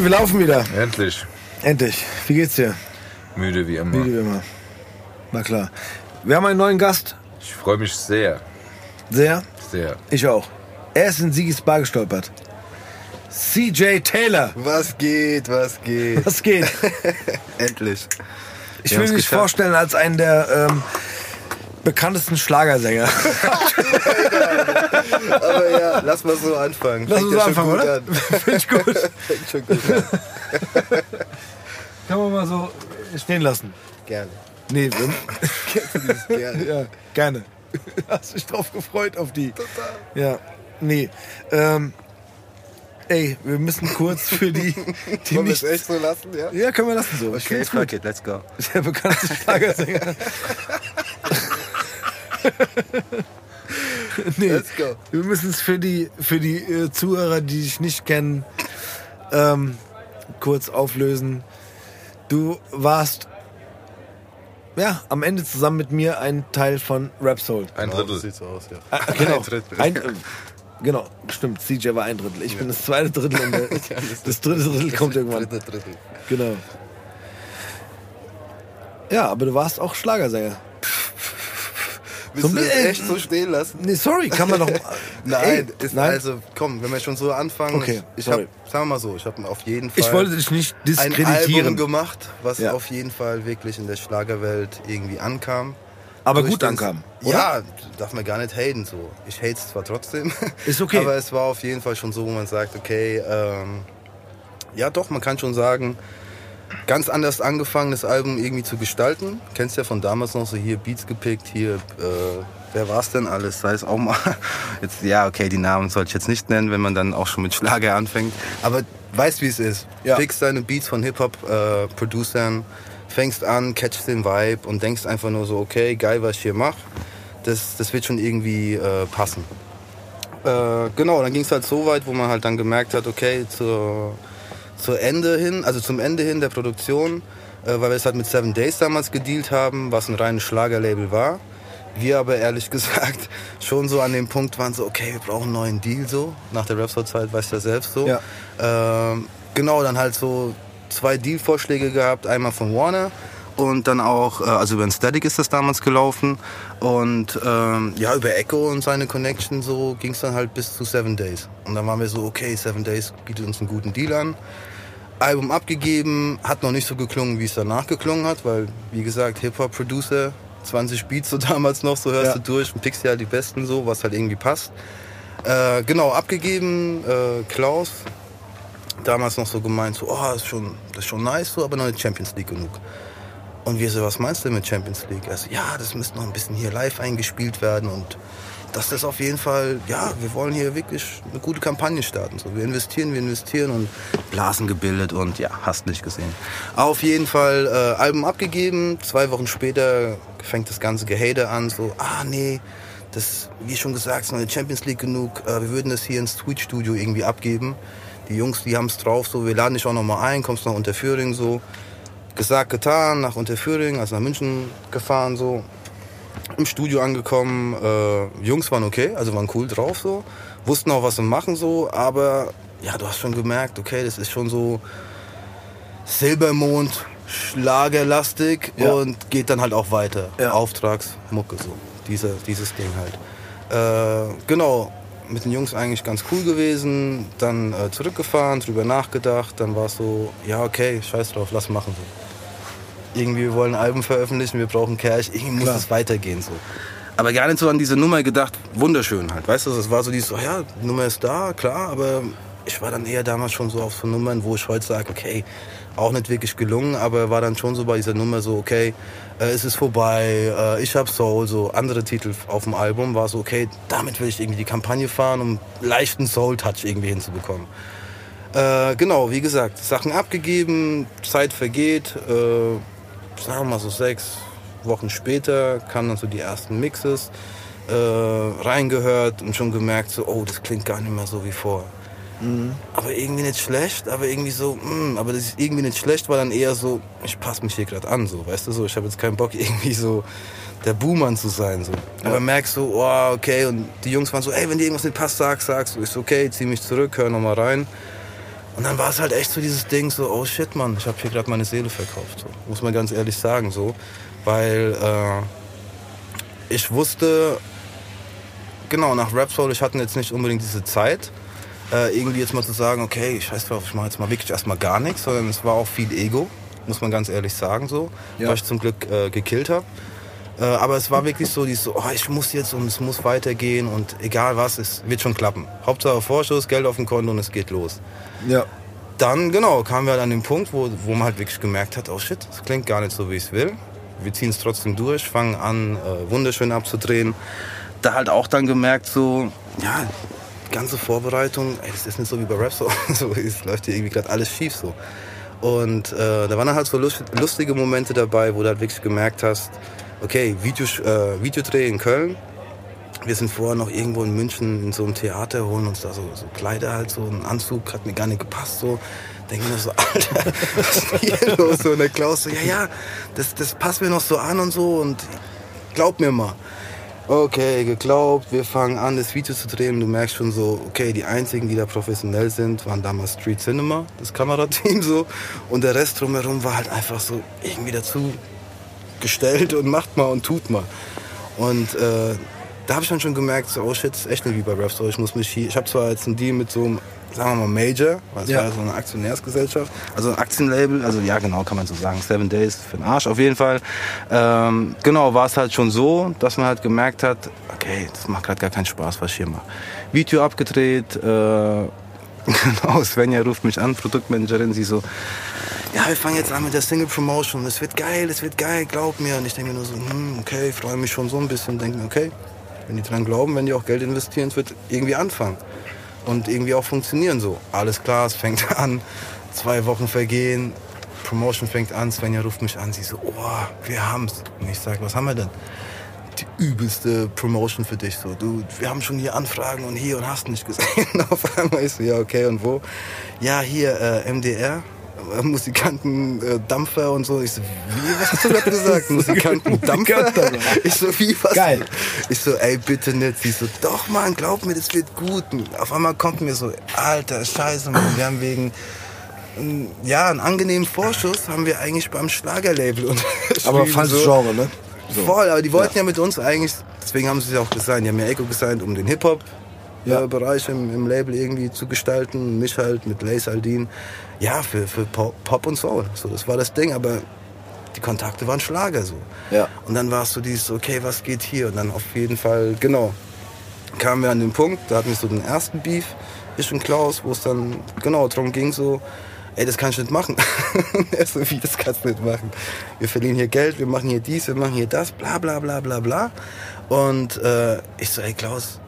Tommy, wir laufen wieder. Endlich. Endlich. Wie geht's dir? Müde wie immer. Müde wie immer. Na klar. Wir haben einen neuen Gast. Ich freue mich sehr. Sehr? Sehr. Ich auch. Er ist in Sigis Bar gestolpert. CJ Taylor. Was geht, was geht? Was geht? Endlich. Ich Wir will mich geschafft. vorstellen als einen der ähm, bekanntesten Schlagersänger. Aber ja, lass mal so anfangen. Lass uns ja schon anfangen, oder? an. Finde ich gut. Fängt schon gut an. Kann man mal so stehen lassen. Gerne. Nee, wir, Gerne. ja, gerne. Hast dich drauf gefreut auf die. Total. Ja, nee. Ähm, ey, wir müssen kurz für die, die Wollen wir es echt so lassen, ja? Ja, können wir lassen so. Okay, fuck it, let's go. Der bekannteste Schlagersänger. nee, Let's go. wir müssen es für die, für die äh, Zuhörer, die dich nicht kennen, ähm, kurz auflösen. Du warst ja, am Ende zusammen mit mir ein Teil von Rap Soul. Ein Genau, so Drittel. sieht's so aus, ja. Ah, genau. Ein Drittel. Ein, äh, genau, stimmt. CJ war ein Drittel. Ich bin das zweite Drittel und der, das dritte Drittel kommt irgendwann. Dritte Drittel. Genau. Ja, aber du warst auch Schlagersänger. Willst du Zum- das echt so stehen lassen? Nee, sorry, kann man doch. Nein, Ey, ist nein. also, komm, wenn wir schon so anfangen. Okay, ich sorry. hab, sagen wir mal so, ich habe auf jeden Fall Ich wollte dich nicht ein Album diskreditieren. gemacht, was Ja. auf jeden Fall wirklich in der Schlagerwelt irgendwie ankam. Aber gut ankam, oder? Ja, darf man gar nicht haten so. Ich hate es zwar trotzdem. Ist okay. Aber es war auf jeden Fall schon so, wo man sagt, okay, ähm, ja doch, man kann schon sagen, ganz anders angefangen, das Album irgendwie zu gestalten. Kennst ja von damals noch so hier Beats gepickt, hier, äh, wer war's denn alles? Sei es auch mal, jetzt, ja, okay, die Namen sollte ich jetzt nicht nennen, wenn man dann auch schon mit Schlager anfängt. Aber weißt, wie es ist. Ja. Pickst deine Beats von Hip-Hop-Producern, fängst an, catchst den Vibe und denkst einfach nur so, okay, geil, was ich hier mache. Das, das wird schon irgendwie äh, passen. Äh, genau, dann ging es halt so weit, wo man halt dann gemerkt hat, okay, zur, zur Ende hin, also zum Ende hin der Produktion, äh, weil wir es halt mit Seven Days damals gedealt haben, was ein reines Schlagerlabel war. Wir aber ehrlich gesagt schon so an dem Punkt waren so, okay, wir brauchen einen neuen Deal so. Nach der Rapstar-Zeit weißt du ja selbst so. Ja. Ähm, genau, dann halt so zwei Deal-Vorschläge gehabt, einmal von Warner und dann auch, äh, also über den Static ist das damals gelaufen und ähm, ja, über Echo und seine Connection so ging es dann halt bis zu Seven Days. Und dann waren wir so, okay, Seven Days bietet uns einen guten Deal an. Album abgegeben, hat noch nicht so geklungen, wie es danach geklungen hat, weil, wie gesagt, Hip-Hop-Producer, 20 Beats so damals noch, so hörst Ja. du durch und pickst dir halt die besten so, was halt irgendwie passt. Äh, genau, abgegeben, äh, Klaus, damals noch so gemeint, so, oh, das ist schon, das ist schon nice, so, aber noch nicht Champions League genug. Und wir so, was meinst du mit Champions League? Er so, ja, das müsste noch ein bisschen hier live eingespielt werden und das ist auf jeden Fall, ja, wir wollen hier wirklich eine gute Kampagne starten. So, wir investieren, wir investieren und Blasen gebildet und ja, hast nicht gesehen. Auf jeden Fall äh, Album abgegeben, zwei Wochen später fängt das ganze Gehate an, so, ah nee, das, wie schon gesagt, ist noch eine Champions League genug, äh, wir würden das hier ins Tweet-Studio irgendwie abgeben. Die Jungs, die haben es drauf, so, wir laden dich auch noch mal ein, kommst nach Unterföhring, so. Gesagt, getan, nach Unterföhring, also nach München gefahren, so im Studio angekommen. Äh, Jungs waren okay, also waren cool drauf so, wussten auch, was sie machen so, aber ja, du hast schon gemerkt, okay, das ist schon so Silbermond, Schlagerlastig Ja. und geht dann halt auch weiter. Ja. Auftragsmucke so, diese, dieses Ding halt. Äh, genau, mit den Jungs eigentlich ganz cool gewesen, dann äh, zurückgefahren, drüber nachgedacht, dann war es so, ja okay, scheiß drauf, lass machen so irgendwie, wir wollen Alben veröffentlichen, wir brauchen Cash, irgendwie muss Klar. es weitergehen so. Aber gar nicht so an diese Nummer gedacht, wunderschön halt, weißt du, es war so dieses, oh ja, die Nummer ist da, klar, aber ich war dann eher damals schon so auf so Nummern, wo ich heute sage, okay, auch nicht wirklich gelungen, aber war dann schon so bei dieser Nummer so, okay, äh, es ist vorbei, äh, ich hab Soul, so andere Titel auf dem Album, war so, okay, damit will ich irgendwie die Kampagne fahren, um leichten Soul-Touch irgendwie hinzubekommen. Äh, genau, wie gesagt, Sachen abgegeben, Zeit vergeht, äh, sagen wir mal so sechs Wochen später kamen dann so die ersten Mixes, äh, reingehört und schon gemerkt so, oh, das klingt gar nicht mehr so wie vor. Aber irgendwie nicht schlecht, aber irgendwie so, mm, aber das ist irgendwie nicht schlecht, war dann eher so, ich passe mich hier gerade an, so, weißt du so, ich habe jetzt keinen Bock irgendwie so der Buhmann zu sein, so. Aber merkst so, oh, okay, und die Jungs waren so, ey, wenn dir irgendwas nicht passt, sag, sagst du, ist okay, zieh mich zurück, hör nochmal rein. Und dann war es halt echt so dieses Ding, so, oh shit, Mann, ich habe hier gerade meine Seele verkauft. So. Muss man ganz ehrlich sagen, so. Weil äh, ich wusste, genau, nach Rap Soul, ich hatte jetzt nicht unbedingt diese Zeit, äh, irgendwie jetzt mal zu sagen, okay, ich weiß drauf, ich mache jetzt mal wirklich erstmal gar nichts, sondern es war auch viel Ego, muss man ganz ehrlich sagen, so, Ja. was ich zum Glück äh, gekillt habe. Äh, aber es war wirklich so, die so, oh, ich muss jetzt und es muss weitergehen und egal was, es wird schon klappen. Hauptsache Vorschuss, Geld auf dem Konto und es geht los. Ja. Dann, genau, kamen wir halt an den Punkt, wo, wo man halt wirklich gemerkt hat, oh shit, das klingt gar nicht so, wie ich es will. Wir ziehen es trotzdem durch, fangen an, äh, wunderschön abzudrehen. Da halt auch dann gemerkt, so, ja, die ganze Vorbereitung, ey, das ist nicht so wie bei Rap, so, so es läuft hier irgendwie gerade alles schief so. Und äh, da waren dann halt so lust- lustige Momente dabei, wo du halt wirklich gemerkt hast, okay, Video, äh, Videodreh in Köln, wir sind vorher noch irgendwo in München in so einem Theater, holen uns da so, so Kleider halt, so ein Anzug, hat mir gar nicht gepasst, so. Denke mir so, Alter, was ist hier los? So, und der Klaus so, ja, ja, das, das passt mir noch so an und so und glaub mir mal. Okay, geglaubt, wir fangen an, das Video zu drehen du merkst schon so, okay, die einzigen, die da professionell sind, waren damals Street Cinema, das Kamerateam so und der Rest drumherum war halt einfach so irgendwie dazu gestellt und macht mal und tut mal. Und äh, da habe ich dann schon gemerkt, so, oh shit, ist echt nicht wie bei Rap Story. Ich muss mich hier, ich habe zwar jetzt einen Deal mit so einem, sagen wir mal Major, weil es Ja. war so eine Aktionärsgesellschaft, also ein Aktienlabel, also ja genau, kann man so sagen, Seven Days für den Arsch auf jeden Fall. Ähm, genau, war es halt schon so, dass man halt gemerkt hat, okay, das macht gerade gar keinen Spaß, was ich hier mache. Video abgedreht, äh, Genau, Svenja ruft mich an, Produktmanagerin, sie so, ja, wir fangen jetzt an mit der Single Promotion, es wird geil, es wird geil, glaub mir. Und ich denke mir nur so, hm, okay, freue mich schon so ein bisschen, denke mir, okay, wenn die dran glauben, wenn die auch Geld investieren, es wird irgendwie anfangen und irgendwie auch funktionieren so. Alles klar, es fängt an, zwei Wochen vergehen, Promotion fängt an, Svenja ruft mich an, sie so, oh, wir haben's. Und ich sag, was haben wir denn? die übelste Promotion für dich. So, du, wir haben schon hier Anfragen und hier und hast nicht gesehen. Auf einmal ist so, ja, okay, und wo? Ja, hier, äh, MDR. Äh, Musikanten, äh, Dampfer und so. Ich so, wie, was hast du gerade gesagt? Musikanten, Dampfer? Ich so, wie, was? Geil. Ich so, ey, bitte nicht. Sie so, doch, Mann, glaub mir, das wird gut. Und auf einmal kommt mir so, alter, scheiße, Mann, wir haben wegen, ähm, ja, einen angenehmen Vorschuss haben wir eigentlich beim Schlagerlabel unterschrieben. Aber falsches so. Genre, ne? So. Voll, aber die wollten ja. mit uns eigentlich, deswegen haben sie sich auch gesigned, die haben ja Echo gesigned, um den Ja. Hip-Hop-Bereich im, im Label irgendwie zu gestalten. Mich halt mit Lace Aldin. Ja, für, für Pop, und Soul. So, das war das Ding, aber die Kontakte waren Schlager so. Ja. Und dann war es so dieses, okay, was geht hier? Und dann auf jeden Fall, genau, kamen wir an den Punkt, da hatten wir so den ersten Beef, ich und Klaus, wo es dann genau darum ging, so, ey, das kann ich nicht machen. er so, wie, das kannst du nicht machen. Wir verlieren hier Geld, wir machen hier dies, wir machen hier das, bla bla bla bla bla. Und äh, ich so, ey Klaus,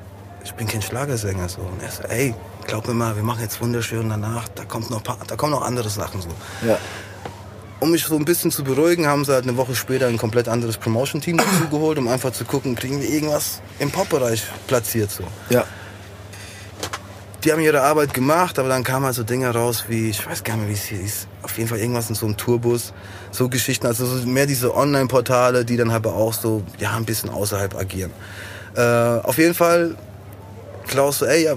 ich bin kein Schlagersänger. So. Und er so, ey, glaub mir mal, wir machen jetzt wunderschön danach, da kommt noch, paar, da kommen noch andere Sachen so. Ja. Um mich so ein bisschen zu beruhigen, haben sie halt eine Woche später ein komplett anderes Promotion-Team dazu geholt, um einfach zu gucken, kriegen wir irgendwas im Pop-Bereich platziert. So. Ja. Die haben ihre Arbeit gemacht, aber dann kamen halt so Dinge raus wie, ich weiß gar nicht mehr, wie es hieß, auf jeden Fall irgendwas in so einem Tourbus, so Geschichten, also so mehr diese Online-Portale, die dann aber auch so, ja, ein bisschen außerhalb agieren. Äh, auf jeden Fall, Klaus so, ey, ja,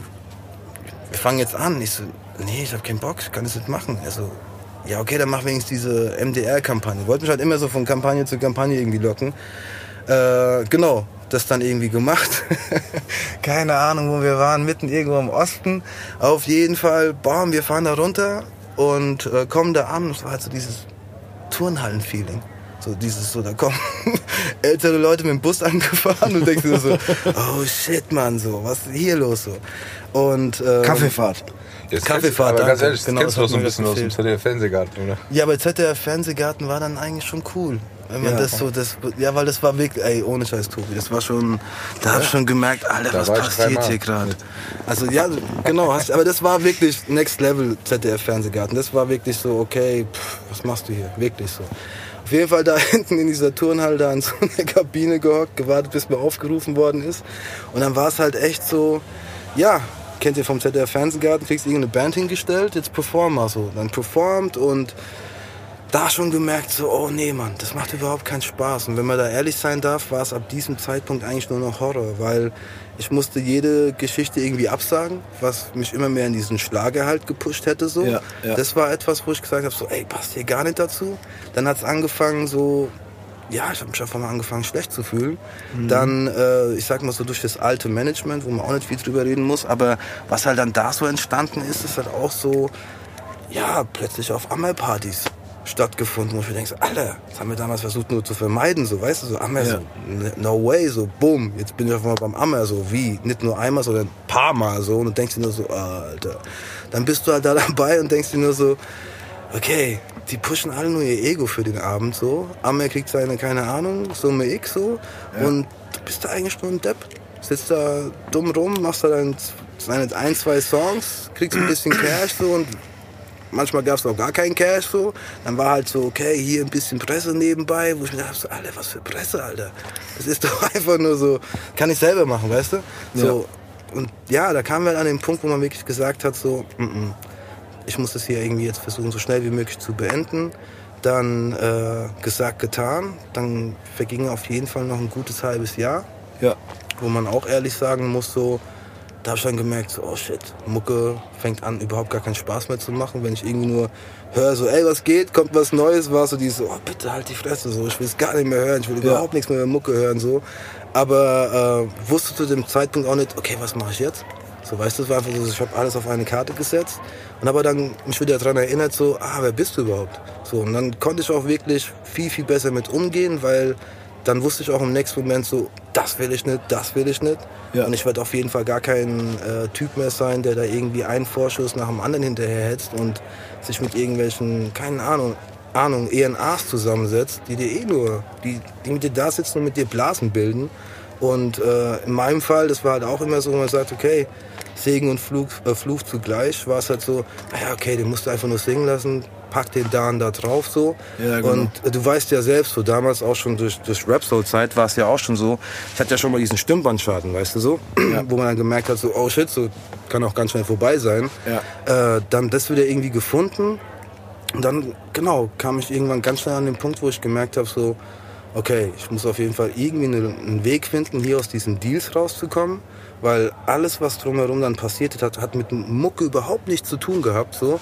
wir fangen jetzt an. Ich so, nee, ich hab keinen Bock, ich kann das nicht machen. Er so, ja, okay, dann mach wenigstens diese MDR-Kampagne. Wollte mich halt immer so von Kampagne zu Kampagne irgendwie locken. Äh, genau, das dann irgendwie gemacht. Keine Ahnung, wo wir waren, mitten irgendwo im Osten. Auf jeden Fall, bam, wir fahren da runter und äh, kommen da an. Es war halt so dieses Turnhallen-Feeling. So dieses so, da kommen ältere Leute mit dem Bus angefahren und denkst dir so, oh shit, Mann, so, was ist hier los so? Und ähm, Kaffeefahrt. Jetzt Kaffeefahrt, aber ganz danke. ehrlich, das Genau, kennst du das doch so ein bisschen aus dem gefehlt. ZDF Fernsehgarten, oder? Ja, aber ZDF Fernsehgarten war dann eigentlich schon cool. Wenn man Ja. das so, das, ja, weil das war wirklich, ey, ohne Scheiß, Tobi, das war schon, da hab ich schon gemerkt, Alter, Da was passiert hier gerade? Also, ja, genau, hast, aber das war wirklich Next Level ZDF Fernsehgarten. Das war wirklich so, okay, pff, was machst du hier? Wirklich so. Auf jeden Fall da hinten in dieser Turnhalle da in so einer Kabine gehockt, gewartet, bis mir aufgerufen worden ist. Und dann war es halt echt so, ja, kennt ihr vom ZDF Fernsehgarten, kriegst irgendeine Band hingestellt, jetzt perform mal so. Dann performt und da schon gemerkt, so, oh nee, Mann, das macht überhaupt keinen Spaß. Und wenn man da ehrlich sein darf, war es ab diesem Zeitpunkt eigentlich nur noch Horror, weil ich musste jede Geschichte irgendwie absagen, was mich immer mehr in diesen Schlager halt gepusht hätte. So. Ja, ja. Das war etwas, wo ich gesagt habe, so, ey, passt hier gar nicht dazu. Dann hat es angefangen, so, ja, ich habe mich einfach mal angefangen, schlecht zu fühlen. Dann, äh, ich sag mal so, durch das alte Management, wo man auch nicht viel drüber reden muss, aber was halt dann da so entstanden ist, ist halt auch so, ja, plötzlich auf Ammerpartys stattgefunden, wo ich mir denke, so, Alter, das haben wir damals versucht nur zu vermeiden, so, weißt du, so Ammer, Ja. so, n- no way, so, boom, jetzt bin ich auf einmal beim Ammer, so, wie, nicht nur einmal, sondern ein paar Mal, so, und du denkst dir nur so, Alter, dann bist du halt da dabei und denkst dir nur so, okay, die pushen alle nur ihr Ego für den Abend, so, Ammer kriegt seine, keine Ahnung, Summe X, so, und du bist da eigentlich nur ein Depp, sitzt da dumm rum, machst da dann seine ein, zwei Songs, kriegst ein bisschen Cash, so, und manchmal gab es auch gar keinen Cash so. Dann war halt so, okay, hier ein bisschen Presse nebenbei, wo ich mir dachte, so, Alter, was für Presse, Alter. Das ist doch einfach nur so, kann ich selber machen, weißt du? So, Und ja, da kamen wir an den Punkt, wo man wirklich gesagt hat, so, mm -mm, ich muss das hier irgendwie jetzt versuchen, so schnell wie möglich zu beenden. Dann äh, gesagt, getan. Dann verging auf jeden Fall noch ein gutes halbes Jahr Ja. wo man auch ehrlich sagen muss, so, da habe ich dann gemerkt, so, oh shit, Mucke fängt an, überhaupt gar keinen Spaß mehr zu machen. Wenn ich irgendwie nur höre, so, ey, was geht, kommt was Neues, war so dieses, oh, bitte halt die Fresse, so, ich will es gar nicht mehr hören, ich will überhaupt nichts mehr über Mucke hören, so. Aber äh, wusste zu dem Zeitpunkt auch nicht, okay, was mache ich jetzt? So, weißt du, es war einfach so, ich habe alles auf eine Karte gesetzt und habe dann mich wieder daran erinnert, so, ah, wer bist du überhaupt? So, und dann konnte ich auch wirklich viel, viel besser mit umgehen, weil dann wusste ich auch im nächsten Moment so, das will ich nicht, das will ich nicht. Ja. Und ich werde auf jeden Fall gar kein äh, Typ mehr sein, der da irgendwie einen Vorschuss nach dem anderen hinterherhetzt und sich mit irgendwelchen, keine Ahnung, Ahnung, ENAs zusammensetzt, die dir eh nur, die, die mit dir da sitzen und mit dir Blasen bilden. Und äh, in meinem Fall, das war halt auch immer so, wo man sagt, okay, Segen und Fluch, äh, Fluch zugleich, war es halt so, naja, okay, den musst du einfach nur singen lassen, pack den da und da drauf so. Ja, genau. Und äh, du weißt ja selbst, so damals auch schon durch, durch Rap Soul Zeit war es ja auch schon so, ich hatte ja schon mal diesen Stimmbandsschaden, weißt du so, wo man dann gemerkt hat, so, oh shit, so kann auch ganz schnell vorbei sein. Ja. Äh, dann das wieder irgendwie gefunden und dann, genau, kam ich irgendwann ganz schnell an den Punkt, wo ich gemerkt habe, so, okay, ich muss auf jeden Fall irgendwie eine- einen Weg finden, hier aus diesen Deals rauszukommen, weil alles, was drumherum dann passiert hat, hat mit Mucke überhaupt nichts zu tun gehabt, so.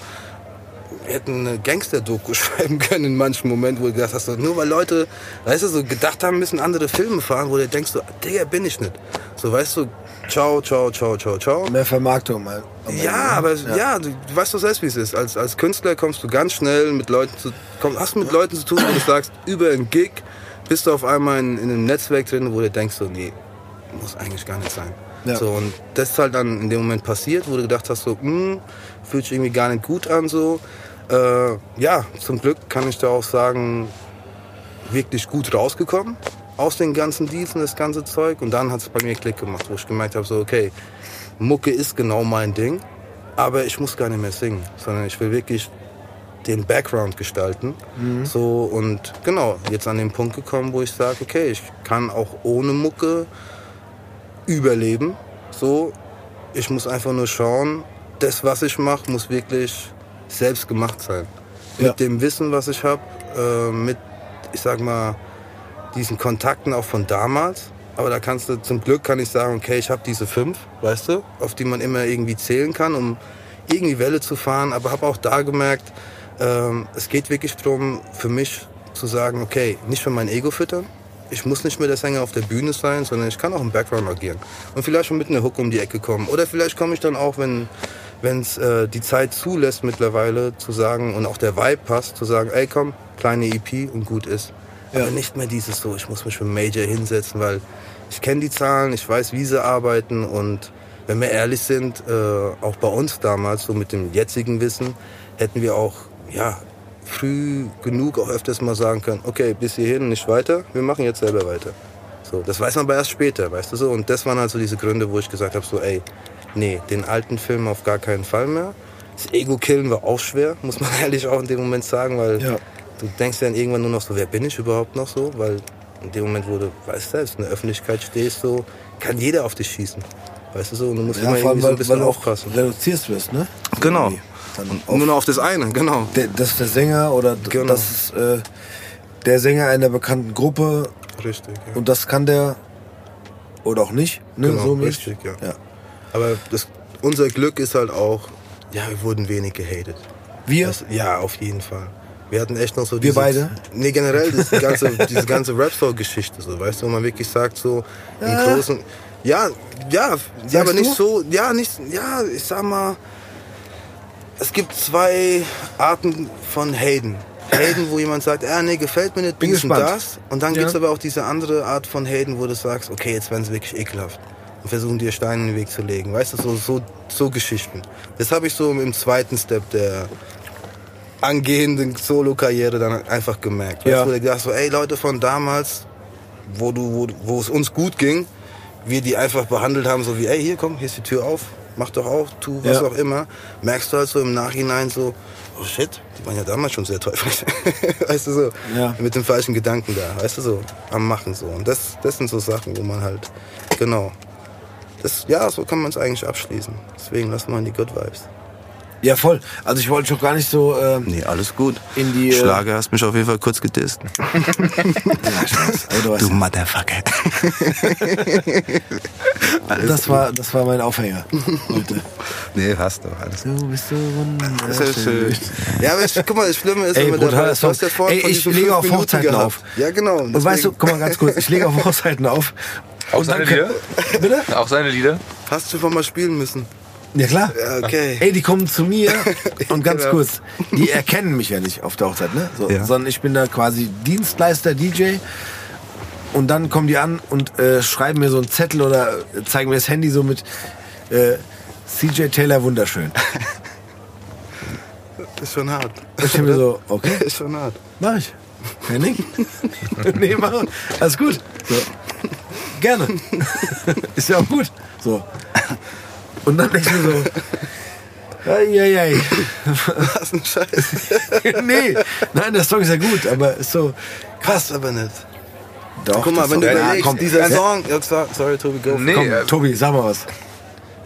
Wir hätten eine Gangster-Doku schreiben können in manchen Momenten, wo du gedacht hast, nur weil Leute, weißt du, so gedacht haben, müssen andere Filme fahren, wo du denkst, so, Digga, bin ich nicht. So, weißt du, ciao, ciao, ciao, ciao, ciao. Mehr Vermarktung mal. Ja, aber ja, du, du weißt doch selbst, wie es ist. Als, als Künstler kommst du ganz schnell mit Leuten zu, komm, hast mit Leuten zu tun, wo du sagst, über einen Gig bist du auf einmal in, in einem Netzwerk drin, wo du denkst so, nee, muss eigentlich gar nicht sein. Ja. So, und das ist halt dann in dem Moment passiert, wo du gedacht hast, so, hm, fühlt sich irgendwie gar nicht gut an, so. Äh, ja, zum Glück kann ich da auch sagen, wirklich gut rausgekommen aus den ganzen Deals und das ganze Zeug. Und dann hat es bei mir Klick gemacht, wo ich gemerkt habe, so, okay, Mucke ist genau mein Ding, aber ich muss gar nicht mehr singen, sondern ich will wirklich den Background gestalten. So und genau, jetzt an den Punkt gekommen, wo ich sage, okay, ich kann auch ohne Mucke überleben. So, ich muss einfach nur schauen, das, was ich mache, muss wirklich selbst gemacht sein. Ja. Mit dem Wissen, was ich habe, äh, mit, ich sag mal, diesen Kontakten auch von damals. Aber da kannst du, zum Glück kann ich sagen, okay, ich habe diese fünf, weißt du, auf die man immer irgendwie zählen kann, um irgendwie Welle zu fahren. Aber habe auch da gemerkt, ähm, es geht wirklich darum, für mich zu sagen, okay, nicht für mein Ego füttern. Ich muss nicht mehr der Sänger auf der Bühne sein, sondern ich kann auch im Background agieren. Und vielleicht schon mit einer Hook um die Ecke kommen. Oder vielleicht komme ich dann auch, wenn es äh, die Zeit zulässt mittlerweile, zu sagen und auch der Vibe passt, zu sagen, ey komm, kleine EP und gut ist. Ja. Aber nicht mehr dieses so, ich muss mich für Major hinsetzen, weil ich kenne die Zahlen, ich weiß, wie sie arbeiten und wenn wir ehrlich sind, äh, auch bei uns damals, so mit dem jetzigen Wissen, hätten wir auch, ja, früh genug auch öfters mal sagen können, okay, bis hierhin, nicht weiter, wir machen jetzt selber weiter. So, das weiß man aber erst später, weißt du so. Und das waren halt so diese Gründe, wo ich gesagt habe, so, ey, nee, den alten Film auf gar keinen Fall mehr. Das Ego-Killen war auch schwer, muss man ehrlich auch in dem Moment sagen, weil Ja. du denkst dann irgendwann nur noch so, wer bin ich überhaupt noch so? Weil in dem Moment, wo du, weißt selbst, in der Öffentlichkeit stehst, so, kann jeder auf dich schießen. Weißt du so, und du musst Ja, immer irgendwie so ein weil, bisschen weil du aufpassen. reduzierst wirst, ne? Genau. Und auf nur noch auf das eine, genau. der, das ist der Sänger oder Genau. das ist äh, der Sänger einer bekannten Gruppe Richtig, ja. und das kann der oder auch nicht. Ne? Genau, so richtig, ja. ja. Aber das, unser Glück ist halt auch, ja, wir wurden wenig gehatet. Wir? Das, ja, auf jeden Fall. Wir hatten echt noch so Wir diese, beide? Nee, generell das ganze, diese ganze Rap-Geschichte, so, weißt du, wo man wirklich sagt, so im Ja. Großen. Ja, ja, ja aber nicht du? so, ja, nicht, ja, ich sag mal, es gibt zwei Arten von Haten. Haten, wo jemand sagt, ah, nee, gefällt mir nicht, Bin dies und das. Und dann Ja. gibt's aber auch diese andere Art von Haten, wo du sagst, okay, jetzt werden sie wirklich ekelhaft. Und versuchen dir Steine in den Weg zu legen. Weißt du, so, so, so Geschichten. Das habe ich so im zweiten Step der angehenden Solo-Karriere dann einfach gemerkt. Weißt Ja. du, wo du gedacht so, ey, Leute von damals, wo, du, wo, wo es uns gut ging, wir die einfach behandelt haben, so wie, ey, hier komm, hier ist die Tür auf, mach doch auf, tu was Ja. auch immer. Merkst du halt so im Nachhinein so, oh shit, die waren ja damals schon sehr teuflisch. weißt du so, Ja. mit dem falschen Gedanken da, weißt du so, am Machen so. Und das, das sind so Sachen, wo man halt, genau. Das, ja, so kann man es eigentlich abschließen. Deswegen lassen wir in die Good Vibes. Ja, voll. Also ich wollte schon gar nicht so. Ähm, Nee, alles gut. In die, äh, Schlager hast mich auf jeden Fall kurz gedisst. also, du Motherfucker. das, war, das war mein Aufhänger heute. Nee, hast du alles. Du bist so Das ist schön. Ja, aber ich, guck mal, das Schlimme ist, Ey, wenn man Song. hast ja Ey, ich lege auf Hochzeiten gehabt. auf. Ja, genau. Und weißt du, guck mal ganz kurz, ich lege auf Hochzeiten auf. Auch Und seine Lieder? Bitte? Auch seine Lieder? hast du schon mal spielen müssen? Ja klar. Ja, okay. Ey, die kommen zu mir und ganz Genau. kurz, die erkennen mich ja nicht auf der Hochzeit, ne? So, Ja. Sondern ich bin da quasi Dienstleister, DJ. Und dann kommen die an und äh, schreiben mir so einen Zettel oder zeigen mir das Handy so mit äh, CJ Taylor wunderschön. Ist schon hart. Ich denke mir so, okay, Ist schon hart. mach ich. Ding. nee, mach. Alles gut. So. Gerne. Ist ja auch gut. So. Und dann ich mir so, Eieiei. Was ein Scheiß. nee, nein, der Song ist ja gut, aber ist so Passt aber nicht. Doch, Guck mal, das wenn du Ja, überlegst, komm, dieser ganz- Song. Ja, so- sorry, Tobi, go. Nee, Komm, äh, Tobi, sag mal was.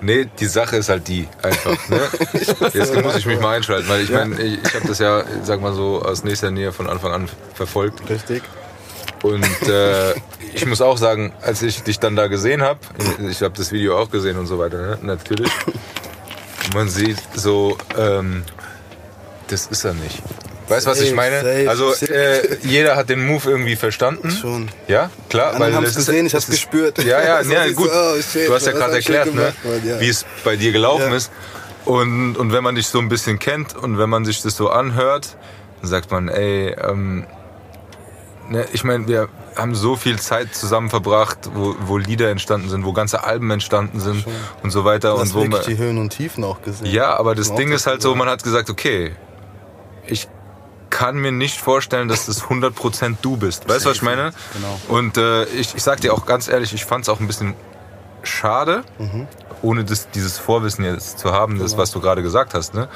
Nee, die Sache ist halt die einfach. Ne? Jetzt muss ich mich mal einschalten, weil ich meine, ich, ich habe das ja, sag mal so, aus nächster Nähe von Anfang an verfolgt. Richtig. Und äh, ich muss auch sagen, als ich dich dann da gesehen habe, ich habe das Video auch gesehen und so weiter, ne? natürlich. Man sieht so, ähm, das ist er nicht. Weißt du, was ich meine? safe, also äh, jeder hat den Move irgendwie verstanden. Schon. Ja, klar. Andere haben's es gesehen, ich es ist- gespürt. Ja, ja, ja, gut. so, oh, shit, du hast ja gerade erklärt, ne, gemacht, Mann, ja. wie es bei dir gelaufen Ja. ist. Und, und wenn man dich so ein bisschen kennt und wenn man sich das so anhört, dann sagt man, ey, ähm, ne, ich meine, wir haben so viel Zeit zusammen verbracht, wo, wo Lieder entstanden sind, wo ganze Alben entstanden sind und so weiter. Du und hast wo wirklich man, die Höhen und Tiefen auch gesehen. ja, aber das Ding ist halt so, man hat gesagt, okay, ich kann mir nicht vorstellen, dass das 100% du bist. Weißt du, was ich meine? Genau. Und äh, ich, ich sag dir auch ganz ehrlich, ich fand es auch ein bisschen schade, Mhm. ohne das, dieses Vorwissen jetzt zu haben, Genau. das, was du gerade gesagt hast. Ne?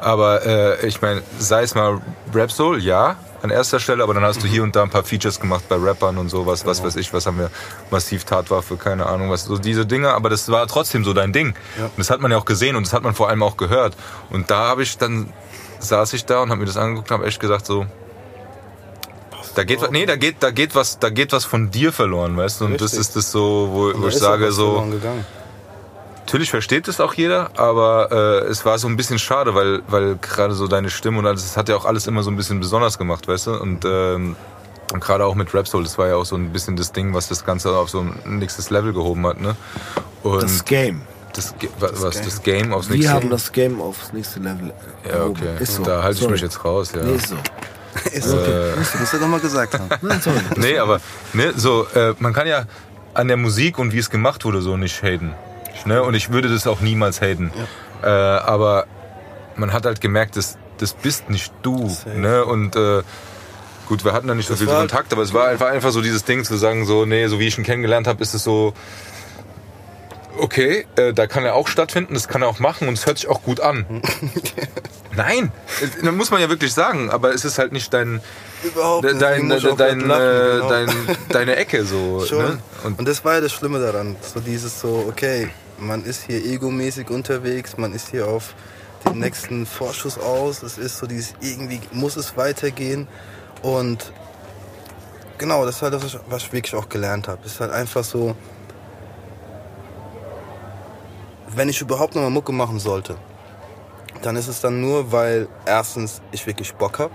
Aber äh, ich meine, sei es mal Rap Soul, ja, an erster Stelle, aber dann hast du hier und da ein paar Features gemacht bei Rappern und sowas, Genau. was weiß ich, was haben wir, massiv Tatwaffe, keine Ahnung, was, so diese Dinge, aber das war trotzdem so dein Ding. Ja. Und das hat man ja auch gesehen und das hat man vor allem auch gehört. Und da habe ich dann, saß ich da und habe mir das angeguckt und habe echt gesagt so, da geht, was- nee, da geht, da geht was, da geht was von dir verloren, weißt du? Und das Richtig. ist das so, wo, wo ich sage was so, verloren gegangen. natürlich versteht es auch jeder, aber äh, es war so ein bisschen schade, weil, weil gerade so deine Stimme und alles, das hat ja auch alles immer so ein bisschen besonders gemacht, weißt du? Und, ähm, und gerade auch mit Rap Soul, das war ja auch so ein bisschen das Ding, was das Ganze auf so ein nächstes Level gehoben hat, ne? Und Das Game. Das, was, Game. das Game aufs Wir nächste haben das Game aufs nächste Level. Ja, okay. Ist so. Da halte ich Sorry. mich jetzt raus, ja. Nee, ist so. Ist okay. Musst du doch mal gesagt haben. Nein, sorry. Nee, aber ne, so, äh, man kann ja an der Musik und wie es gemacht wurde so nicht haten. Ne? Und ich würde das auch niemals haten. Äh, aber man hat halt gemerkt, das, das bist nicht du. Safe. Ne? Und äh, gut, wir hatten da nicht so Das viel Kontakt, aber es war einfach, einfach so dieses Ding zu sagen, so, nee, so wie ich ihn kennengelernt habe, ist es so, okay, äh, da kann er auch stattfinden, das kann er auch machen und es hört sich auch gut an. Nein, äh, dann muss man ja wirklich sagen, aber es ist halt nicht dein, Überhaupt De- nicht. dein, de- dein, lachen, äh, genau. dein, deine Ecke so. Schon. Ne? Und, Und das war ja das Schlimme daran. So dieses so, okay, man ist hier egomäßig unterwegs, man ist hier auf den nächsten Vorschuss aus. Es ist so dieses, irgendwie muss es weitergehen. Und genau, das ist halt das, was ich wirklich auch gelernt habe. Es ist halt einfach so, wenn ich überhaupt noch mal Mucke machen sollte, dann ist es dann nur, weil erstens ich wirklich Bock habe.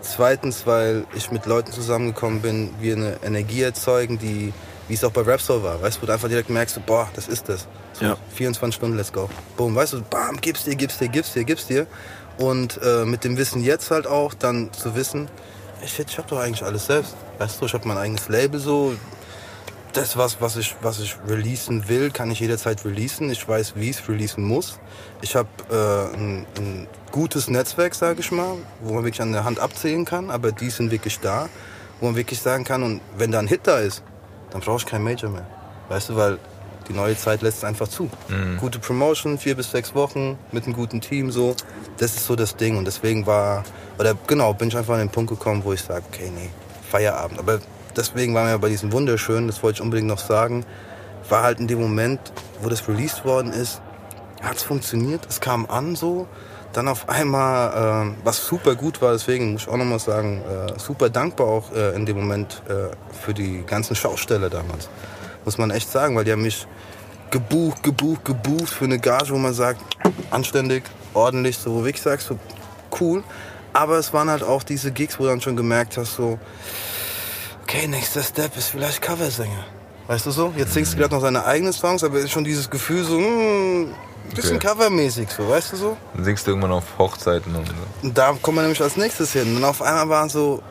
Zweitens, weil ich mit Leuten zusammengekommen bin, wir eine Energie erzeugen, die, wie es auch bei Rap Soul war, weißt du, wo du einfach direkt merkst, boah, das ist das. So, Ja. 24 Stunden, let's go. Boom, weißt du, bam, gib's dir, gib's dir, gib's dir, gib's dir. Und äh, mit dem Wissen jetzt halt auch dann zu wissen, shit, ich hab doch eigentlich alles selbst. Weißt du, ich hab mein eigenes Label so, das, was, was, ich, was ich releasen will, kann ich jederzeit releasen. Ich weiß, wie ich es releasen muss. Ich habe äh, ein, ein gutes Netzwerk, sage ich mal, wo man wirklich an der Hand abzählen kann, aber die sind wirklich da, wo man wirklich sagen kann, und wenn da ein Hit da ist, dann brauche ich kein Major mehr. Weißt du, weil die neue Zeit lässt es einfach zu. Gute Promotion, vier bis sechs Wochen mit einem guten Team, so. Das ist so das Ding. Und deswegen war, oder genau, bin ich einfach an den Punkt gekommen, wo ich sage, okay, nee, Feierabend. Aber deswegen waren wir bei diesem wunderschönen, das wollte ich unbedingt noch sagen, war halt in dem Moment, wo das released worden ist, hat es funktioniert, es kam an so. Dann auf einmal, äh, was super gut war, deswegen muss ich auch nochmal sagen, äh, super dankbar auch äh, in dem Moment äh, für die ganzen Schausteller damals. Muss man echt sagen, weil die haben mich gebucht, gebucht, gebucht für eine Gage, wo man sagt, anständig, ordentlich, so, wo ich sag, so cool. Aber es waren halt auch diese Gigs, wo du dann schon gemerkt hast, so, okay, nächster Step ist vielleicht Coversänger. Weißt du so? Jetzt singst du gerade noch seine eigenen Songs, aber es ist schon dieses Gefühl so, hm, bisschen Okay. covermäßig, so, weißt du so? Dann singst du irgendwann auf Hochzeiten und so. Und da kommen wir nämlich als nächstes hin. Und auf einmal waren so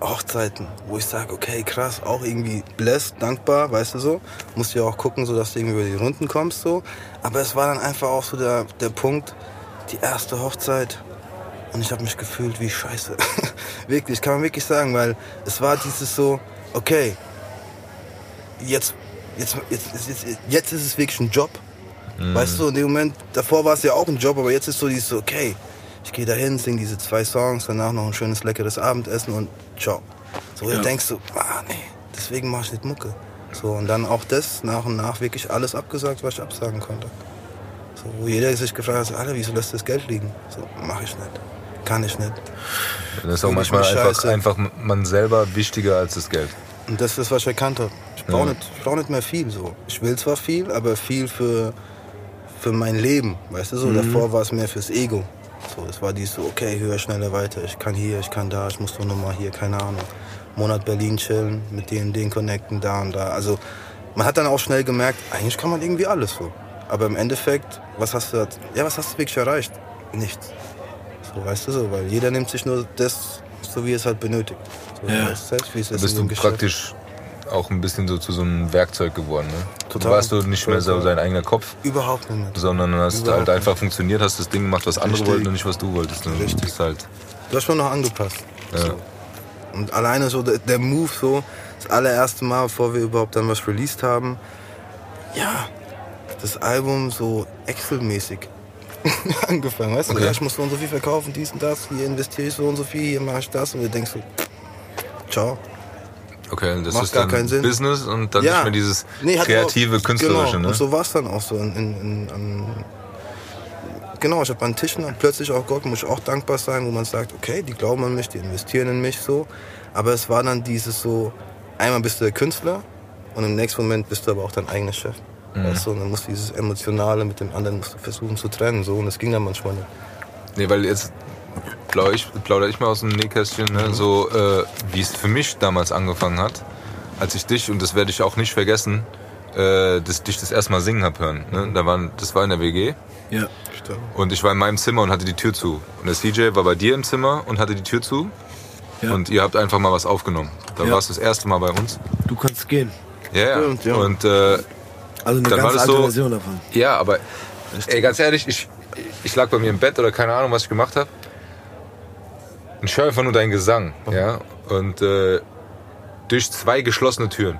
Hochzeiten, wo ich sage, okay, krass, auch irgendwie blessed, dankbar, weißt du so. Musst ja auch gucken, so dass du irgendwie über die Runden kommst, so. Aber es war dann einfach auch so der, der Punkt, die erste Hochzeit. Und ich habe mich gefühlt wie Scheiße. wirklich, kann man wirklich sagen, weil es war dieses so, okay, jetzt, jetzt, jetzt, jetzt, jetzt ist es wirklich ein Job. Weißt du, in dem Moment, davor war es ja auch ein Job, aber jetzt ist so dieses so, okay, ich gehe dahin, sing diese zwei Songs, danach noch ein schönes, leckeres Abendessen und ciao. So, Ja. du denkst so, ah nee, deswegen mach ich nicht Mucke. So, und dann auch das, nach und nach wirklich alles abgesagt, was ich absagen konnte. So, wo jeder sich gefragt hat, Alter, wieso lässt du das Geld liegen? So, mach ich nicht. Kann ich nicht. Das ist auch manchmal einfach, einfach man selber wichtiger als das Geld. Und das ist, was ich erkannt habe. Ich brauche Ja. nicht, ich brauch nicht mehr viel. So. Ich will zwar viel, aber viel für, für mein Leben. Weißt du so? Davor war es mehr fürs Ego. So, das war dies so, okay, höher, schneller, weiter. Ich kann hier, ich kann da, ich muss doch nochmal hier, keine Ahnung. Monat Berlin chillen, mit denen, den connecten, da und da. Also man hat dann auch schnell gemerkt, eigentlich kann man irgendwie alles so. Aber im Endeffekt, was hast du, ja, was hast du wirklich erreicht? Nichts. So, weißt du so, weil jeder nimmt sich nur das, so wie es halt benötigt. So, Ja. weißt Selbst wie es Da ist bist du praktisch auch ein bisschen so zu so einem Werkzeug geworden. Ne? Total. Du warst du nicht mehr so dein eigener Kopf, Überhaupt nicht. sondern hast Überhaupt halt einfach funktioniert, hast das Ding gemacht, was andere Richtig. wollten und nicht was du wolltest. Ne? Richtig. Du bist halt, Du hast schon noch angepasst. ja. So. Und alleine so der, der Move so, das allererste Mal, bevor wir überhaupt dann was released haben, ja, das Album so Excel-mäßig angefangen, weißt du? Okay. Ja, ich muss so und so viel verkaufen, dies und das, hier investiere ich so und so viel, hier mache ich das und du denkst so, ciao. Okay, das Macht ist gar dann keinen Sinn. Business und dann Ja. nicht mehr dieses Nee, kreative, auch, künstlerische. Genau, Ne? und so war es dann auch so. In, in, in, an, genau, ich habe an Tischen dann plötzlich auch Gott, muss ich auch dankbar sein, wo man sagt, okay, die glauben an mich, die investieren in mich so. Aber es war dann dieses so, einmal bist du der Künstler und im nächsten Moment bist du aber auch dein eigener Chef. Mhm. Weißt du, und dann musst du dieses Emotionale mit dem anderen musst du versuchen zu trennen. So, und das ging dann manchmal nicht. Nee, weil jetzt plaudere ich, plaudere ich mal aus dem Nähkästchen, Mhm. ne? so äh, wie es für mich damals angefangen hat, als ich dich, und das werde ich auch nicht vergessen, äh, dass dich das erste Mal singen hab hören. Ne? Da waren, das war in der WG Ja. und ich war in meinem Zimmer und hatte die Tür zu. Und der CJ war bei dir im Zimmer und hatte die Tür zu Ja. und ihr habt einfach mal was aufgenommen. Da Ja. warst du das erste Mal bei uns. Du kannst gehen. Ja, ja. Stimmt, ja. Und äh, Also eine Dann ganz alte so- Version davon. Ja, aber ey, ganz ehrlich, ich, ich lag bei mir im Bett oder keine Ahnung, was ich gemacht habe. Und ich höre einfach nur deinen Gesang, ja. Und äh, durch zwei geschlossene Türen.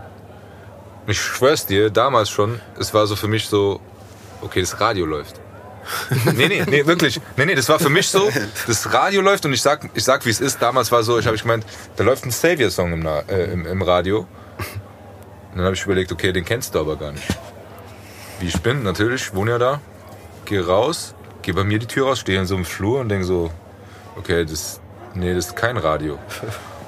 Und ich schwör's dir, damals schon, es war so für mich so, okay, das Radio läuft. nee, nee, nee, wirklich. Nee, nee, das war für mich so, das Radio läuft und ich sag, ich sag wie es ist. Damals war so, ich habe ich gemeint, da läuft ein Savior-Song im, äh, im, im Radio. Und dann habe ich überlegt, okay, den kennst du aber gar nicht wie ich bin, natürlich, wohne ja da, gehe raus gehe bei mir die Tür raus, stehe in so einem Flur und denke so, okay, das, nee, das ist kein Radio.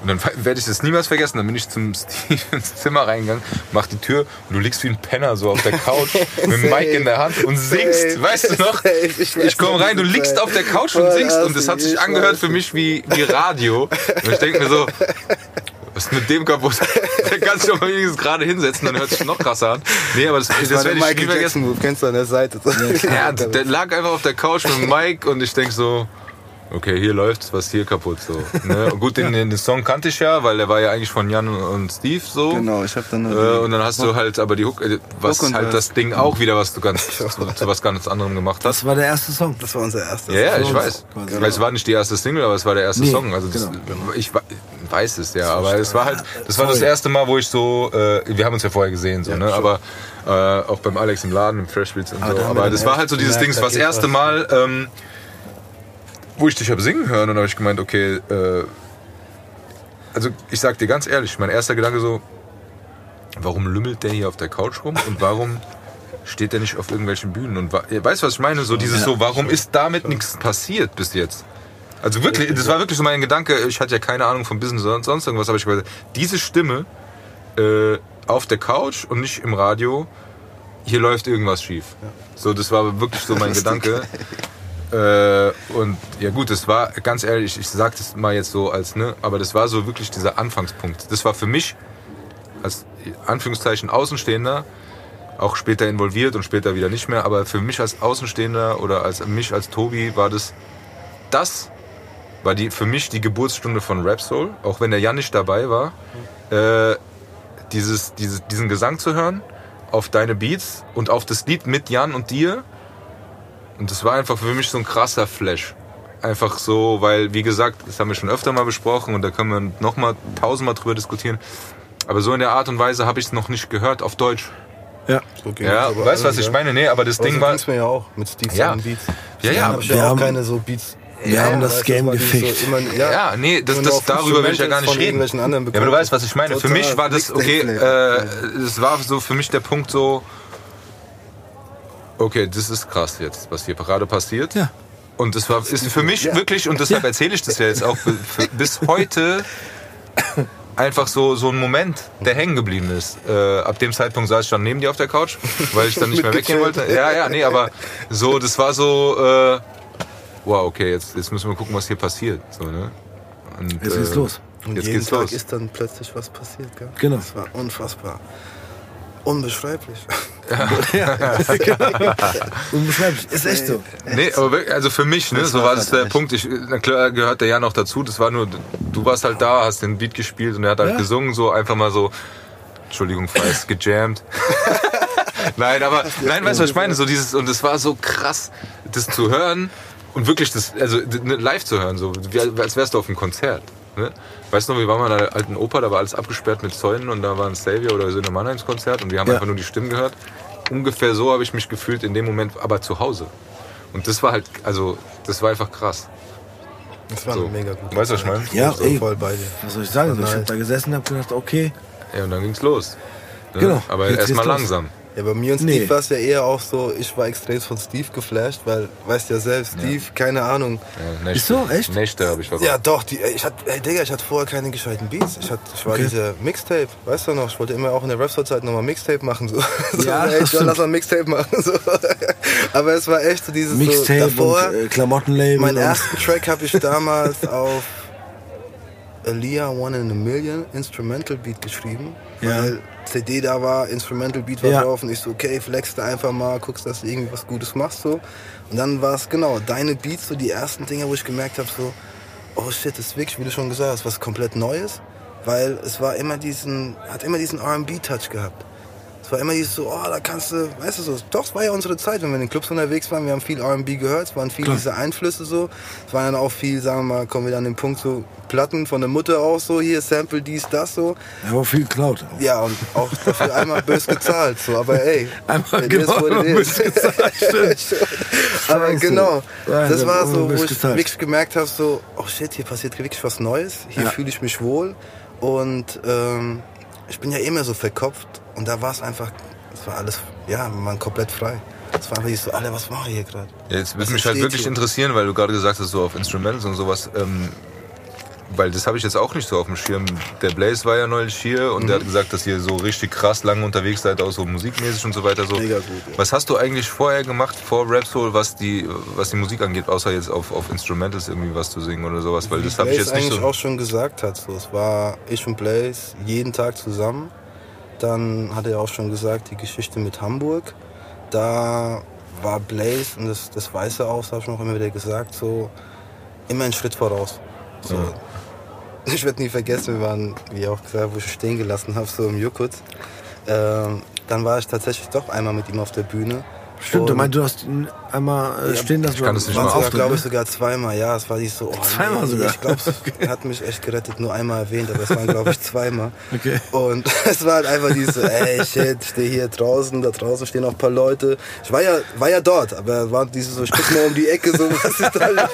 Und dann werde ich das niemals vergessen. Dann bin ich zum Steve ins Zimmer reingegangen, mach die Tür und du liegst wie ein Penner so auf der Couch mit dem Mic in der Hand und singst. Safe. Weißt du noch? Safe. Ich Ich komme rein, du liegst auf der Couch und Voll singst und das hat sich ich angehört für mich wie, wie Radio. Und ich denke mir so, was ist mit dem kaputt? Der kann sich doch mal wenigstens gerade hinsetzen, dann hört sich noch krasser an. Nee, aber das, das, Das werde ich nie vergessen. Jackson kennst du an der Seite. Ja, der lag einfach auf der Couch mit dem Mic und ich denk so, okay, hier läuft's, was hier kaputt so. Ne? Gut, den, den Song kannte ich ja, weil der war ja eigentlich von Jan und Steve so. Genau, ich hab dann Äh, und dann hast du halt aber die Hook, äh, was Hook halt das Ding auch wieder, was du ganz zu, zu was ganz anderem gemacht hast. Das war der erste Song. Das war unser erster. Ja, ja, für ich weiß. Weil Es war nicht die erste Single, aber es war der erste Nee, Song. Also das, genau. ich weiß es ja, aber es war halt, das war das erste Mal, wo ich so, äh, wir haben uns ja vorher gesehen, so, ne? Aber äh, auch beim Alex im Laden, im Fresh Beats und Ah, so. Aber das war halt so dieses Ding, da das erste was. Mal, ähm, wo ich dich habe singen hören und habe ich gemeint, okay, äh, also ich sag dir ganz ehrlich, mein erster Gedanke so, warum lümmelt der hier auf der Couch rum und warum steht der nicht auf irgendwelchen Bühnen und weißt du, was ich meine? So dieses so, warum ist damit nichts passiert bis jetzt? Also wirklich, das war wirklich so mein Gedanke. Ich hatte ja keine Ahnung vom Business oder sonst irgendwas, aber ich weiß, diese Stimme äh, auf der Couch und nicht im Radio, hier läuft irgendwas schief. So, das war wirklich so mein Gedanke. Äh, und ja gut, das war ganz ehrlich, ich sag das mal jetzt so als ne, aber das war so wirklich dieser Anfangspunkt. Das war für mich als Anführungszeichen Außenstehender auch später involviert und später wieder nicht mehr, aber für mich als Außenstehender oder als mich als Tobi war das das war die für mich die Geburtsstunde von Rap Soul, auch wenn der Jan nicht dabei war. Äh, dieses, dieses, diesen Gesang zu hören auf deine Beats und auf das Lied mit Jan und dir. Und das war einfach für mich so ein krasser Flash. Einfach so, weil, wie gesagt, das haben wir schon öfter mal besprochen und da können wir noch mal tausendmal drüber diskutieren. Aber so in der Art und Weise habe ich es noch nicht gehört auf Deutsch. Ja. So ging Ja, aber weißt du, was ich meine? Nee, aber das Aber Ding so war. ging's mir ja auch mit Steve Ja. seinen Beats. Ja, ja, Ich wir habe auch haben- keine so Beats. wir haben das weißt, Game gefickt. So immer, ja, Ja, nee, das, Und das, darüber will ich ja gar nicht reden. Ja, aber du weißt, was ich meine. Für Total. mich war das, okay, äh, es war so für mich der Punkt so, okay, das ist krass jetzt, was hier gerade passiert. Ja. Und das war, ist für mich Ja. wirklich, und deshalb erzähle ich das ja jetzt auch bis heute einfach so, so ein Moment, der hängen geblieben ist. Äh, ab dem Zeitpunkt saß ich dann neben dir auf der Couch, weil ich dann nicht mehr weggehen wollte. Ja, ja, nee, aber so, das war so, äh, wow, okay, jetzt, jetzt müssen wir gucken, was hier passiert. So, ne? Und, Jetzt geht's äh, los. Und Jetzt jeden geht's Tag los. ist dann plötzlich was passiert, gell? Genau. Das war unfassbar. Unbeschreiblich. Unbeschreiblich. Ist echt so. Nee, aber wirklich, also für mich, ne, Das so war das halt der echt. Punkt. Ich, na klar gehört der ja noch dazu. Das war nur, du warst halt da, hast den Beat gespielt und er hat halt Ja. gesungen, so einfach mal so, Entschuldigung, falls gejammt. nein, aber, nein, weißt du, was ich meine? So dieses, und es war so krass, das zu hören und wirklich das, also ne, live zu hören, so, als wärst du auf einem Konzert. Ne? Weißt du noch, wir waren mal in einer alten Oper, da war alles abgesperrt mit Zäunen und da war ein Savior oder so ein Mannheims-Konzert und wir haben Ja. einfach nur die Stimmen gehört. Ungefähr so habe ich mich gefühlt in dem Moment, aber zu Hause. Und das war halt, also, das war einfach krass. Das war So. mega gute Weißt du, was ich meine? Ja, ey. voll bei dir. Was soll ich sagen? So, ich Nice. habe da gesessen und habe gedacht, okay, Ja, und dann ging's los. Ne? Genau, Aber erstmal langsam. Ja, bei mir und Steve Nee. war es ja eher auch so, ich war extrem von Steve geflasht, weil, weißt ja selbst, Steve, keine Ahnung. Ja, Nächte, Ist so? Echt? Nächte habe ich verbracht. Ja, doch, die, ey, ich hatte, ey, Digga, ich hatte vorher keine gescheiten Beats. Ich, hatte, ich war Okay. dieser Mixtape, weißt du noch, ich wollte immer auch in der Rap-Zeit nochmal Mixtape machen. So. so Ja, ey, das John, lass mal Mixtape machen. So. Aber es war echt so dieses Mixtape so, davor, und äh, Klamottenlabel. Meinen ersten Track habe ich damals auf Aaliyah One in a Million Instrumental Beat geschrieben. Ja. Weil CD da war, Instrumental Beat war Ja. drauf und ich so, okay, flex da einfach mal, guckst, dass du irgendwie was Gutes machst so. Und dann war es genau, deine Beats, so die ersten Dinge, wo ich gemerkt habe, so, oh shit, das ist wirklich, wie du schon gesagt hast, was komplett Neues. Weil es war immer diesen, hat immer diesen R&B-Touch gehabt. Es war immer dieses so, oh, da kannst du, weißt du so, doch, es war ja unsere Zeit, wenn wir in den Clubs unterwegs waren, wir haben viel R&B gehört, es waren viel Klar. diese Einflüsse so. Es waren dann auch viel, sagen wir mal, kommen wir dann an den Punkt so, Platten von der Mutter auch so, hier, Sample, dies, das so. Ja, aber viel Cloud. Ja, und auch dafür einmal bös gezahlt, so, aber ey. Einmal genau, bös gezahlt, stimmt. aber Scheiße. genau, Ja, das da war so, wo ich gezahlt. wirklich gemerkt habe, so, oh shit, hier passiert wirklich was Neues, hier Ja. fühle ich mich wohl und ähm, ich bin ja immer so verkopft und da war es einfach, es war alles, ja, man komplett frei. Das war einfach nicht so, Alter, was mache ich hier gerade? Ja, jetzt würde mich halt wirklich hier? interessieren, weil du gerade gesagt hast, so auf Instrumentals und sowas. Ähm, weil das habe ich jetzt auch nicht so auf dem Schirm. Der Blaze war ja neulich hier und der Mhm. hat gesagt, dass ihr so richtig krass lange unterwegs seid, auch so musikmäßig und so weiter. So. Mega gut, ja. Was hast du eigentlich vorher gemacht, vor Rap Soul, was die, was die Musik angeht, außer jetzt auf, auf Instrumentals irgendwie was zu singen oder sowas? Weil das habe ich jetzt nicht eigentlich so. auch schon gesagt hat. So, es war ich und Blaze jeden Tag zusammen. Dann hat er auch schon gesagt, die Geschichte mit Hamburg. Da war Blaze, und das, das weiß er auch, das habe ich noch immer wieder gesagt, so immer einen Schritt voraus. So. Ja. Ich werde nie vergessen, wir waren, wie auch gesagt, wo ich stehen gelassen habe, so im Jukutz. Ähm, dann war ich tatsächlich doch einmal mit ihm auf der Bühne. Stimmt, du meinst, du hast ihn einmal äh, Ja, stehen lassen. ich kann das nicht mal Auftritt, glaube ne? ich, sogar zweimal. Ja, es war nicht so. Oh, Zweimal sogar? Ich glaube, er hat mich echt gerettet. Nur einmal erwähnt, aber es waren, glaube ich, zweimal. Okay. Und es war halt einfach dieses so, ey, shit, ich stehe hier draußen, da draußen stehen auch ein paar Leute. Ich war ja, war ja dort, aber war dieses so, ich guck mal um die Ecke, so, was ist da los?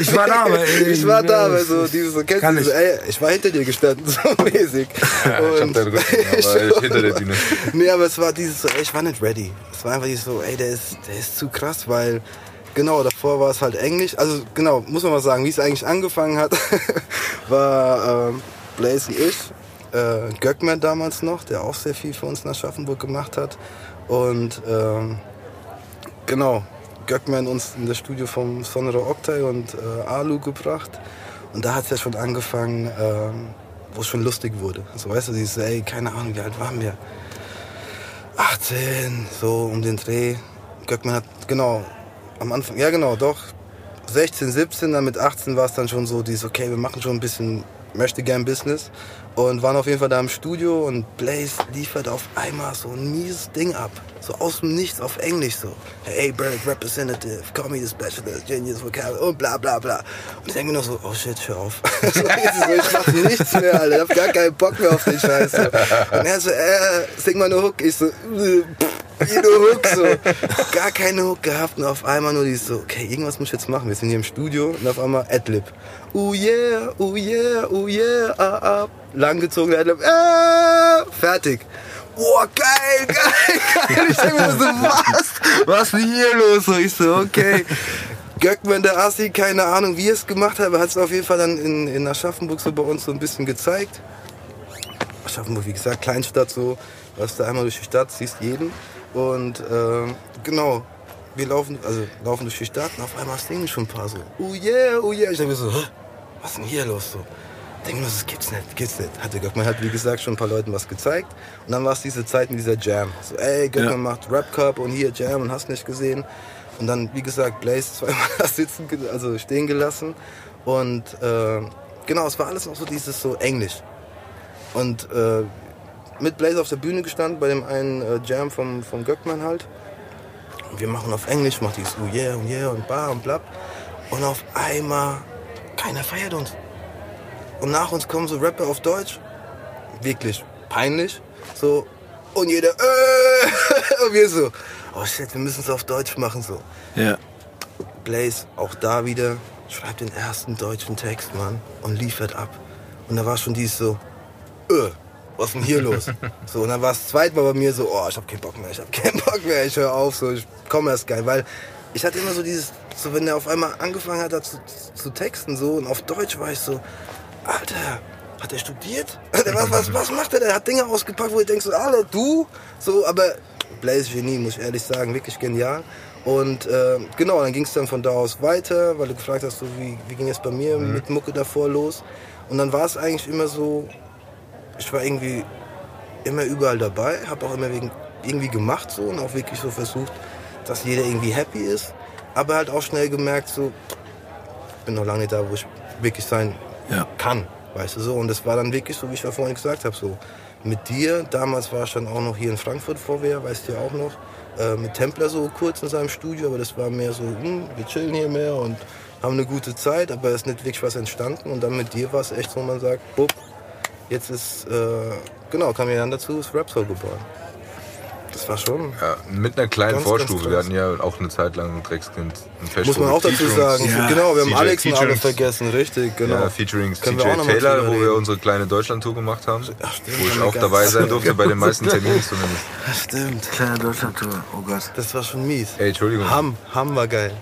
Ich war da, aber ey, Ich war da, aber das so, dieses so, kennst du, so, ich. ey, ich war hinter dir gestanden, so mäßig. Ja, ich hab deinen Rücken, aber ich hinter der Bühne. nee, aber es war dieses so, ey, ich war nicht ready. Es war einfach dieses so, ey, der ist, der ist zu krass, weil genau, davor war es halt Englisch. Also genau, muss man mal sagen, wie es eigentlich angefangen hat, war ähm, Blaze und ich, äh, Göckmann damals noch, der auch sehr viel für uns in Aschaffenburg gemacht hat. Und ähm, genau, Göckmann uns in das Studio vom Sonora Octay und äh, Alu gebracht. Und da hat es ja schon angefangen, ähm, wo es schon lustig wurde. So weißt du, dieses, ey, keine Ahnung, wie alt waren wir? 18, so um den Dreh. Göckmann hat, genau, am Anfang, ja genau, doch, 16, 17, dann mit 18 war es dann schon so, dieses, okay, wir machen schon ein bisschen, möchte gern Business. Und waren auf jeden Fall da im Studio und Blaze liefert auf einmal so ein mieses Ding ab. So aus dem Nichts auf Englisch so. Hey, Bird Representative, the specialist, genius vocabulary und bla bla bla. Und ich denke mir nur so, oh shit, hör auf. so, ich mach nichts mehr, Alter. Ich hab gar keinen Bock mehr auf den Scheiß. So. Und er so, äh, sing mal eine Hook. Ich so, pff, jede Hook so. Gar keine Hook gehabt und auf einmal nur dieses so, okay, irgendwas muss ich jetzt machen. Wir sind hier im Studio und auf einmal Adlib. Oh yeah, oh yeah, oh yeah, ah, ah. Langgezogener Adlib, äh, fertig. Boah, geil, geil, geil. Ich denke mir so, was? Was ist denn hier los? So, ich so, okay. Göckmann, der Assi, keine Ahnung, wie er es gemacht hat, aber hat es auf jeden Fall dann in, in Aschaffenburg so bei uns so ein bisschen gezeigt. Aschaffenburg, wie gesagt, Kleinstadt so, läufst da einmal durch die Stadt, siehst jeden. Und ähm, genau, wir laufen, also laufen durch die Stadt und auf einmal singen schon ein paar so, oh yeah, oh yeah. Ich denke mir so, "Hä? was ist denn hier los so? Ich denke mir, das gibt's nicht, gibt's nicht. Hatte Göckmann hat, wie gesagt, schon ein paar Leuten was gezeigt. Und dann war es diese Zeit mit dieser Jam. So, ey, Göckmann Ja. macht Rap Cup und hier Jam und hast nicht gesehen. Und dann, wie gesagt, Blaze zweimal da sitzen, also stehen gelassen. Und äh, genau, es war alles noch so dieses so Englisch. Und äh, mit Blaze auf der Bühne gestanden, bei dem einen äh, Jam vom, vom Göckmann halt. Und wir machen auf Englisch, macht dieses oh yeah, oh yeah und bla und blab. Und auf einmal, keiner feiert uns. Und nach uns kommen so Rapper auf Deutsch. Wirklich peinlich. So. Und jeder, äh, und wir so, oh shit, wir müssen es auf Deutsch machen, so. Ja. Blaze, auch da wieder, schreibt den ersten deutschen Text, Mann, und liefert ab. Und da war schon dies so, äh, was ist denn hier los? So, und dann war es zweimal bei mir so, oh, ich hab keinen Bock mehr, ich hab keinen Bock mehr, ich höre auf, so, ich komme erst geil, weil ich hatte immer so dieses, so wenn er auf einmal angefangen hat, zu, zu texten, so, und auf Deutsch war ich so, Alter, hat er studiert? was, was, was macht er? Der hat Dinge ausgepackt, wo ich denke so, Alter, du? So, aber Blaze Genie, muss ich ehrlich sagen, wirklich genial. Und äh, genau, dann ging es dann von da aus weiter, weil du gefragt hast, so, wie, wie ging es bei mir mit Mucke davor los. Und dann war es eigentlich immer so, ich war irgendwie immer überall dabei, habe auch immer irgendwie gemacht so und auch wirklich so versucht, dass jeder irgendwie happy ist. Aber halt auch schnell gemerkt, so, ich bin noch lange nicht da, wo ich wirklich sein Ja. kann, weißt du so. Und das war dann wirklich so, wie ich ja vorhin gesagt habe, so mit dir. Damals war ich dann auch noch hier in Frankfurt vorher, weißt du ja auch noch, äh, mit Templer so kurz in seinem Studio, aber das war mehr so, hm, wir chillen hier mehr und haben eine gute Zeit, aber es ist nicht wirklich was entstanden. Und dann mit dir war es echt so, man sagt, bupp, jetzt ist, äh, genau, kam ja dann dazu, ist Rap Soul geboren. Das war schon. Ja, mit einer kleinen Ganz, Vorstufe. ganz wir hatten ja auch eine Zeit lang ein Dreckskind. Ein Muss Festival man auch dazu sagen. Ja. Genau, wir haben CJ Alex und alle vergessen, richtig, genau. Ja, featuring Können CJ Taylor, wo wir unsere kleine Deutschland-Tour gemacht haben. Ach, stimmt, wo ich auch ganz- dabei sein durfte, bei den meisten Terminen zumindest. Stimmt. Kleine Deutschlandtour, oh Gott. Das war schon mies. Ey, Entschuldigung. Ham, Ham war geil.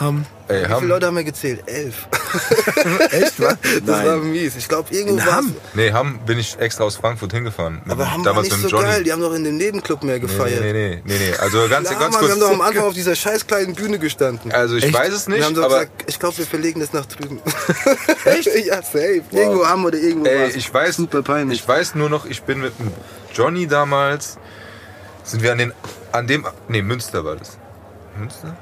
Ham. Ey, Wie Hamm. viele Leute haben wir gezählt? Elf. Echt, was? Das war mies. Ich glaube, irgendwo In Hamm? Nee, Hamm bin ich extra aus Frankfurt hingefahren. Aber Hamm war nicht so geil. Die haben doch in dem Nebenclub mehr Nee, gefeiert. nee, nee, nee, nee. Also ganz, Klar, ganz Mann, wir haben doch am kurz. Anfang auf dieser scheiß kleinen Bühne gestanden. Also ich Echt? weiß es wir nicht, haben doch aber gesagt, ich glaube, wir verlegen das nach drüben. Echt? ja, safe. Irgendwo Hamm oder irgendwo ey, was. ich weiß, Super peinlich. ich weiß nur noch, ich bin mit dem Johnny damals, sind wir an den, an dem, nee, Münster war das. Münster?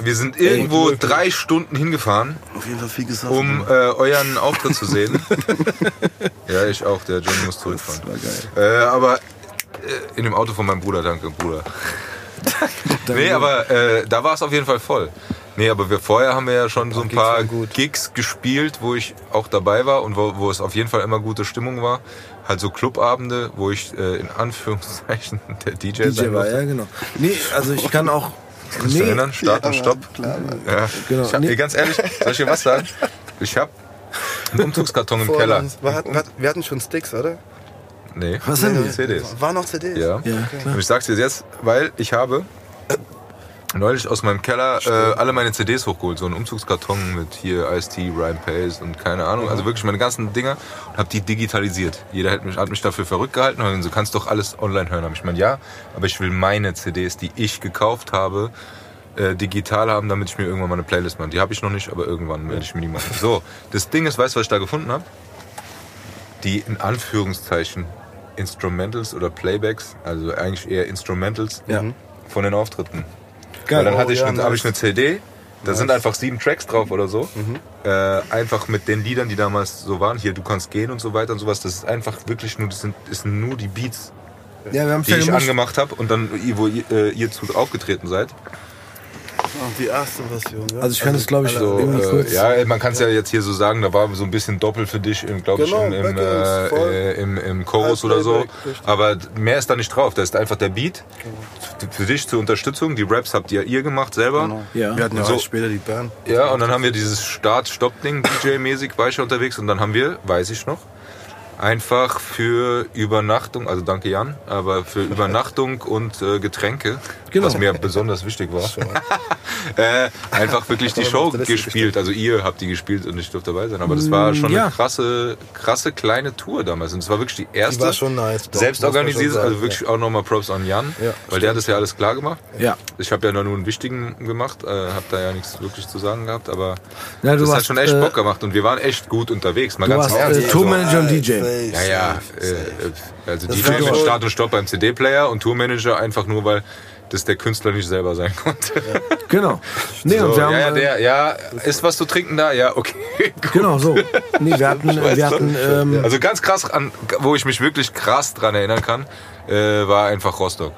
Wir sind irgendwo wirklich. drei Stunden hingefahren, auf jeden Fall viel gesoffen. um äh, euren Auftritt zu sehen. ja, ich auch, der Johnny muss zurückfahren. war geil. Äh, aber äh, in dem Auto von meinem Bruder, danke, Bruder. nee, aber äh, da war es auf jeden Fall voll. Nee, aber wir vorher haben wir ja schon so ein paar. Gigs gespielt, wo ich auch dabei war und wo, wo es auf jeden Fall immer gute Stimmung war. Halt so Clubabende, wo ich äh, in Anführungszeichen der DJ, DJ sein war, ja, genau. Nee, also ich kann auch. Kannst du dich erinnern? Start und Stopp. Klar. Ja. Genau. Ich hab, Nee. ganz ehrlich, soll ich dir was sagen? Ich hab einen Umzugskarton im Vor Keller. uns. Wir hatten, wir hatten schon Sticks, oder? Nee, Was denn? Nee, nee. CDs. War noch CDs? Ja. Ja, klar. Und ich sag's dir jetzt, weil ich habe neulich aus meinem Keller äh, alle meine CDs hochgeholt. So einen Umzugskarton mit hier Ice-T, Rhyme Pace und keine Ahnung. Also wirklich meine ganzen Dinger und habe die digitalisiert. Jeder hat mich, hat mich dafür verrückt gehalten und so kannst doch alles online hören. Hab ich meine, ja, aber ich will meine CDs, die ich gekauft habe, äh, digital haben, damit ich mir irgendwann mal eine Playlist mache. Die habe ich noch nicht, aber irgendwann werde ich mir die machen. So, das Ding ist, weißt du, was ich da gefunden habe? Die in Anführungszeichen Instrumentals oder Playbacks, also eigentlich eher Instrumentals Ja. von den Auftritten. Geil. Weil dann hatte Oh, ich, ja, habe ich eine CD, da sind einfach sieben Tracks drauf oder so. Äh, einfach mit den Liedern, die damals so waren. Hier, du kannst gehen und so weiter und sowas. Das ist einfach wirklich nur, das sind, sind nur die Beats, Ja, wir haben die ich angemacht habe und dann, wo ihr, äh, ihr zu aufgetreten seid. Die erste Version. Ja? Also ich kann das, glaube ich, So, irgendwie äh, kurz. ja, man kann es ja jetzt hier so sagen, da war so ein bisschen doppelt für dich, glaube Genau, ich, im, im, voll. äh, im, im Chorus oder so. Richtig. Aber mehr ist da nicht drauf. Da ist einfach der Beat Genau. für dich zur Unterstützung. Die Raps habt ihr ihr gemacht selber. Genau. Ja. Wir hatten ja So. auch später die Band. Ja, und dann haben wir dieses Start-Stopp-Ding, DJ-mäßig, war ich ja unterwegs. Und dann haben wir, weiß ich noch, einfach für Übernachtung, also danke Jan, aber für Übernachtung und äh, Getränke, Genau. was mir besonders wichtig war, äh, einfach wirklich die Show gespielt. Also ihr habt die gespielt und ich durfte dabei sein. Aber das war schon Ja. eine krasse, krasse kleine Tour damals. Und es war wirklich die erste. Die war schon nice. doch, Selbst muss man organisiert, schon sagen, also wirklich auch nochmal Props an Jan, Ja, weil der hat das ja alles klar gemacht. Ja. Ich habe ja nur einen wichtigen gemacht, äh, habe da ja nichts wirklich zu sagen gehabt, aber Ja, du das hat warst, schon echt äh, Bock gemacht und wir waren echt gut unterwegs. Mal Du ganz warst äh. Ja, Tourmanager und DJ. Safe, ja, ja, safe, safe. äh, also Das DJ war mit Start und Stopp beim CD-Player und Tourmanager einfach nur, weil das der Künstler nicht selber sein konnte. Genau. Nee, So, und wir haben, ja, ja, äh, der, ja, ist was zu trinken da? Ja, okay. gut. Genau, so. Nee, wir hatten, wir hatten ähm, Also ganz krass, an, wo ich mich wirklich krass dran erinnern kann, äh, war einfach Rostock.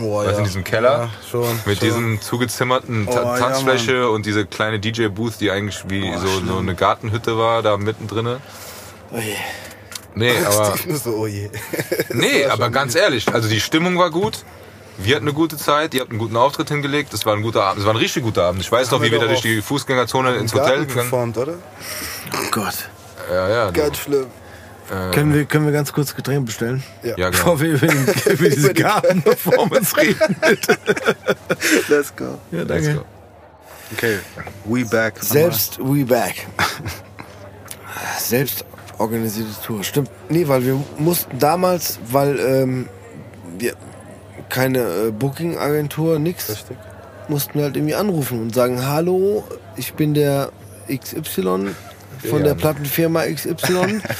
Oh, du, in diesem Keller? Ja, schon. Mit schon. diesem zugezimmerten Oh, Ta ja, Tanzfläche und diese kleine DJ-Booth, die eigentlich wie so, so eine Gartenhütte war, da mittendrin. Oh je. Nee, aber, so, oh je. nee, aber ganz ehrlich, also die Stimmung war gut. Wir hatten eine gute Zeit, ihr habt einen guten Auftritt hingelegt. Das war ein guter Abend, das war ein richtig guter Abend. Ich weiß noch, wie wir da durch die Fußgängerzone ins Hotel gegangen performt, oder? oh Gott. Ja, ja. du. Ganz schlimm. Können wir, können wir ganz kurz Getränke bestellen? Ja, genau. Bevor wir über, den, über diese Garten-Performance reden. Let's go. Ja, Let's danke. go. Okay, we back. Selbst we back. Selbst organisierte Tour. Stimmt. Nee, weil wir mussten damals, weil ähm, wir keine äh, Booking-Agentur, nix, Richtig. mussten wir halt irgendwie anrufen und sagen, hallo, ich bin der XY von Ja, der? Plattenfirma XY.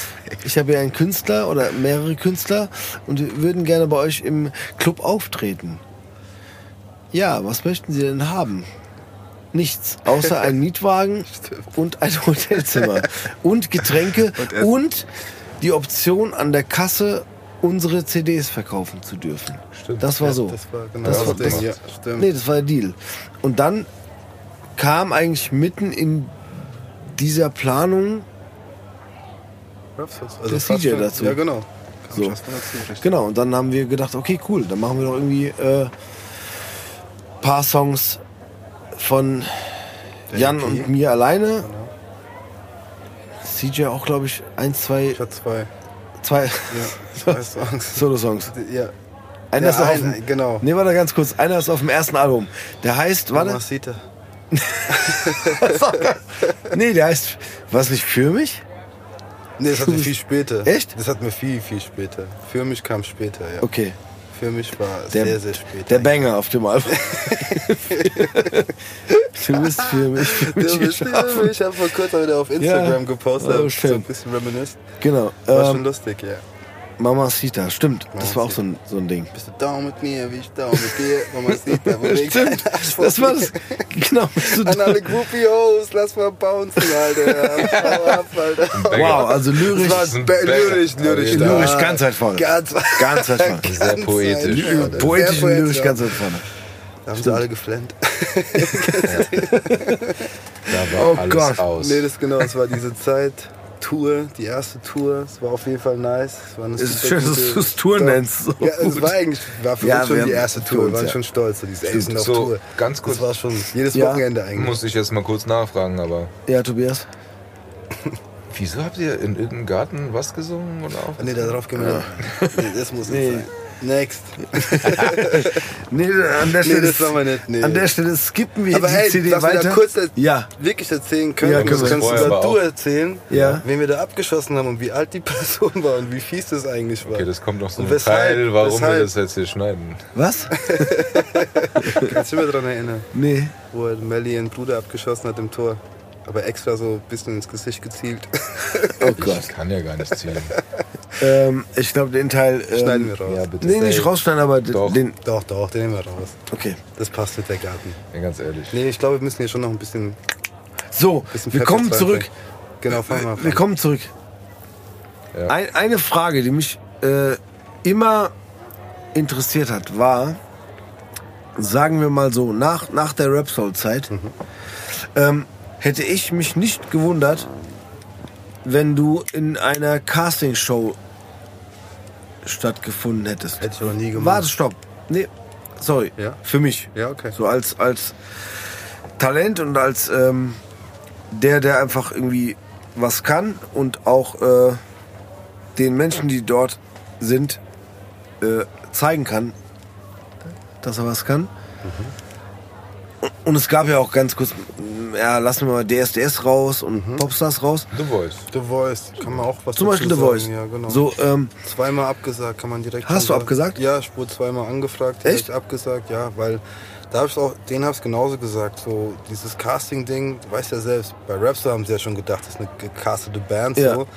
Ich habe hier einen Künstler oder mehrere Künstler und wir würden gerne bei euch im Club auftreten. Ja, was möchten Sie denn haben? Nichts, außer einen Mietwagen und ein Hotelzimmer und Getränke und, die Option an der Kasse unsere CDs verkaufen zu dürfen. Stimmt. Das war so. Das war genau Das das, war- das- ja. Nee, das war der Deal. Und dann kam eigentlich mitten in dieser Planung Also der CJ dazu. Ja, genau. So. Dazu. Genau, und dann haben wir gedacht, okay, cool, dann machen wir doch irgendwie äh, paar Songs von Jan und mir alleine. CJ auch, glaube ich, eins, zwei, Ich hatte zwei. zwei Ja, zwei Songs. Solo-Songs. Ja. Einer ist auf ein- dem, genau. Nee, warte ganz kurz. Einer ist auf dem ersten Album. Der heißt, warte. Mamacita. Nee, der heißt, was nicht für mich? Nee, das hatten wir viel später. Echt? Das hatten wir viel, viel später. Für mich kam später, ja. Okay. Für mich war Der, sehr, sehr spät. der Banger auf dem Album. du bist für mich, für mich Ja, geschaffen. Ich habe vor kurzem wieder auf Instagram Ja. gepostet, Oh, so ein bisschen reminisced. Genau. War schon Ähm, lustig, ja. Mamacita, stimmt. Das war auch so ein, so ein Ding. Bist du down mit mir, wie ich down mit dir? Mamacita, Stimmt. Das war das. Genau. bist du An da- alle Groupie-Hoes, lass mal bouncen, Alter. Hau ab, Alter. Wow, also lyrisch. Das war lyrisch, lyrisch. Lyrisch ganz weit vorne. Ganz, Ganz weit vorne. ganz Sehr poetisch. Poetisch Sehr und lyrisch ja. ganz weit vorne. Da haben sie alle geflennt. Da war Oh alles Gott. aus. Nee, das genau, es war diese Zeit. Tour, die erste Tour, es war auf jeden Fall nice. Es war eine Es ist schön, dass du es Tour nennst. So ja, es war eigentlich war für Ja, uns schon die erste Tour. Wir waren ja. schon stolz, so dieses auf So, Tour. ganz kurz. Das war schon jedes Ja. Wochenende eigentlich. Muss ich jetzt mal kurz nachfragen, aber Ja, Tobias. wieso habt ihr in irgendeinem Garten was gesungen oder auch? Nee, darauf gehen wir nicht. Nee, das muss nicht Nee. sein. Next. Nee, an der Nee, Stelle, das machen wir nicht. Nee. an der Stelle skippen wir Aber die hey, CD was wir weiter. da kurz ja, wirklich erzählen können, Ja, können das wir. kannst du du erzählen, Ja. wen wir da abgeschossen haben und wie alt die Person war und wie fies das eigentlich war. Okay, das kommt noch so ein weshalb? Teil, warum Weshalb? wir das jetzt hier schneiden. was? Kannst du dich daran erinnern, Nee. wo er Melly ihren Bruder abgeschossen hat im Tor? Aber extra so ein bisschen ins Gesicht gezielt. Oh Gott. Ich kann ja gar nicht ziehen. Ähm, ich glaube, den Teil. Ähm, Schneiden wir raus. Ja, bitte. Nee, nicht rausschneiden, aber Doch. den. Doch, doch, den nehmen wir raus. Okay. Das passt mit der Garten. Ja, ganz ehrlich. Nee, ich glaube, wir müssen hier schon noch ein bisschen, So, bisschen wir kommen zurück. Genau, fangen wir mal Wir an. kommen zurück. Ja. Ein, eine Frage, die mich äh, immer interessiert hat, war, sagen wir mal so, nach, nach der Rap Soul Zeit, ähm, hätte ich mich nicht gewundert, wenn du in einer Castingshow stattgefunden hättest. Hätte ich noch nie gemacht. Warte, stopp. Nee, sorry. Ja? Für mich. Ja, okay. So als, als Talent und als ähm, der, der einfach irgendwie was kann und auch äh, den Menschen, die dort sind, äh, zeigen kann, dass er was kann. Und es gab ja auch ganz kurz, mm, ja, lassen wir mal DSDS raus und Popstars raus. The Voice. The Voice, kann man auch was Zum Beispiel The Voice. Ja, genau. So, ähm, Zweimal abgesagt, kann man direkt Hast du abgesagt? Ja, ich wurde zweimal angefragt, direkt Echt? abgesagt, ja, weil da hab ich auch, denen hab's genauso gesagt, so dieses Casting-Ding, du weißt ja selbst, bei Rapstar haben sie ja schon gedacht, das ist eine gecastete Band, Ja. so,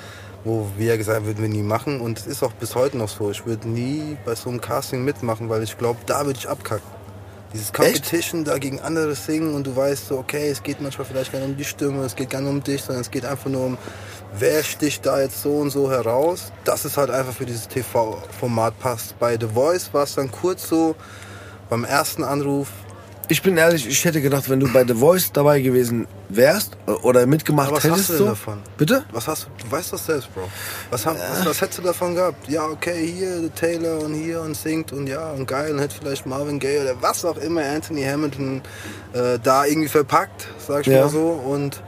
wo wir ja gesagt haben, würden wir nie machen und es ist auch bis heute noch so, ich würde nie bei so einem Casting mitmachen, weil ich glaube, da würde ich abkacken. Dieses Competition da gegen andere singen und du weißt so, okay, es geht manchmal vielleicht gar nicht um die Stimme, es geht gar nicht um dich, sondern es geht einfach nur um, wer sticht da jetzt so und so heraus, dass es halt einfach für dieses TV-Format passt. Bei The Voice war es dann kurz so, beim ersten Anruf, ich bin ehrlich, ich hätte gedacht, wenn du bei The Voice dabei gewesen wärst äh, oder mitgemacht Aber was hättest, hast du denn so. davon? Bitte? was hast du, du weißt das selbst, Bro. Was, hab, was, was hättest du davon gehabt? Ja, okay, hier Taylor und hier und singt und ja, und geil, und hätte vielleicht Marvin Gaye oder was auch immer, Anthony Hamilton äh, da irgendwie verpackt, sag ich Ja. mal so. Und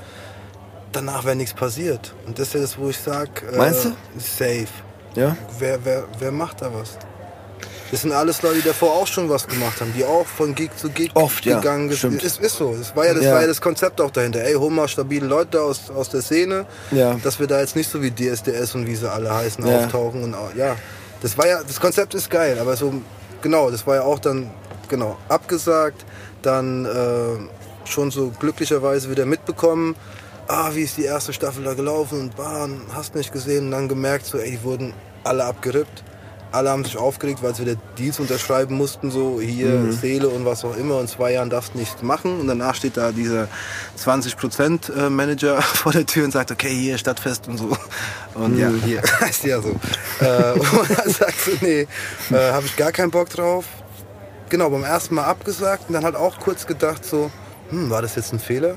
danach wäre nichts passiert. Und das ist das, wo ich sag, äh, Meinst du? Safe. Ja. Wer, wer, wer macht da was? Das sind alles Leute, die davor auch schon was gemacht haben, die auch von Gig zu Gig Oft, ja, gegangen sind. stimmt. Es ist so. Das war ja das, Ja. war ja das Konzept auch dahinter. Ey, hol mal stabile Leute aus, aus der Szene, Ja. dass wir da jetzt nicht so wie DSDS und wie sie alle heißen Ja. auftauchen. Und, ja, das war ja, das Konzept ist geil, aber so, genau, das war ja auch dann, genau, abgesagt, dann äh, schon so glücklicherweise wieder mitbekommen, ah, wie ist die erste Staffel da gelaufen und Bahn, hast nicht gesehen und dann gemerkt, so, ey, die wurden alle abgerippt. Alle haben sich aufgeregt, weil sie wieder Deals unterschreiben mussten, so hier Seele und was auch immer. In zwei Jahren darfst du nichts machen. Und danach steht da dieser 20% äh, Manager vor der Tür und sagt, okay, hier Stadtfest und so. Und ja, hier heißt ja so. äh, und dann sagst du, nee, äh, habe ich gar keinen Bock drauf. Genau, beim ersten Mal abgesagt und dann halt auch kurz gedacht so, hm, war das jetzt ein Fehler?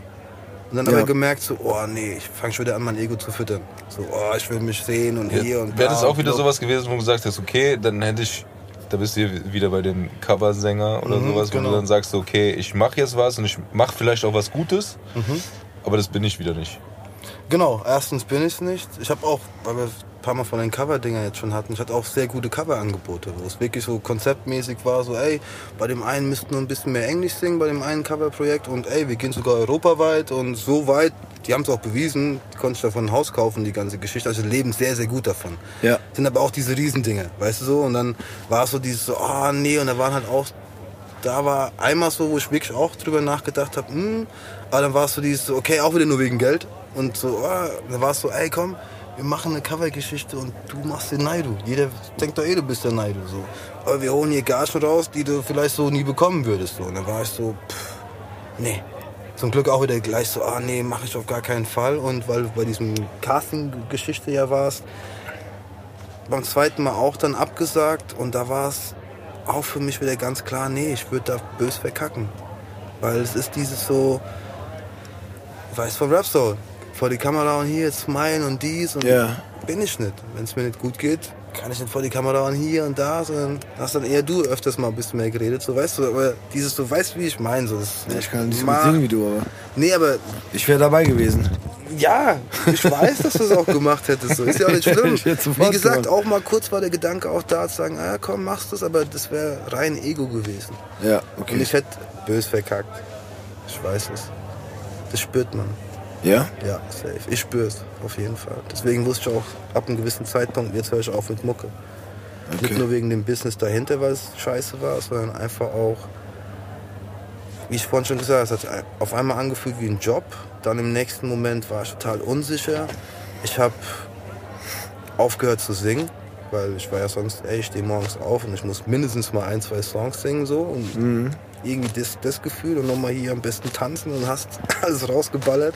Und dann Ja. aber gemerkt, so, oh nee, ich fange schon wieder an, mein Ego zu füttern. So, oh, ich will mich sehen und hier und Wäre da das auch wieder so. sowas gewesen, wo du gesagt hast, okay, dann hätte ich, da bist du hier wieder bei dem Coversänger oder Mhm, sowas, wo genau. du dann sagst, okay, ich mache jetzt was und ich mache vielleicht auch was Gutes, Mhm. aber das bin ich wieder nicht. Genau, erstens bin ich nicht. Ich habe auch, weil wir paar Mal von den Cover-Dinger jetzt schon hatten, ich hatte auch sehr gute Cover-Angebote, wo es wirklich so konzeptmäßig war, so ey, bei dem einen müssten wir ein bisschen mehr Englisch singen, bei dem einen Cover-Projekt und ey, wir gehen sogar europaweit und so weit, die haben es auch bewiesen, die konnte ich davon ein Haus kaufen, die ganze Geschichte, also leben sehr, sehr gut davon. Ja. Sind aber auch diese Riesendinge, weißt du so, und dann war es so dieses so, oh nee, und da waren halt auch da war einmal so, wo ich wirklich auch drüber nachgedacht habe, hm, aber dann war es so dieses, okay, auch wieder nur wegen Geld. Und so, ah, dann war es so, ey komm, wir machen eine Covergeschichte und du machst den Naidu. Jeder denkt doch eh, du bist der Naidu. So. Aber wir holen hier Gagen raus, die du vielleicht so nie bekommen würdest. So. Und dann war ich so, pff, nee. Zum Glück auch wieder gleich so, ah nee, mache ich auf gar keinen Fall. Und weil du bei diesem Casting-Geschichte ja warst, beim zweiten Mal auch dann abgesagt und da war es auch für mich wieder ganz klar, nee, ich würde da bös verkacken. Weil es ist dieses so, weiß von Rap Soul, vor die Kamera und hier smile und dies und Ja. bin ich nicht. Wenn es mir nicht gut geht, kann ich nicht vor die Kamera und hier und da, sondern hast dann eher du öfters mal ein bisschen mehr geredet, so weißt du, aber dieses, du weißt, wie ich meine, so das Ich kann nicht so Ma- gut singen wie du, aber Nee, aber ich wäre dabei gewesen. ja, ich weiß, dass du es auch gemacht hättest. So. Ist ja auch nicht schlimm. Wie gesagt, auch mal kurz war der Gedanke auch da zu sagen, ah, komm, machst es, aber das wäre rein Ego gewesen. Ja, Und okay. ich hätte bös verkackt. Ich weiß es. Das spürt man. Ja? Ja, safe. Ich spüre es, auf jeden Fall. Deswegen wusste ich auch ab einem gewissen Zeitpunkt, jetzt höre ich auf mit Mucke. Nicht Okay. nur wegen dem Business dahinter, weil es scheiße war, sondern einfach auch, wie ich vorhin schon gesagt habe, es hat auf einmal angefühlt wie ein Job. Dann im nächsten Moment war ich total unsicher. Ich habe aufgehört zu singen, weil ich war ja sonst, ey, ich stehe morgens auf und ich muss mindestens mal ein, zwei Songs singen so. Und irgendwie das, das Gefühl und nochmal hier am besten tanzen und hast alles rausgeballert.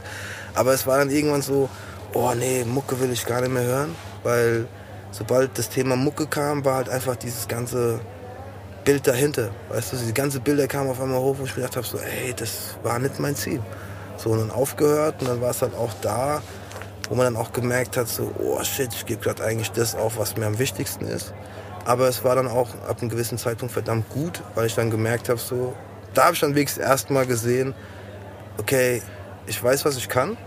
Aber es war dann irgendwann so, oh nee, Mucke will ich gar nicht mehr hören, weil sobald das Thema Mucke kam, war halt einfach dieses ganze Bild dahinter. Weißt du, diese ganze Bilder kamen auf einmal hoch, wo ich gedacht habe, so, ey, das war nicht mein Ziel. So, und dann aufgehört und dann war es halt auch da, wo man dann auch gemerkt hat, so, oh shit, ich gebe gerade eigentlich das auf, was mir am wichtigsten ist. Aber es war dann auch ab einem gewissen Zeitpunkt verdammt gut, weil ich dann gemerkt habe, so, da habe ich dann wenigstens erstmal gesehen, okay, ich weiß, was ich kann,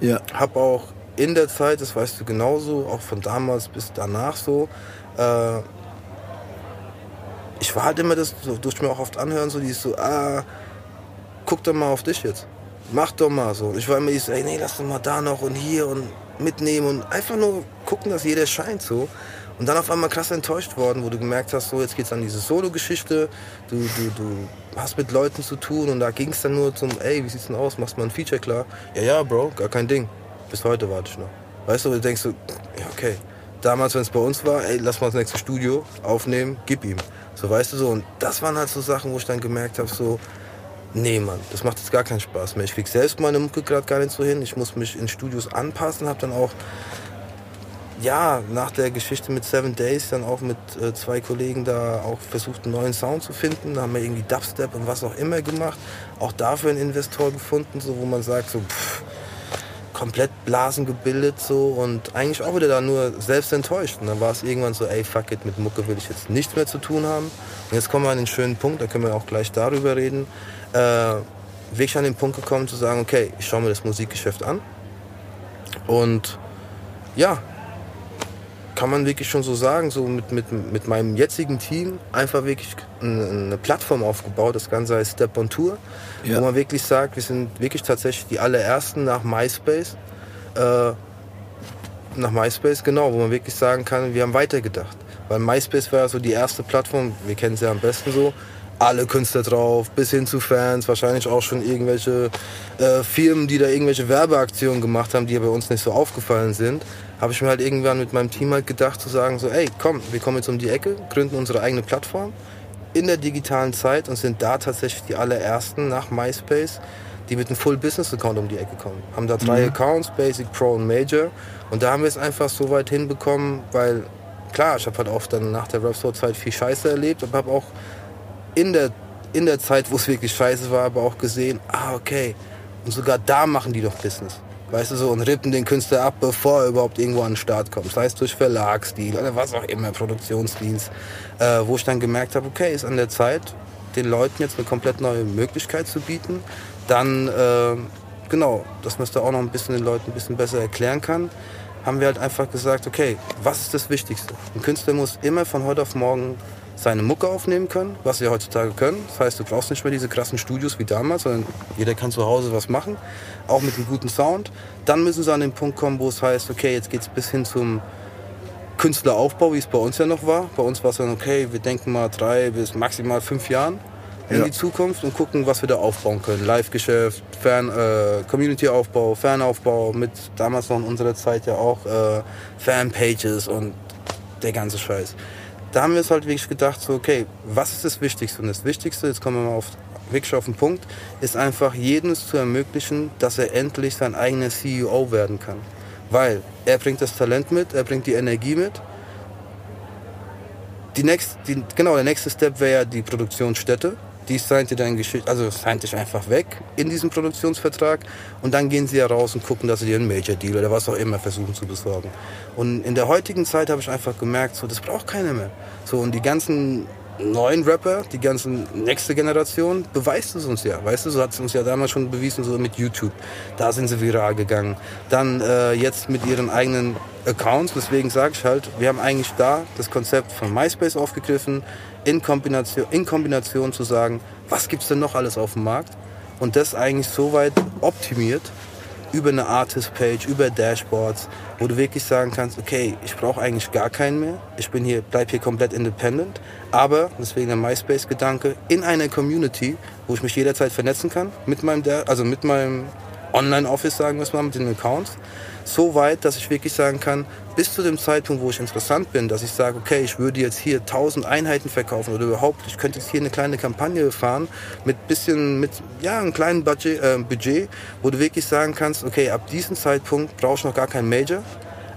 Ja. habe auch in der Zeit, das weißt du genauso, auch von damals bis danach so, äh, ich war halt immer das, so, durfte mir auch oft anhören, so dieses so, ah, guck doch mal auf dich jetzt. Mach doch mal so. Ich war immer dieses, ey, nee, lass doch mal da noch und hier und mitnehmen und einfach nur gucken, dass jeder scheint so. Und dann auf einmal krass enttäuscht worden, wo du gemerkt hast, so jetzt geht's an diese Solo-Geschichte, du, du, du hast mit Leuten zu tun und da ging's dann nur zum, ey, wie sieht's denn aus, machst mal ein Feature klar? Ja, ja, Bro, gar kein Ding. Bis heute warte ich noch. Weißt du, du denkst so, ja, okay. Damals, wenn es bei uns war, ey, lass mal das nächste Studio aufnehmen, gib ihm. So, weißt du so. Und das waren halt so Sachen, wo ich dann gemerkt habe, so, nee, Mann, das macht jetzt gar keinen Spaß mehr. Ich krieg selbst meine Mucke gerade gar nicht so hin. Ich muss mich in Studios anpassen, habe dann auch, ja, nach der Geschichte mit Seven Days dann auch mit äh, zwei Kollegen da auch versucht, einen neuen Sound zu finden. Da haben wir irgendwie Dubstep und was auch immer gemacht. Auch dafür einen Investor gefunden, so, wo man sagt, so, pff, komplett Blasen gebildet so und eigentlich auch wieder da nur selbst enttäuscht. Und dann war es irgendwann so, ey, fuck it, mit Mucke will ich jetzt nichts mehr zu tun haben. Und jetzt kommen wir an den schönen Punkt, da können wir auch gleich darüber reden. Äh, wirklich an den Punkt gekommen zu sagen, okay, ich schaue mir das Musikgeschäft an. Und ja, kann man wirklich schon so sagen, so mit, mit, mit meinem jetzigen Team einfach wirklich eine, Plattform aufgebaut. Das Ganze heißt Step on Tour, Ja. wo man wirklich sagt, wir sind wirklich tatsächlich die allerersten nach MySpace. Äh, nach MySpace, genau, wo man wirklich sagen kann, wir haben weitergedacht. Weil MySpace war ja so die erste Plattform, wir kennen sie ja am besten so, alle Künstler drauf, bis hin zu Fans, wahrscheinlich auch schon irgendwelche äh, Firmen, die da irgendwelche Werbeaktionen gemacht haben, die ja bei uns nicht so aufgefallen sind. Habe ich mir halt irgendwann mit meinem Team halt gedacht zu sagen, so, ey, komm, wir kommen jetzt um die Ecke, gründen unsere eigene Plattform in der digitalen Zeit und sind da tatsächlich die allerersten nach MySpace, die mit einem Full-Business-Account um die Ecke kommen. Haben da drei Accounts, Basic, Pro und Major. Und da haben wir es einfach so weit hinbekommen, weil klar, ich habe halt auch dann nach der Rap-Store-Zeit viel Scheiße erlebt, aber habe auch in der, in der Zeit, wo es wirklich scheiße war, aber auch gesehen, ah, okay, Und sogar da machen die doch Business. Weißt du so, und rippen den Künstler ab, bevor er überhaupt irgendwo an den Start kommt. Sei es durch Verlagsdeal oder was auch immer, Produktionsdeals. Äh, wo ich dann gemerkt habe, okay, ist an der Zeit, den Leuten jetzt eine komplett neue Möglichkeit zu bieten. Dann, äh, genau, dass man es da auch noch ein bisschen den Leuten ein bisschen besser erklären kann, haben wir halt einfach gesagt, okay, was ist das Wichtigste? Ein Künstler muss immer von heute auf morgen seine Mucke aufnehmen können, was wir heutzutage können. Das heißt, du brauchst nicht mehr diese krassen Studios wie damals, sondern jeder kann zu Hause was machen, auch mit einem guten Sound. Dann müssen sie an den Punkt kommen, wo es heißt, okay, jetzt geht es bis hin zum Künstleraufbau, wie es bei uns ja noch war. Bei uns war es dann, okay, wir denken mal drei bis maximal fünf Jahren in ja. die Zukunft und gucken, was wir da aufbauen können. Live-Geschäft, Fan, äh, Community-Aufbau, Fanaufbau, mit damals noch in unserer Zeit ja auch äh, Fanpages und der ganze Scheiß da haben wir uns halt wirklich gedacht, so, okay, was ist das Wichtigste? Und das Wichtigste, jetzt kommen wir mal auf, wirklich auf den Punkt, ist einfach jedem zu ermöglichen, dass er endlich sein eigener CEO werden kann. Weil er bringt das Talent mit, er bringt die Energie mit. Die next, die, genau, der nächste Step wäre ja die Produktionsstätte die signte dann Geschichte, also signte ich einfach weg in diesem Produktionsvertrag und dann gehen sie ja raus und gucken, dass sie dir einen Major Deal oder was auch immer versuchen zu besorgen. Und in der heutigen Zeit habe ich einfach gemerkt, so das braucht keiner mehr. So und die ganzen neuen Rapper, die ganzen nächste Generation, beweist es uns ja. Weißt du, so hat es uns ja damals schon bewiesen, so mit YouTube. Da sind sie viral gegangen. Dann äh, jetzt mit ihren eigenen Accounts. Deswegen sage ich halt, wir haben eigentlich da das Konzept von MySpace aufgegriffen, in Kombination, in Kombination zu sagen, was gibt es denn noch alles auf dem Markt? Und das eigentlich so weit optimiert, über eine Artist-Page, über Dashboards, wo du wirklich sagen kannst, okay, ich brauche eigentlich gar keinen mehr. Ich bin hier, bleib hier komplett independent. Aber, deswegen der MySpace-Gedanke, in einer Community, wo ich mich jederzeit vernetzen kann, mit meinem, also mit meinem Online-Office, sagen wir es mal, mit den Accounts, so weit, dass ich wirklich sagen kann, bis zu dem Zeitpunkt, wo ich interessant bin, dass ich sage, okay, ich würde jetzt hier 1000 Einheiten verkaufen oder überhaupt, ich könnte jetzt hier eine kleine Kampagne fahren mit bisschen, mit ja, einem kleinen Budget, äh, Budget, wo du wirklich sagen kannst, okay, ab diesem Zeitpunkt brauche ich noch gar kein Major,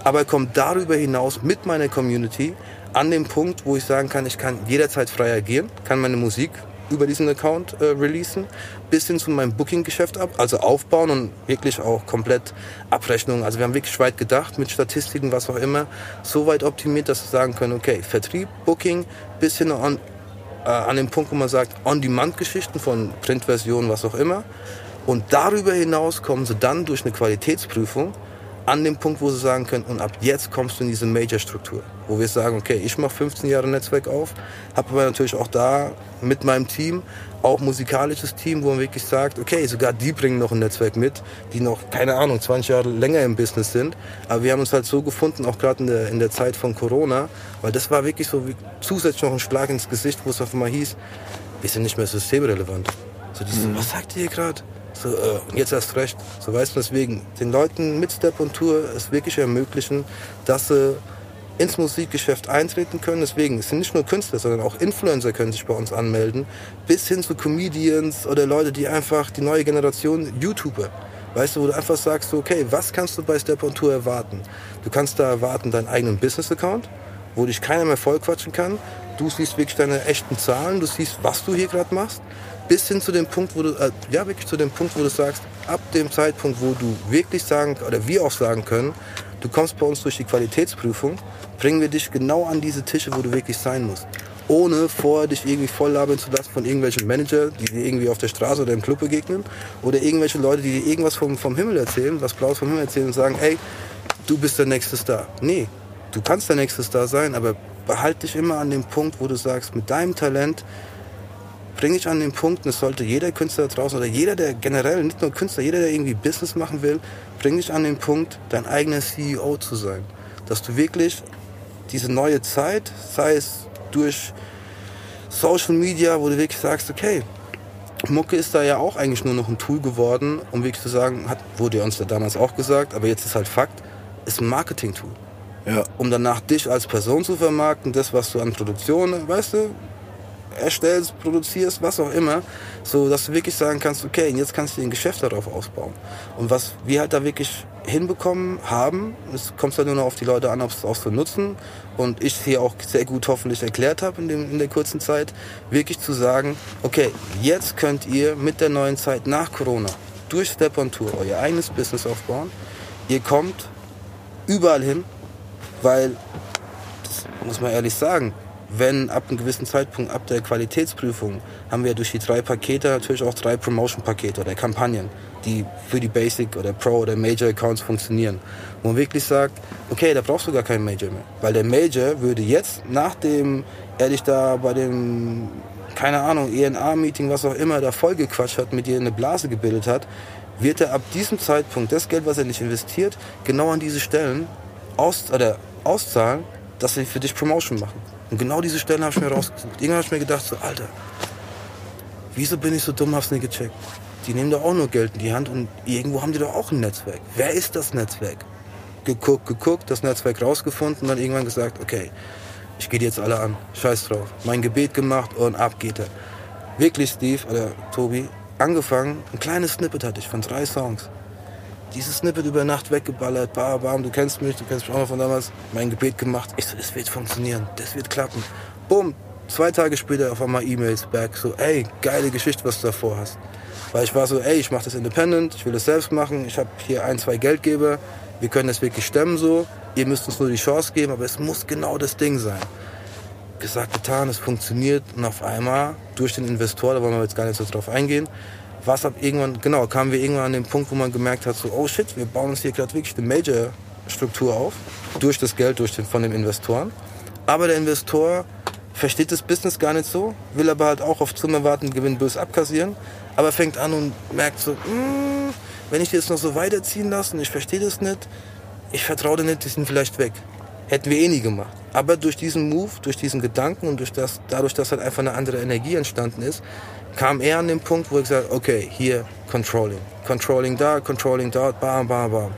aber komme darüber hinaus mit meiner Community an den Punkt, wo ich sagen kann, ich kann jederzeit frei agieren, kann meine Musik über diesen Account äh, releasen, bis hin zu meinem Booking-Geschäft ab, also aufbauen und wirklich auch komplett Abrechnung. Also wir haben wirklich weit gedacht mit Statistiken, was auch immer, so weit optimiert, dass wir sagen können, okay, Vertrieb, Booking, bis hin an, äh, an den Punkt, wo man sagt, On-Demand-Geschichten von Printversionen, was auch immer. Und darüber hinaus kommen sie dann durch eine Qualitätsprüfung an dem Punkt, wo sie sagen können, und ab jetzt kommst du in diese Major-Struktur, wo wir sagen, okay, ich mache 15 Jahre Netzwerk auf, habe aber natürlich auch da mit meinem Team auch musikalisches Team, wo man wirklich sagt, okay, sogar die bringen noch ein Netzwerk mit, die noch, keine Ahnung, 20 Jahre länger im Business sind. Aber wir haben uns halt so gefunden, auch gerade in der, in der Zeit von Corona, weil das war wirklich so wie zusätzlich noch ein Schlag ins Gesicht, wo es auf einmal hieß, wir sind nicht mehr systemrelevant. So dieses, mhm. was sagt ihr gerade? So, äh, jetzt erst recht. So weißt du, deswegen den Leuten mit Step und Tour es wirklich ermöglichen, dass sie ins Musikgeschäft eintreten können. Deswegen, es sind nicht nur Künstler, sondern auch Influencer können sich bei uns anmelden, bis hin zu Comedians oder Leute, die einfach die neue Generation YouTuber. Weißt du, wo du einfach sagst, okay, was kannst du bei Step on Tour erwarten? Du kannst da erwarten deinen eigenen Business-Account, wo dich keiner mehr vollquatschen kann. Du siehst wirklich deine echten Zahlen, du siehst, was du hier gerade machst bis hin zu dem Punkt, wo du, äh, ja wirklich zu dem Punkt, wo du sagst, ab dem Zeitpunkt, wo du wirklich sagen, oder wir auch sagen können, du kommst bei uns durch die Qualitätsprüfung, bringen wir dich genau an diese Tische, wo du wirklich sein musst. Ohne vorher dich irgendwie voll labeln zu lassen von irgendwelchen Manager, die dir irgendwie auf der Straße oder im Club begegnen. Oder irgendwelche Leute, die dir irgendwas vom, vom Himmel erzählen, was Blaues vom Himmel erzählen und sagen, ey, du bist der nächste Star. Nee, du kannst der nächste Star sein, aber behalte dich immer an dem Punkt, wo du sagst, mit deinem Talent bringe ich an den Punkt, das sollte jeder Künstler draußen oder jeder, der generell, nicht nur Künstler, jeder, der irgendwie Business machen will, bringe ich an den Punkt, dein eigener CEO zu sein. Dass du wirklich diese neue Zeit, sei es durch Social Media, wo du wirklich sagst, okay, Mucke ist da ja auch eigentlich nur noch ein Tool geworden, um wirklich zu sagen, hat, wurde uns da damals auch gesagt, aber jetzt ist halt Fakt, ist ein Marketing-Tool. Ja. Um danach dich als Person zu vermarkten, das, was du an Produktionen, weißt du, erstellst, produzierst, was auch immer, so dass du wirklich sagen kannst, okay, jetzt kannst du ein Geschäft darauf ausbauen. Und was wir halt da wirklich hinbekommen haben, es kommt halt nur noch auf die Leute an, ob es auch so nutzen und ich hier auch sehr gut hoffentlich erklärt habe in, dem, in der kurzen Zeit, wirklich zu sagen, okay, jetzt könnt ihr mit der neuen Zeit nach Corona durch Step on Tour euer eigenes Business aufbauen. Ihr kommt überall hin, weil, das muss man ehrlich sagen, wenn ab einem gewissen Zeitpunkt, ab der Qualitätsprüfung, haben wir durch die drei Pakete natürlich auch drei Promotion-Pakete oder Kampagnen, die für die Basic oder Pro oder Major Accounts funktionieren. Wo man wirklich sagt, okay, da brauchst du gar keinen Major mehr. Weil der Major würde jetzt, nachdem er dich da bei dem, keine Ahnung, ENA-Meeting, was auch immer, da vollgequatscht hat, mit dir eine Blase gebildet hat, wird er ab diesem Zeitpunkt das Geld, was er nicht investiert, genau an diese Stellen aus, oder auszahlen, dass sie für dich Promotion machen. Und genau diese Stellen habe ich mir rausgesucht. Irgendwann habe ich mir gedacht, so, Alter, wieso bin ich so dumm, hab's nicht gecheckt? Die nehmen doch auch nur Geld in die Hand und irgendwo haben die doch auch ein Netzwerk. Wer ist das Netzwerk? Geguckt, geguckt, das Netzwerk rausgefunden und dann irgendwann gesagt, okay, ich gehe jetzt alle an. Scheiß drauf. Mein Gebet gemacht und ab geht er. Wirklich, Steve oder Tobi, angefangen, ein kleines Snippet hatte ich von drei Songs dieses Snippet über Nacht weggeballert, bam, bam, du kennst mich, du kennst mich auch noch von damals, mein Gebet gemacht. Ich so, das wird funktionieren, das wird klappen. Bumm, zwei Tage später auf einmal E-Mails back, so, ey, geile Geschichte, was du davor hast. Weil ich war so, ey, ich mache das independent, ich will das selbst machen, ich habe hier ein, zwei Geldgeber, wir können das wirklich stemmen so, ihr müsst uns nur die Chance geben, aber es muss genau das Ding sein. Gesagt, getan, es funktioniert. Und auf einmal durch den Investor, da wollen wir jetzt gar nicht so drauf eingehen, was ab irgendwann, genau, kamen wir irgendwann an den Punkt, wo man gemerkt hat, so, oh shit, wir bauen uns hier gerade wirklich eine Major-Struktur auf, durch das Geld durch den, von den Investoren. Aber der Investor versteht das Business gar nicht so, will aber halt auch auf Zimmer warten, Gewinn bös abkassieren, aber fängt an und merkt so, mm, wenn ich die jetzt noch so weiterziehen lasse und ich verstehe das nicht, ich vertraue dir nicht, die sind vielleicht weg. Hätten wir eh nie gemacht. Aber durch diesen Move, durch diesen Gedanken und durch das, dadurch, dass halt einfach eine andere Energie entstanden ist, kam er an den Punkt, wo ich gesagt okay, hier Controlling. Controlling da, Controlling dort, bam, bam, bam.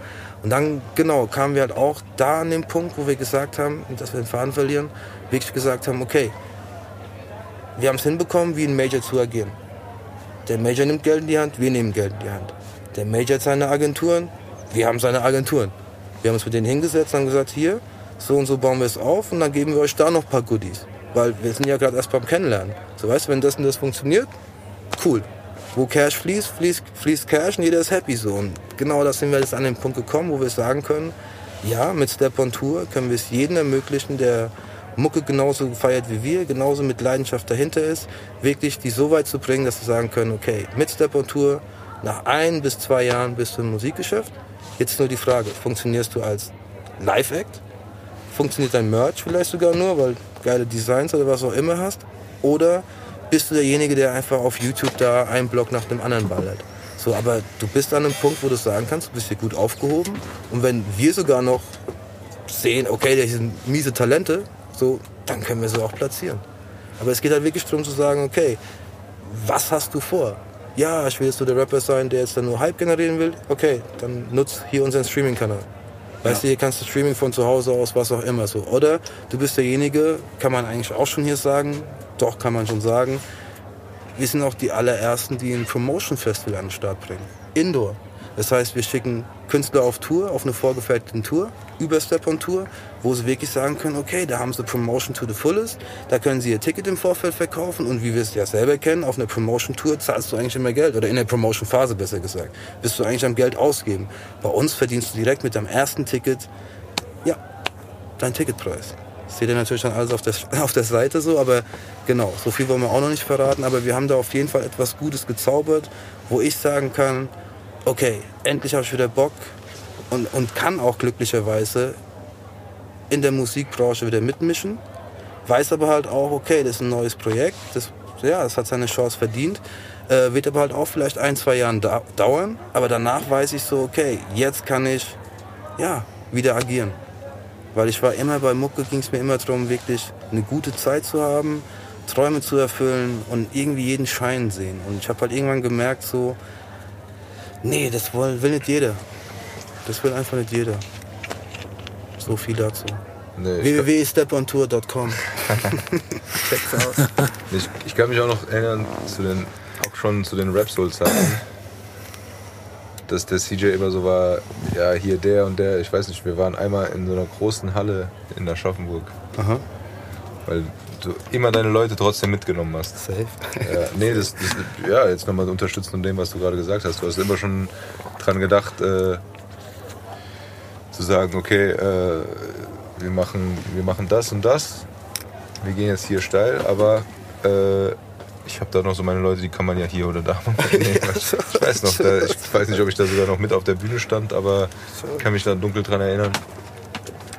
Und dann, genau, kamen wir halt auch da an den Punkt, wo wir gesagt haben, dass wir den Faden verlieren, wirklich gesagt haben, okay, wir haben es hinbekommen, wie ein Major zu agieren. Der Major nimmt Geld in die Hand, wir nehmen Geld in die Hand. Der Major hat seine Agenturen, wir haben seine Agenturen. Wir haben uns mit denen hingesetzt und haben gesagt, hier, so und so bauen wir es auf und dann geben wir euch da noch ein paar Goodies. Weil wir sind ja gerade erst beim Kennenlernen. So weißt du, wenn das und das funktioniert, cool. Wo Cash fließt, fließt, fließt Cash und jeder ist happy so. Und genau das sind wir jetzt an den Punkt gekommen, wo wir sagen können, ja, mit Step on Tour können wir es jedem ermöglichen, der Mucke genauso feiert wie wir, genauso mit Leidenschaft dahinter ist, wirklich die so weit zu bringen, dass wir sagen können, okay, mit Step on Tour, nach ein bis zwei Jahren bist du im Musikgeschäft. Jetzt nur die Frage, funktionierst du als Live-Act? Funktioniert dein Merch vielleicht sogar nur, weil geile Designs oder was auch immer hast? Oder bist du derjenige, der einfach auf YouTube da einen Blog nach dem anderen ballert? So, aber du bist an einem Punkt, wo du sagen kannst, du bist hier gut aufgehoben. Und wenn wir sogar noch sehen, okay, das sind miese Talente, so, dann können wir sie auch platzieren. Aber es geht halt wirklich darum zu sagen, okay, was hast du vor? Ja, ich will jetzt so der Rapper sein, der jetzt dann nur Hype generieren will. Okay, dann nutz hier unseren Streaming-Kanal. Weißt ja. du, hier kannst du Streaming von zu Hause aus, was auch immer so. Oder du bist derjenige, kann man eigentlich auch schon hier sagen, doch kann man schon sagen, wir sind auch die allerersten, die ein Promotion Festival an den Start bringen. Indoor. Das heißt, wir schicken Künstler auf Tour, auf eine vorgefertigte Tour, über Step on Tour, wo sie wirklich sagen können, okay, da haben sie Promotion to the fullest, da können sie ihr Ticket im Vorfeld verkaufen und wie wir es ja selber kennen, auf einer Promotion Tour zahlst du eigentlich immer Geld oder in der Promotion Phase besser gesagt, bist du eigentlich am Geld ausgeben. Bei uns verdienst du direkt mit deinem ersten Ticket, ja, dein Ticketpreis. Das seht ihr natürlich dann alles auf der, auf der Seite so, aber genau, so viel wollen wir auch noch nicht verraten, aber wir haben da auf jeden Fall etwas Gutes gezaubert, wo ich sagen kann, okay, endlich habe ich wieder Bock und, und kann auch glücklicherweise in der Musikbranche wieder mitmischen. Weiß aber halt auch, okay, das ist ein neues Projekt, das, ja, das hat seine Chance verdient. Äh, wird aber halt auch vielleicht ein, zwei Jahre da dauern. Aber danach weiß ich so, okay, jetzt kann ich ja, wieder agieren. Weil ich war immer bei Mucke, ging es mir immer darum, wirklich eine gute Zeit zu haben, Träume zu erfüllen und irgendwie jeden Schein sehen. Und ich habe halt irgendwann gemerkt, so, Nee, das will, will nicht jeder. Das will einfach nicht jeder. So viel dazu. Nee, www.stepontour.com Check's aus. Ich, ich, kann mich auch noch erinnern zu den, auch schon zu den Rap Soul Zeiten, dass der CJ immer so war, ja hier der und der, ich weiß nicht, wir waren einmal in so einer großen Halle in Aschaffenburg. Aha. Weil du immer deine Leute trotzdem mitgenommen hast. Safe. Ja, nee, das, das ja, jetzt nochmal unterstützen und dem, was du gerade gesagt hast. Du hast immer schon dran gedacht, äh, zu sagen, okay, äh, wir, machen, wir machen das und das. Wir gehen jetzt hier steil, aber äh, ich habe da noch so meine Leute, die kann man ja hier oder da machen. Nee, ich weiß noch, da, ich weiß nicht, ob ich da sogar noch mit auf der Bühne stand, aber ich kann mich da dunkel dran erinnern.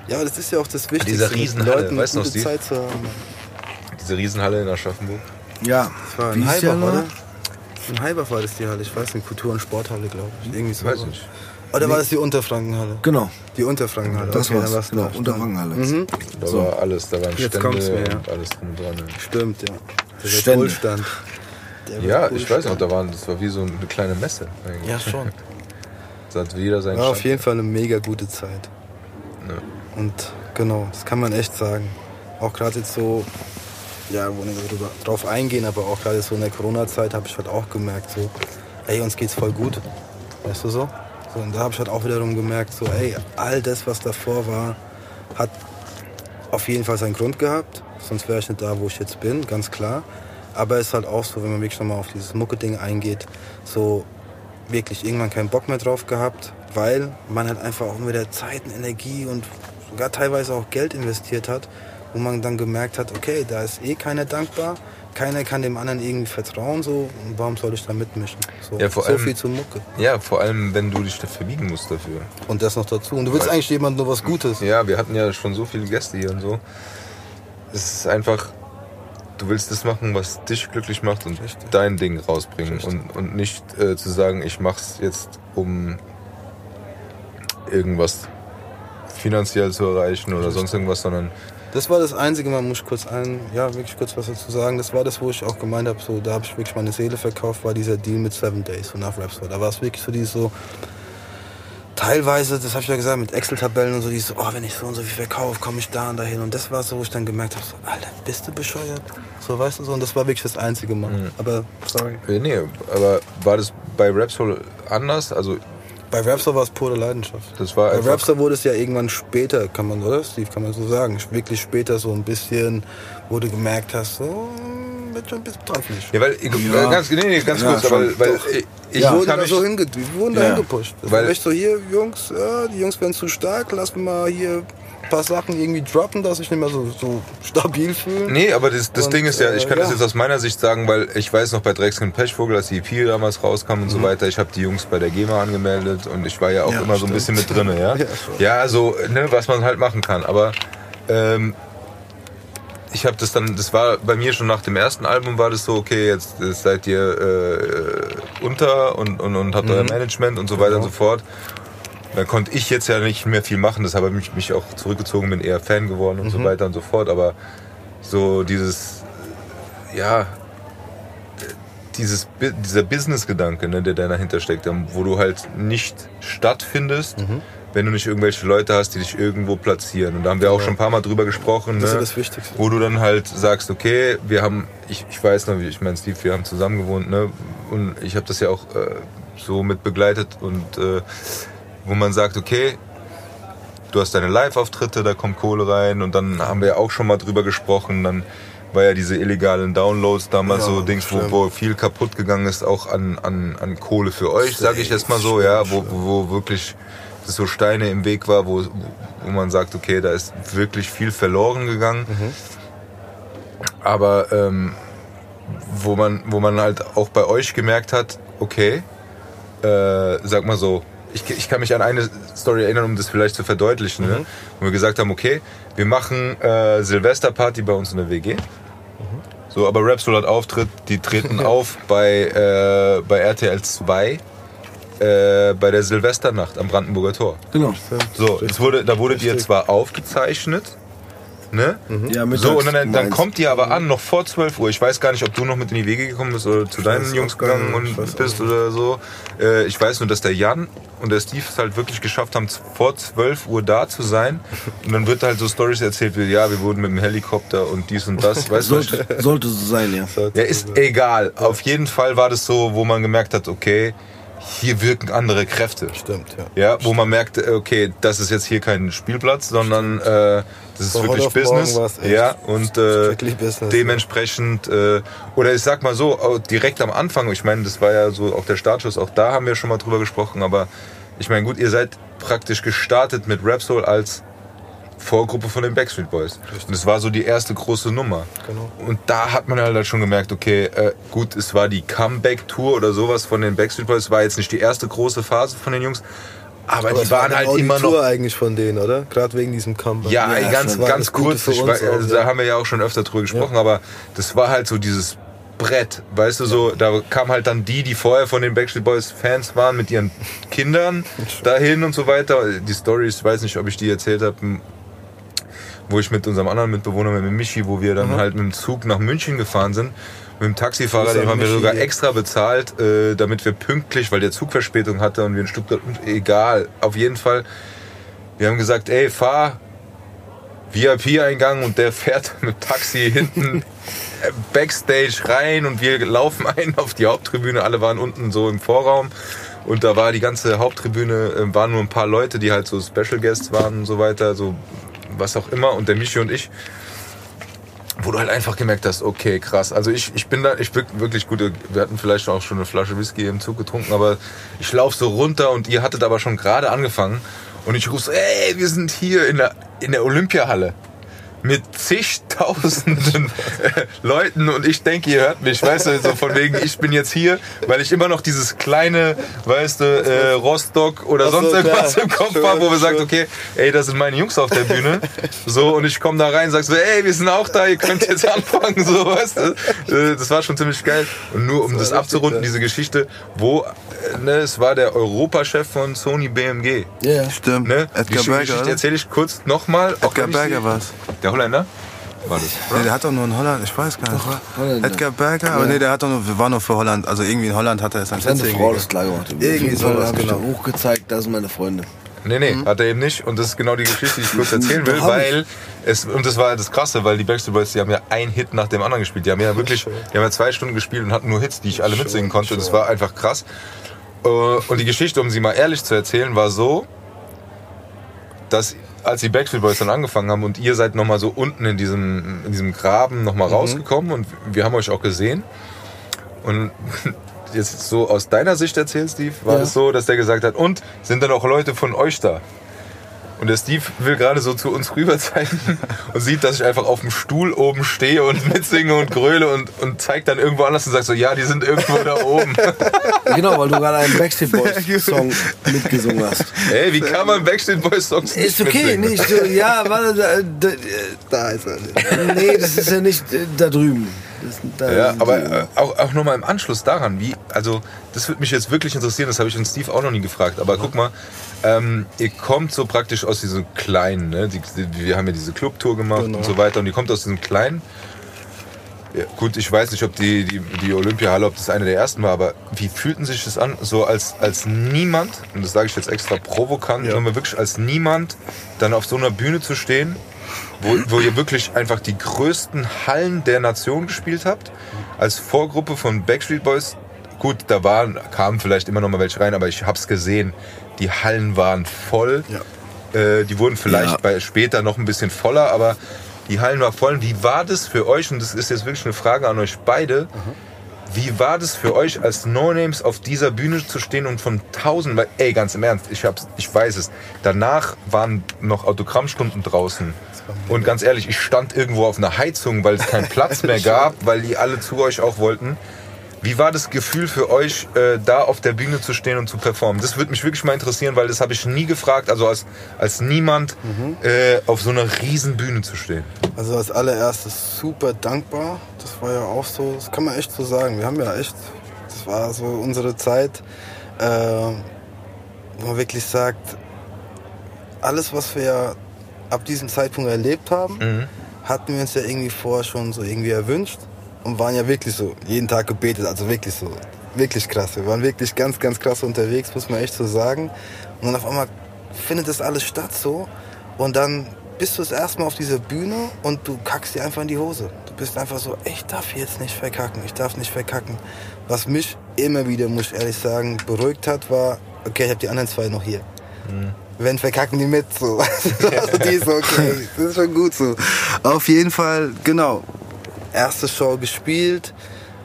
Ja, das ist ja auch das Wichtigste, Dieser mit Riesenhalle, Leuten weißt du noch, gute Steve? Zeit zu haben. Diese Riesenhalle in Aschaffenburg. Ja, Das war in Heibach, oder? In Heibach war das die Halle, ich weiß nicht, Kultur- und Sporthalle, glaube ich. Irgendwie so. Weiß ich nicht. Oder war das die Unterfrankenhalle? Genau, Die Unterfrankenhalle, das okay, war's. war's Genau, da. Unterwangenhalle. Mhm. Da So. war alles, da waren Jetzt Stände mir, ja. und alles drum dran. ja. Stimmt, ja. Der Stände. Bull stand. Der Ja, ich weiß noch, da waren, das war wie so eine kleine Messe eigentlich. Ja, schon. Da hat jeder seinen War auf Stand. jeden Fall eine mega gute Zeit. Ja. Und genau, das kann man echt sagen. Auch gerade jetzt so, ja, wo nicht drüber, drauf eingehen, aber auch gerade so in der Corona-Zeit habe ich halt auch gemerkt, so, ey, uns geht's voll gut. Weißt du so? So und da habe ich halt auch wiederum gemerkt, so, ey, all das, was davor war, hat auf jeden Fall seinen Grund gehabt. Sonst wäre ich nicht da, wo ich jetzt bin, ganz klar. Aber es ist halt auch so, wenn man wirklich nochmal auf dieses Mucke-Ding eingeht, so wirklich irgendwann keinen Bock mehr drauf gehabt, weil man halt einfach auch mit der Zeit und Energie und sogar teilweise auch Geld investiert hat, wo man dann gemerkt hat, okay, da ist eh keiner dankbar, keiner kann dem anderen irgendwie vertrauen, so, und warum soll ich da mitmischen? So, Ja, vor so allem- viel zur Mucke. Ja, vor allem, wenn du dich da verbiegen musst dafür. Und das noch dazu. Und du willst Weil- eigentlich jemandem nur was Gutes. Ja, wir hatten ja schon so viele Gäste hier und so. Es ist einfach, du willst das machen, was dich glücklich macht und Richtig. dein Ding rausbringen. Richtig. Und, und nicht äh, zu sagen, ich mach's jetzt, um irgendwas finanziell zu erreichen oder sonst irgendwas, sondern Das war das Einzige, man muss kurz ein, ja, wirklich kurz was dazu sagen. Das war das, wo ich auch gemeint habe, so, da habe ich wirklich meine Seele verkauft, war dieser Deal mit Seven Days von nach Raps. Da war es wirklich so dieses so, teilweise, das habe ich ja gesagt, mit Excel-Tabellen und so, dieses so, oh, wenn ich so und so viel verkaufe, komme ich da und dahin. Und das war so, wo ich dann gemerkt habe, so, Alter, bist du bescheuert? So, weißt du so, und das war wirklich das einzige Mal. Mhm. Aber, sorry. äh, nee, aber war das bei Rapsoul anders? Also Bei Rapstar war es pure Leidenschaft. das war Bei Rapstar wurde es ja irgendwann später, kann man, oder Steve, kann man so sagen, wirklich später so ein bisschen, wo du gemerkt hast, so, wird schon ein bisschen teuflisch. ja, weil, Ja. ganz, nee, nee, ganz Ja, kurz, weil doch. ich, ich Ich wurde da so hinge wir wurden da Ja. hingepusht. Das Weil- war echt so, hier, Jungs, ja, die Jungs werden zu stark, lass mal hier paar Sachen irgendwie droppen, dass ich nicht mehr so, so stabil fühle. Nee, aber das, das Und, Ding ist ja, ich äh, kann das ja. jetzt aus meiner Sicht sagen, weil ich weiß noch bei Dreckskin Pechvogel, als die EP damals rauskam und so weiter, ich habe die Jungs bei der GEMA angemeldet und ich war ja auch Ja, immer so ein bisschen mit drinne, ja. Ja, Ja, so, ne, was man halt machen kann. Aber ähm, ich habe das dann, das war bei mir schon nach dem ersten Album war das so, okay, jetzt äh, seid ihr äh, unter und, und, und habt euer Management und so weiter und so fort. Dann konnte ich jetzt ja nicht mehr viel machen, deshalb habe ich mich auch zurückgezogen, bin eher Fan geworden und so weiter und so fort. Aber so dieses, ja, dieses, dieser Business-Gedanke, ne, der da dahinter steckt, ähm, wo du halt nicht stattfindest, Mhm. wenn du nicht irgendwelche Leute hast, die dich irgendwo platzieren. Und da haben wir auch schon ein paar Mal drüber gesprochen. Das ist ne, ja das Wichtigste. Wo du dann halt sagst, okay, wir haben, ich, ich weiß noch, wie ich meine, Steve, wir haben zusammen gewohnt, ne? Und ich habe das ja auch äh, so mit begleitet und äh, wo man sagt, okay, du hast deine Live-Auftritte, da kommt Kohle rein und dann haben wir ja auch schon mal drüber gesprochen, dann war ja diese illegalen Downloads damals Ja, so Dings, wo, wo viel kaputt gegangen ist, auch an, an, an Kohle für euch, sage ich jetzt mal so, ja, wo, wo wirklich so Steine im Weg war, wo, wo man sagt, okay, da ist wirklich viel verloren gegangen. Aber ähm, wo man, wo man halt auch bei euch gemerkt hat, okay, äh, sag mal so, ich, ich kann mich an eine Story erinnern, um das vielleicht zu verdeutlichen, ne? wo wir gesagt haben, okay, wir machen äh, Silvesterparty bei uns in der WG. So, aber Rapsoul hat Auftritt, die treten auf bei, äh, bei RTL 2 äh, bei der Silvesternacht am Brandenburger Tor. Genau. So, es wurde, da wurdet ihr zwar aufgezeichnet, ne? Ja, mittags So, und dann, dann kommt ihr aber an, noch vor 12 Uhr. Ich weiß gar nicht, ob du noch mit in die Wege gekommen bist oder zu deinen Jungs gegangen und bist oder so. Äh, ich weiß nur, dass der Jan und der Steve es halt wirklich geschafft haben, vor 12 Uhr da zu sein. Und dann wird halt so Stories erzählt wie, ja, wir wurden mit dem Helikopter und dies und das. Weißt Sollte, sollte so sein, ja. ja, ist egal. Auf jeden Fall war das so, wo man gemerkt hat, okay, hier wirken andere Kräfte. Stimmt, ja. Ja, wo man merkt, äh, okay, das ist jetzt hier kein Spielplatz, sondern äh, das ist Von wirklich Business. Ja, und äh, Business, dementsprechend, äh, oder ich sag mal so, direkt am Anfang, ich meine, das war ja so auch der Startschuss, auch da haben wir schon mal drüber gesprochen, aber ich meine, gut, ihr seid praktisch gestartet mit Rap Soul als Vorgruppe von den Backstreet Boys. Und es war so die erste große Nummer. Genau. Und da hat man halt schon gemerkt, okay, äh, gut, es war die Comeback-Tour oder sowas von den Backstreet Boys. Es war jetzt nicht die erste große Phase von den Jungs. Aber, Aber die es war waren dann halt die immer Tour noch. eigentlich von denen, oder? Gerade wegen diesem Comeback. Ja, Ja, ganz, war ganz kurz. auch, also, ja. Da haben wir ja auch schon öfter drüber gesprochen, aber das war halt so dieses Brett, weißt du, so, da kamen halt dann die, die vorher von den Backstreet Boys Fans waren, mit ihren Kindern dahin und so weiter. Die Stories, ich weiß nicht, ob ich die erzählt habe, wo ich mit unserem anderen Mitbewohner, mit dem Michi, wo wir dann Mhm. halt mit dem Zug nach München gefahren sind. Mit dem Taxifahrer, den haben wir sogar extra bezahlt, äh, damit wir pünktlich, weil der Zug Verspätung hatte und wir in Stuttgart, egal, auf jeden Fall. Wir haben gesagt, ey, fahr VIP-Eingang und der fährt mit Taxi hinten äh, Backstage rein und wir laufen ein auf die Haupttribüne. Alle waren unten so im Vorraum und da war die ganze Haupttribüne, äh, waren nur ein paar Leute, die halt so Special Guests waren und so weiter, so was auch immer. Und der Michi und ich, wo du halt einfach gemerkt hast, okay, krass. Also ich, ich bin da, ich bin wirklich gut. Wir hatten vielleicht auch schon eine Flasche Whisky im Zug getrunken, aber ich laufe so runter und ihr hattet aber schon gerade angefangen. Und ich rufe so, ey, wir sind hier in der, in der Olympiahalle mit zigtausenden Leuten und ich denke, ihr hört mich, weißt du, so von wegen, ich bin jetzt hier, weil ich immer noch dieses kleine, weißt du, äh, Rostock oder so, sonst irgendwas klar. im Kopf habe, wo wir sagt, okay, ey, das sind meine Jungs auf der Bühne, so und ich komme da rein, sag so, ey, wir sind auch da, ihr könnt jetzt anfangen, so, weißt du, Äh, das war schon ziemlich geil und nur um war das, richtig abzurunden, geil. diese Geschichte, wo, äh, ne, es war der Europachef von Sony BMG, Ja. Stimmt. ne, Edgar die Geschichte Berger, oder? erzähle ich kurz nochmal. Edgar Berger war's. Der Holländer? War das? Nee, der hat doch nur in Holland, ich weiß gar nicht. Holländer. Edgar Berger, aber nee, der hat doch nur, war nur für Holland. Also irgendwie in Holland hat er es dann Seine Frau das klar gemacht. Irgendwie sowas, ich genau. dann hochgezeigt, das sind meine Freunde. Nee, nee, hat er eben nicht. Und das ist genau die Geschichte, die ich kurz erzählen will, ich. weil es, und das war das Krasse, weil die Backstreet Boys, die haben ja einen Hit nach dem anderen gespielt. Die haben ja wirklich, die haben ja zwei Stunden gespielt und hatten nur Hits, die ich alle mitsingen konnte. Das war einfach krass. Äh, Und die Geschichte, um sie mal ehrlich zu erzählen, war so, dass als die Backstreet Boys dann angefangen haben und ihr seid nochmal so unten in diesem, in diesem Graben nochmal rausgekommen und wir haben euch auch gesehen. Und jetzt so aus deiner Sicht erzählt, Steve, war Ja. es so, dass der gesagt hat, und sind dann auch Leute von euch da? Und der Steve will gerade so zu uns rüber zeigen und sieht, dass ich einfach auf dem Stuhl oben stehe und mitsinge und gröle und, und zeigt dann irgendwo anders und sagt so, ja, die sind irgendwo da oben. Genau, weil du gerade einen Backstreet Boys Song mitgesungen hast. Ey, wie kann man Backstreet Boys Songs nicht Ist okay, mitsingen? nicht so, ja, warte, da, da, Da ist er. nee, das ist ja nicht äh, da drüben. Ja, aber äh, auch, auch nochmal im Anschluss daran, wie, also das würde mich jetzt wirklich interessieren, das habe ich den Steve auch noch nie gefragt, aber guck mal, ähm, ihr kommt so praktisch aus diesem kleinen, ne? die, die, wir haben ja diese Clubtour gemacht Genau. und so weiter und ihr kommt aus diesem kleinen, ja, gut, ich weiß nicht, ob die, die, die Olympiahalle, ob das eine der ersten war, aber wie fühlten sich das an, so als, als niemand, und das sage ich jetzt extra provokant, Ja. sondern wirklich als niemand dann auf so einer Bühne zu stehen, wo, wo ihr wirklich einfach die größten Hallen der Nation gespielt habt, als Vorgruppe von Backstreet Boys. Gut, da waren, kamen vielleicht immer noch mal welche rein, aber ich hab's gesehen. Die Hallen waren voll. Äh, die wurden vielleicht Ja. bei, später noch ein bisschen voller, aber die Hallen waren voll. Wie war das für euch? Und das ist jetzt wirklich eine Frage an euch beide. Wie war das für euch als No-Names auf dieser Bühne zu stehen und von tausend, weil, ey, ganz im Ernst, ich, hab's, ich weiß es, danach waren noch Autogrammstunden draußen. Und ganz ehrlich, ich stand irgendwo auf einer Heizung, weil es keinen Platz mehr gab, weil die alle zu euch auch wollten. Wie war das Gefühl für euch, äh, da auf der Bühne zu stehen und zu performen? Das würde mich wirklich mal interessieren, weil das habe ich nie gefragt, also als, als niemand äh, auf so einer riesen Bühne zu stehen. Also als allererstes super dankbar. Das war ja auch so, das kann man echt so sagen. Wir haben ja echt, das war so unsere Zeit, äh, wo man wirklich sagt, alles, was wir ab diesem Zeitpunkt erlebt haben, Mhm. hatten wir uns ja irgendwie vorher schon so irgendwie erwünscht und waren ja wirklich so jeden Tag gebetet, also wirklich so, wirklich krass. Wir waren wirklich ganz, ganz krass unterwegs, muss man echt so sagen. Und dann auf einmal findet das alles statt so und dann bist du das erste Mal auf dieser Bühne und du kackst dir einfach in die Hose. Du bist einfach so, ich darf jetzt nicht verkacken, ich darf nicht verkacken. Was mich immer wieder, muss ich ehrlich sagen, beruhigt hat, war, okay, ich habe die anderen zwei noch hier. Wenn verkacken die mit, so. also die ist okay, das ist schon gut so. Auf jeden Fall, genau. Erste Show gespielt,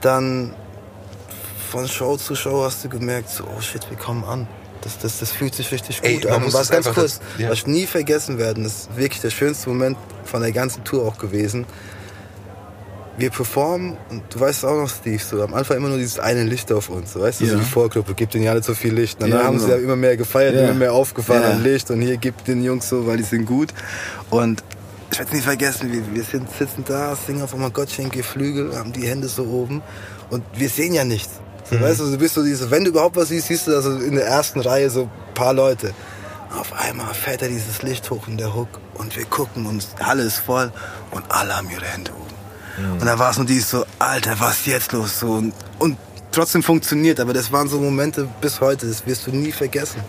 dann von Show zu Show hast du gemerkt, so, oh shit, wir kommen an. Das, das, das fühlt sich richtig Ey, gut man an. Und was ganz kurz, das- ja. was ich nie vergessen werden, das ist wirklich der schönste Moment von der ganzen Tour auch gewesen. Wir performen und du weißt auch noch, Steve, so am Anfang immer nur dieses eine Licht auf uns, so, weißt du, Ja. so die Vorgruppe, gibt denen ja nicht so viel Licht. Dann Ja, haben sie genau. ja immer mehr gefeiert, Ja. immer mehr aufgefahren Ja. an Licht und hier gibt den Jungs so, weil die sind gut. Und ich werde nie vergessen, wir, wir sind, sitzen da, singen auf einmal Gott schenke Flügel, haben die Hände so oben und wir sehen ja nichts. So, Mhm. Weißt du, du bist so diese, wenn du überhaupt was siehst, siehst du also in der ersten Reihe so ein paar Leute. Auf einmal fährt er dieses Licht hoch in der Hook und wir gucken und Halle ist voll und alle haben ihre Hände oben. Und da war es nur dieses so, Alter, was ist jetzt los? So, und, und trotzdem funktioniert, aber das waren so Momente bis heute, das wirst du nie vergessen.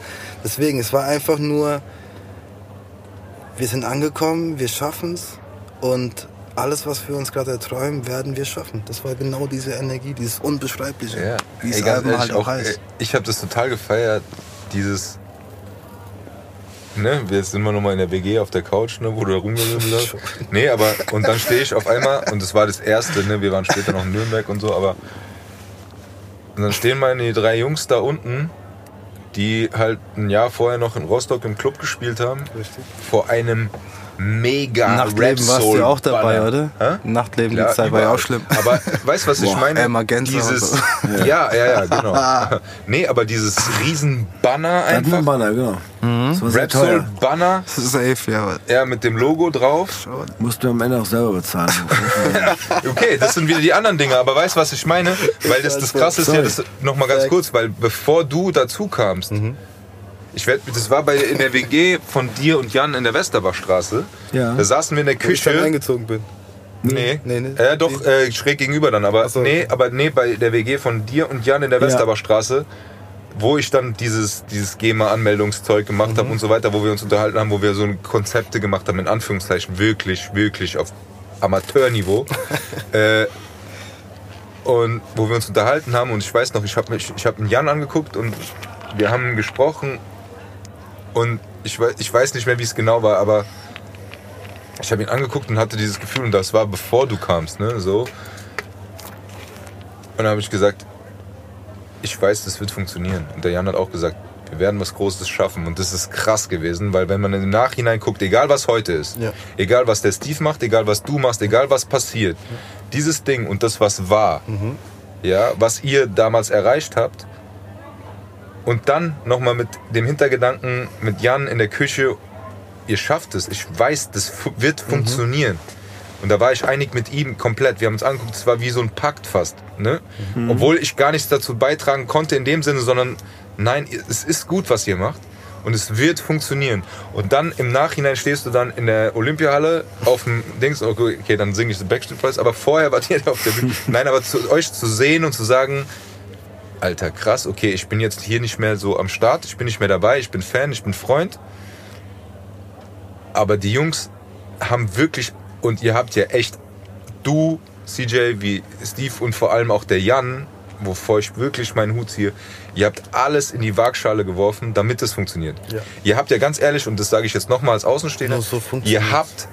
Deswegen, es war einfach nur, wir sind angekommen, wir schaffen's und alles, was wir uns gerade erträumen, werden wir schaffen. Das war genau diese Energie, dieses Unbeschreibliche, Ja, wie es halt auch heißt. ich habe das total gefeiert, dieses, ne, jetzt sind wir nochmal in der WG auf der Couch, ne, wo du da rumgewimmelt hast. Nee, aber, und dann stehe ich auf einmal, und das war das Erste, ne, wir waren später noch in Nürnberg und so, aber, und dann stehen meine drei Jungs da unten, die halt ein Jahr vorher noch in Rostock im Club gespielt haben, Richtig. vor einem mega Nachtleben warst du ja auch dabei, oder? Hä? Nachtleben Klar, die Zeit war ja auch schlimm. Aber weißt du, was ich Boah, meine? Emma dieses, so. ja, ja, ja, genau. nee, aber dieses riesen Banner Einfach. einfach, Banner, genau. Sehr Rapsoul teuer. Banner, Das ist safe, ja. ja, mit dem Logo drauf. Musst du am Ende auch selber bezahlen. Okay, das sind wieder die anderen Dinge, aber weißt du, was ich meine? Weil das, das krasse ist ja, das, noch mal ganz kurz, weil bevor du dazu kamst, ich werd, das war bei, in der WG von dir und Jan in der Westerbachstraße. Ja. Da saßen wir in der Wo ich dann Küche. eingezogen bin. Nee, Nee, nee. Äh, doch, äh, schräg gegenüber dann, aber so. nee, aber nee, bei der WG von dir und Jan in der Ja. Westerbachstraße, wo ich dann dieses, dieses GEMA-Anmeldungszeug gemacht habe und so weiter, wo wir uns unterhalten haben, wo wir so Konzepte gemacht haben, in Anführungszeichen, wirklich, wirklich auf Amateurniveau. äh, und wo wir uns unterhalten haben und ich weiß noch, ich habe ich habe einen Jan angeguckt und wir haben gesprochen und ich, ich weiß nicht mehr, wie es genau war, aber ich habe ihn angeguckt und hatte dieses Gefühl, und das war bevor du kamst, ne, so. Und dann habe ich gesagt, ich weiß, das wird funktionieren. Und der Jan hat auch gesagt, wir werden was Großes schaffen. Und das ist krass gewesen, weil wenn man im Nachhinein guckt, egal was heute ist, Ja. egal was der Steve macht, egal was du machst, egal was passiert, dieses Ding und das, was war, ja, was ihr damals erreicht habt, und dann nochmal mit dem Hintergedanken mit Jan in der Küche, ihr schafft es, ich weiß, das wird funktionieren. Und da war ich einig mit ihm komplett. Wir haben uns angeguckt, es war wie so ein Pakt fast. Ne? Obwohl ich gar nichts dazu beitragen konnte in dem Sinne, sondern nein, es ist gut, was ihr macht. Und es wird funktionieren. Und dann im Nachhinein stehst du dann in der Olympiahalle auf dem Dings, okay, okay dann singe ich The Backstreet Boys, aber vorher wart ihr auf der Bühne. Nein, aber zu, euch zu sehen und zu sagen, Alter, krass, okay, ich bin jetzt hier nicht mehr so am Start, ich bin nicht mehr dabei, ich bin Fan, ich bin Freund. Aber die Jungs haben wirklich, und ihr habt ja echt, du, CJ, wie Steve und vor allem auch der Jan, wovor ich wirklich meinen Hut ziehe, ihr habt alles in die Waagschale geworfen, damit es funktioniert. Ja. Ihr habt ja ganz ehrlich, und das sage ich jetzt nochmal als Außenstehender, so ihr habt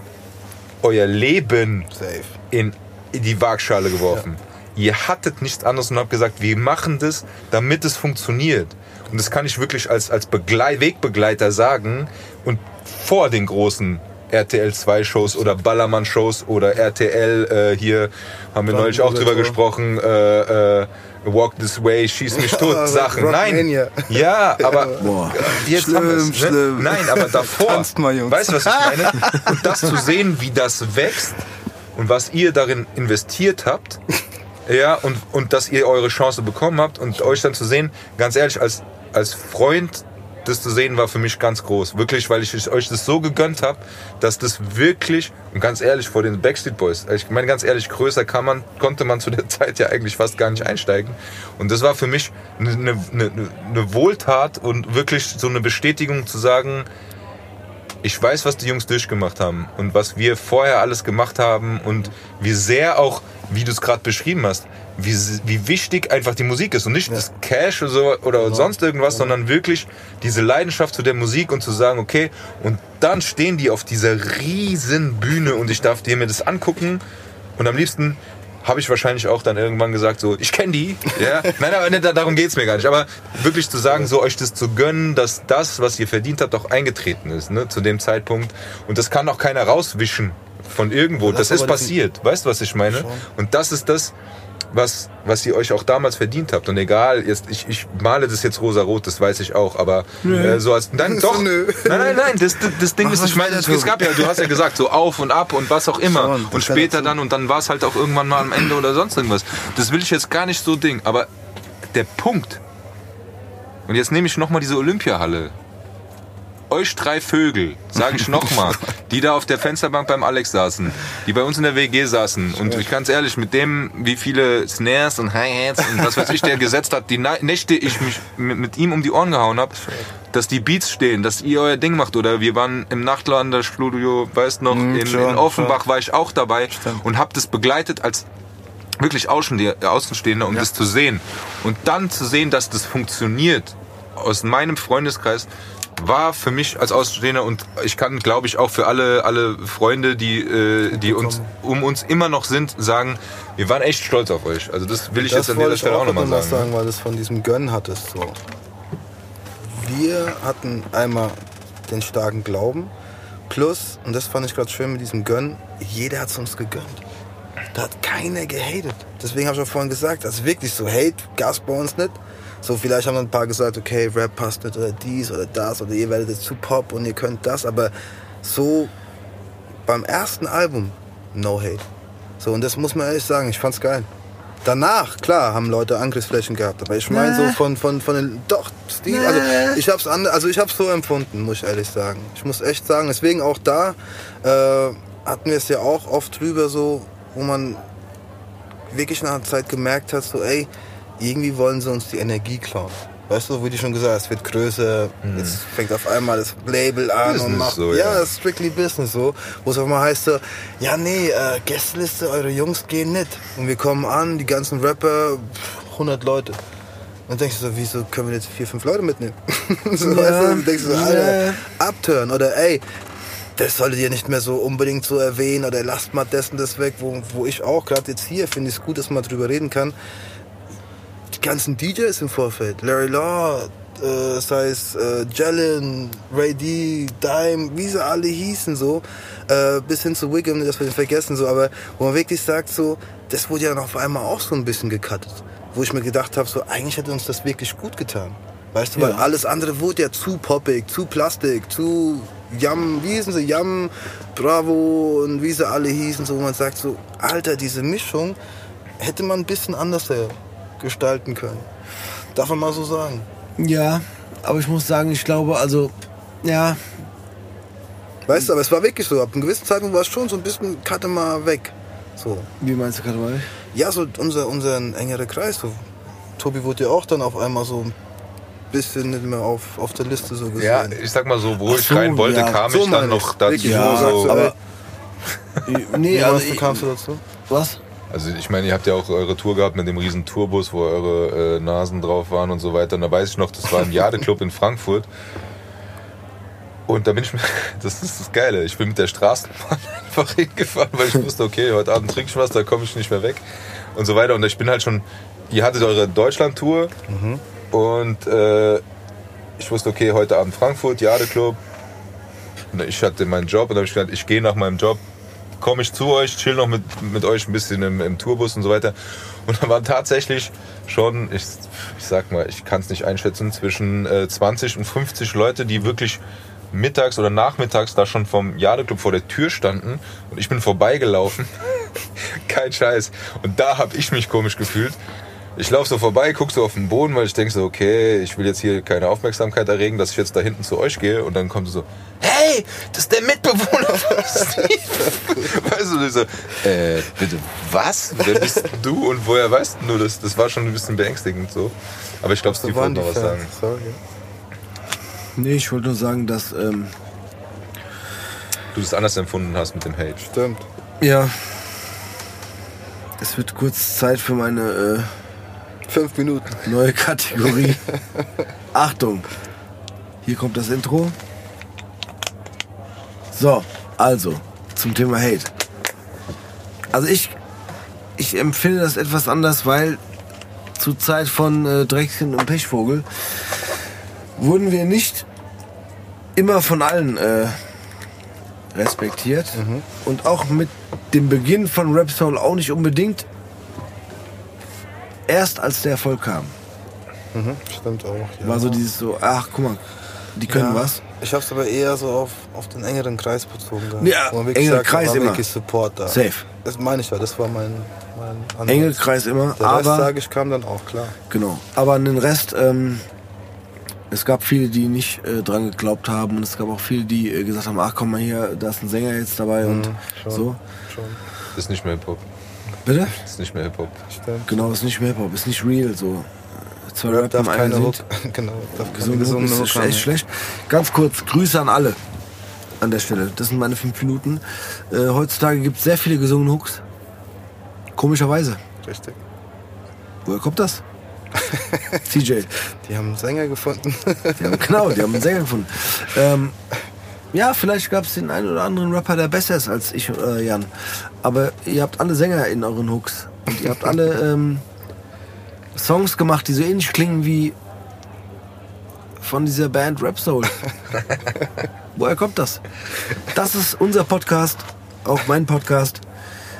euer Leben Safe. in, in die Waagschale geworfen. Ihr hattet nichts anderes und habt gesagt, wir machen das, damit es funktioniert. Und das kann ich wirklich als, als Begleit, Wegbegleiter sagen. Und vor den großen RTL 2 Shows oder Ballermann Shows oder RTL äh, hier haben wir neulich auch drüber Tor. gesprochen, äh, äh, Walk This Way, Schieß mich tot, Sachen. Nein, ja, aber Boah. jetzt haben wir Schlimm, ne? schlimm. Nein, aber davor. Tanzt mal, Jungs. Weißt du, was ich meine? Und das zu sehen, wie das wächst und was ihr darin investiert habt, ja, und, und dass ihr eure Chance bekommen habt und euch dann zu sehen, ganz ehrlich, als, als Freund, das zu sehen, war für mich ganz groß. Wirklich, weil ich euch das so gegönnt habe, dass das wirklich, und ganz ehrlich, vor den Backstreet Boys, ich meine ganz ehrlich, größer kann man, konnte man zu der Zeit ja eigentlich fast gar nicht einsteigen. Und das war für mich eine, eine, eine, Wohltat und wirklich so eine Bestätigung zu sagen, ich weiß, was die Jungs durchgemacht haben und was wir vorher alles gemacht haben und wie sehr auch, wie du es gerade beschrieben hast, wie, wie wichtig einfach die Musik ist und nicht das Cash oder, so, oder sonst irgendwas, sondern wirklich diese Leidenschaft zu der Musik und zu sagen, okay, und dann stehen die auf dieser riesen Bühne und ich darf dir mir das angucken und am liebsten habe ich wahrscheinlich auch dann irgendwann gesagt, so, ich kenne die. Ja? Nein, aber nicht, darum geht's mir gar nicht. Aber wirklich zu sagen, so euch das zu gönnen, dass das, was ihr verdient habt, auch eingetreten ist, ne, zu dem Zeitpunkt. Und das kann auch keiner rauswischen von irgendwo. Lass Das ist passiert. Weißt du, was ich meine? Und das ist das, was, was ihr euch auch damals verdient habt. Und egal, jetzt, ich, ich male das jetzt rosa-rot, das weiß ich auch, aber äh, so als dann doch. nö. Nein, nein, nein, das, das, das Ding Mach ist, ich meine, es gab ja, du hast ja gesagt, so auf und ab und was auch immer. Schon, und das später dann und dann war es halt auch irgendwann mal am Ende oder sonst irgendwas. Das will ich jetzt gar nicht so Ding, aber der Punkt. Und jetzt nehme ich nochmal diese Olympiahalle. Euch drei Vögel, sage ich nochmal, die da auf der Fensterbank beim Alex saßen, die bei uns in der WG saßen. Und ich ganz ehrlich, mit dem, wie viele Snares und Hi-Hats und was weiß ich, der gesetzt hat, die Nächte ich mich mit, ihm um die Ohren gehauen habe, dass die Beats stehen, dass ihr euer Ding macht. Oder wir waren im Nachtlander-Studio, weißt noch, in, in schon, Offenbach war ich auch dabei und habe das begleitet als wirklich Außenste- Außenstehender, um das zu sehen. Und dann zu sehen, dass das funktioniert aus meinem Freundeskreis, war für mich als Außenstehender und ich kann, glaube ich, auch für alle, alle Freunde, die, äh, die uns um uns immer noch sind, sagen, wir waren echt stolz auf euch. Also das will ich jetzt an dieser Stelle auch nochmal noch sagen. sagen, weil du es von diesem Gönnen hattest. So. Wir hatten einmal den starken Glauben, plus, und das fand ich gerade schön mit diesem Gönnen, jeder hat es uns gegönnt. Da hat keiner gehatet. Deswegen habe ich auch vorhin gesagt, also wirklich so, Hate gab es bei uns nicht. So, vielleicht haben dann ein paar gesagt, okay, Rap passt nicht oder dies oder das oder ihr werdet jetzt zu Pop und ihr könnt das, aber so beim ersten Album, no hate. So, und das muss man ehrlich sagen, ich fand's geil. Danach, klar, haben Leute Angriffsflächen gehabt, aber ich meine so von, von, von den, doch, Stil, also ich hab's an, also ich hab's so empfunden, muss ich ehrlich sagen. Ich muss echt sagen, deswegen auch da, äh, hatten wir es ja auch oft drüber so, wo man wirklich nach einer Zeit gemerkt hat, so ey, irgendwie wollen sie uns die Energie klauen. Weißt du, wie du schon gesagt hast, es wird größer, jetzt fängt auf einmal das Label an und Business macht, so, ja, ja. das ist strictly business so, wo es auf einmal heißt so, ja nee, äh, Gästeliste, eure Jungs gehen nicht. Und wir kommen an, die ganzen Rapper, pff, 100 Leute. Und dann denkst du so, wieso können wir jetzt vier, fünf Leute mitnehmen? so, Ja, weißt du, dann denkst du so, Alter, ja. abtören oder ey, das solltet ihr nicht mehr so unbedingt so erwähnen oder lasst mal das und das weg, wo, wo ich auch, gerade jetzt hier, finde ich es gut, dass man drüber reden kann. Die ganzen DJs im Vorfeld, Larry Law, äh, sei es äh, Jalen, Ray D, Dime, wie sie alle hießen so, äh, bis hin zu Wiggum, das wir vergessen so, aber wo man wirklich sagt so, das wurde ja dann auf einmal auch so ein bisschen gecuttet, wo ich mir gedacht habe so, eigentlich hätte uns das wirklich gut getan. Weißt du, weil Ja. alles andere wurde ja zu poppig, zu Plastik, zu Yam, wie hießen sie, Yam, Bravo und wie sie alle hießen, so wo man sagt so, Alter, diese Mischung hätte man ein bisschen anders äh, gestalten können. Darf man mal so sagen. Ja, aber ich muss sagen, ich glaube, also, ja, Weißt du, aber es war wirklich so, ab einem gewissen Zeitpunkt war es schon so ein bisschen, cutte mal weg. So. wie meinst du gerade mal? Ja, so unser, unser engerer Kreis. So. Tobi wurde ja auch dann auf einmal so ein bisschen nicht mehr auf, auf der Liste so gesehen. Ja, ich sag mal so, wo Ach ich so, rein wollte, ja, kam so ich dann noch dazu. Ja, so, aber- Nee, wie, also, ich, kamst du dazu? was? Also ich meine, ihr habt ja auch eure Tour gehabt mit dem riesen Tourbus, wo eure äh, Nasen drauf waren und so weiter. Und da weiß ich noch, das war im Jade-Club in Frankfurt. Und da bin ich, das ist das Geile, ich bin mit der Straßenbahn einfach hingefahren, weil ich wusste, okay, heute Abend trinke ich was, da komme ich nicht mehr weg und so weiter. Und ich bin halt schon, ihr hattet eure Deutschland-Tour und äh, ich wusste, okay, heute Abend Frankfurt, Jade-Club. Und ich hatte meinen Job und habe ich gedacht, ich gehe nach meinem Job komme ich zu euch, chill noch mit, mit euch ein bisschen im, im Tourbus und so weiter. Und da waren tatsächlich schon, ich, ich sag mal, ich kann es nicht einschätzen, zwischen äh, 20 und 50 Leute, die wirklich mittags oder nachmittags da schon vom Jadeclub vor der Tür standen und ich bin vorbeigelaufen. Kein Scheiß. Und da habe ich mich komisch gefühlt. Ich laufe so vorbei, guck so auf den Boden, weil ich denke so, okay, ich will jetzt hier keine Aufmerksamkeit erregen, dass ich jetzt da hinten zu euch gehe. Und dann kommt so, hey, das ist der Mitbewohner von Steve. Weißt du, und ich so, äh, bitte, was? Wer bist du und woher weißt du das? Das war schon ein bisschen beängstigend so. Aber ich glaube, Steve wollte noch was Fans. sagen. Sorry. Nee, ich wollte nur sagen, dass ähm, du das anders empfunden hast mit dem Hate. Stimmt. Ja. Es wird kurz Zeit für meine Fünf Minuten. neue Kategorie. Achtung. Hier kommt das Intro. So, also, zum Thema Hate. Also ich, ich empfinde das etwas anders, weil zur Zeit von äh, Dreckchen und Pechvogel wurden wir nicht immer von allen äh, respektiert. Und auch mit dem Beginn von Rap Soul auch nicht unbedingt. Erst als der Erfolg kam, Stimmt auch. Ja. war so dieses so, ach guck mal, die können ja. was. Ich hab's aber eher so auf, auf den engeren Kreis bezogen. gehabt. Ja, Wo man wirklich sagt, Kreis war immer. wirklich Support da. Safe. Das meine ich ja, das war mein, mein Ansatz. Enge Kreis immer, Der Rest, aber sage ich, kam dann auch, klar. genau. Aber an den Rest, ähm, es gab viele, die nicht äh, dran geglaubt haben und es gab auch viele, die äh, gesagt haben, ach komm mal hier, da ist ein Sänger jetzt dabei und Mhm, schon. so. Schon. Ist nicht mehr Hip-Hop. Bitte? Ist nicht mehr Hip-Hop. Genau, ist nicht mehr Hip-Hop, ist nicht real so. Zwei Rap darf im keine. Lied. genau, darf keine Gesungen gesungene ist echt haben. schlecht. Ganz kurz, Grüße an alle an der Stelle. Das sind meine fünf Minuten. Äh, heutzutage gibt es sehr viele gesungene Hooks. Komischerweise. Richtig. Woher kommt das? CJ. Die haben einen Sänger gefunden. Die haben, genau, die haben einen Sänger gefunden. Ähm, ja, vielleicht gab es den einen oder anderen Rapper, der besser ist als ich, äh, Jan. Aber ihr habt alle Sänger in euren Hooks. Und ihr habt alle ähm, Songs gemacht, die so ähnlich klingen wie von dieser Band Rap Soul. Woher kommt das? Das ist unser Podcast, auch mein Podcast.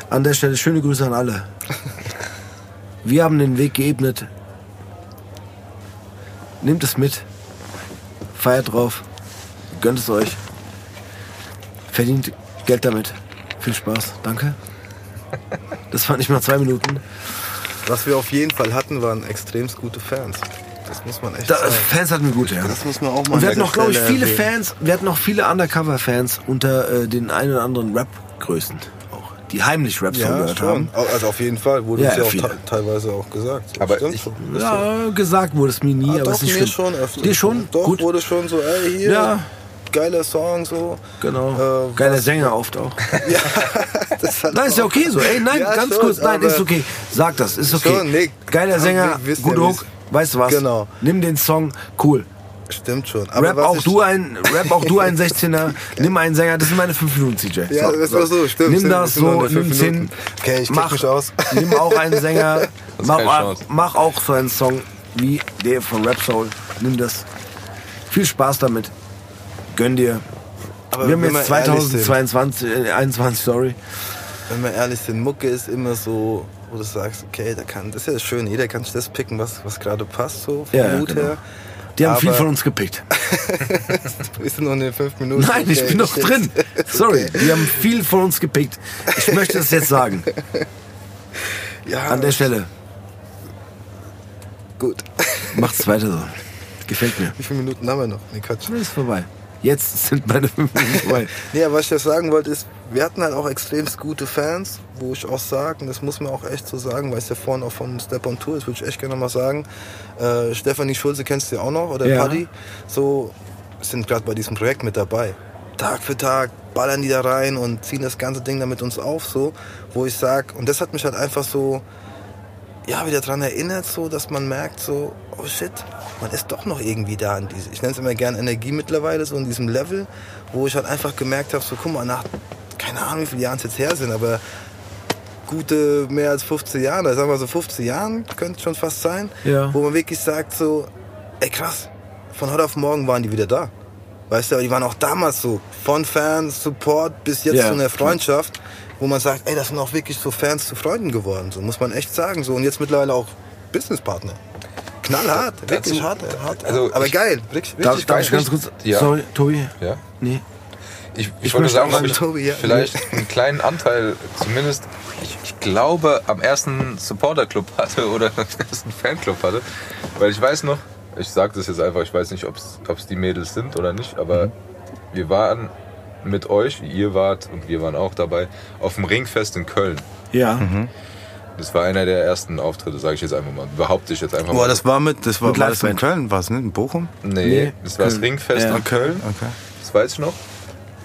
An der Stelle schöne Grüße an alle. Wir haben den Weg geebnet. Nehmt es mit. Feiert drauf. Gönnt es euch. Verdient Geld damit. Viel Spaß. Danke. Das waren nicht mal zwei Minuten. Was wir auf jeden Fall hatten, waren extremst gute Fans. Das muss man echt Da, sagen. Fans hatten wir gut, ja. Das muss man auch mal Und wir hatten noch, glaube ich, viele erwähnen. Fans, wir hatten noch viele Undercover-Fans unter äh, den ein oder anderen Rap-Größen. Auch, die heimlich Rap Ja, gehört haben. schon. Also auf jeden Fall, wurde Ja, uns ja auch viele. te teilweise auch gesagt. Aber ich- schon. Ja, gesagt wurde es mir nie, Ah, aber doch, ist nicht mir schlimm. schon öfter. Dir schon? Doch, Gut. wurde schon so, ey, hier, Ja. Geiler Song, so. Genau. Äh, Geiler was- Sänger oft auch. Ja, das hat Nein, ist ja okay so. Ey, nein, Ja, ganz schon, kurz, nein, ist okay. Sag das, ist okay. Schon, nee. Geiler Sänger, ja, Hook. Weißt du was? Genau. Nimm den Song, cool. Stimmt schon. Aber Rap auch du ein, Rap auch du ein 16er. Nimm einen Sänger, das sind meine 5 Minuten, CJ. Ja, das war so, stimmt, Nimm stimmt, das so, nimm's hin. Okay, ich kenn mich aus. Nimm auch einen Sänger, mach, auch- mach auch so einen Song wie der von Rap Soul. Nimm das. Viel Spaß damit. Gönn dir. Aber wir haben jetzt wir ehrlich sind- 2022, äh, 21, sorry. Wenn wir ehrlich sind, Mucke ist immer so, wo du sagst, okay, da kann, das ist ja schön, jeder kann sich das picken, was, was gerade passt, so vom Ja, Mut genau. her. Die haben viel Aber- von uns gepickt. Wir sind noch in den fünf Minuten. Nein, ich okay, bin noch shit. drin. Sorry, die haben viel von uns gepickt. Ich möchte das jetzt sagen. Ja, An der Stelle. gut. Macht's weiter so. Gefällt mir. Wie viele Minuten haben wir noch? Nee, Quatsch. Ist vorbei. Jetzt sind meine fünf Minuten vorbei. Nee, aber was ich jetzt sagen wollte ist, wir hatten halt auch extremst gute Fans, wo ich auch sage, und das muss man auch echt so sagen, weil es ja vorhin auch von Step on Tour ist, würde ich echt gerne mal sagen. Äh, Stefanie Schulze kennst du ja auch noch, oder Ja. Paddy, so sind gerade bei diesem Projekt mit dabei. Tag für Tag ballern die da rein und ziehen das ganze Ding da mit uns auf, so, wo ich sag, und das hat mich halt einfach so, ja, wieder dran erinnert, so, dass man merkt, so, oh shit, man ist doch noch irgendwie da in diese, ich nenne es immer gern Energie mittlerweile, so in diesem Level, wo ich halt einfach gemerkt habe, so, guck mal, nach, keine Ahnung, wie viele Jahre es jetzt her sind, aber gute mehr als 15 Jahre, sagen wir so 15 Jahren, könnte es schon fast sein, Ja. wo man wirklich sagt, so, ey krass, von heute auf morgen waren die wieder da. Weißt du, aber die waren auch damals so, von Fans, Support bis jetzt Ja, zu einer. Freundschaft, wo man sagt, ey, das sind auch wirklich so Fans zu Freunden geworden, so muss man echt sagen, so und jetzt mittlerweile auch Businesspartner. Knallhart, wirklich hart, hart. also aber ich- geil, richtig, Darf, richtig darf geil. ich ganz kurz? Ja. Sorry, Tobi. Ja? Nee. Ich, ich, Ich wollte sagen, ich Tobi, ja. vielleicht einen kleinen Anteil, zumindest, ich, ich glaube, am ersten Supporter-Club hatte oder am ersten Fanclub hatte. Weil ich weiß noch, ich sage das jetzt einfach, ich weiß nicht, ob es die Mädels sind oder nicht, aber wir waren mit euch, ihr wart und wir waren auch dabei, auf dem Ringfest in Köln. Ja. Das war einer der ersten Auftritte, sage ich jetzt einfach mal. Behaupte ich jetzt einfach Boah, mal. das war mit, das war, Mit war das in. Köln, was, ne? In Bochum? nee, Nee, das war das. Ringfest Ja. in Köln. Okay. Das weiß ich noch.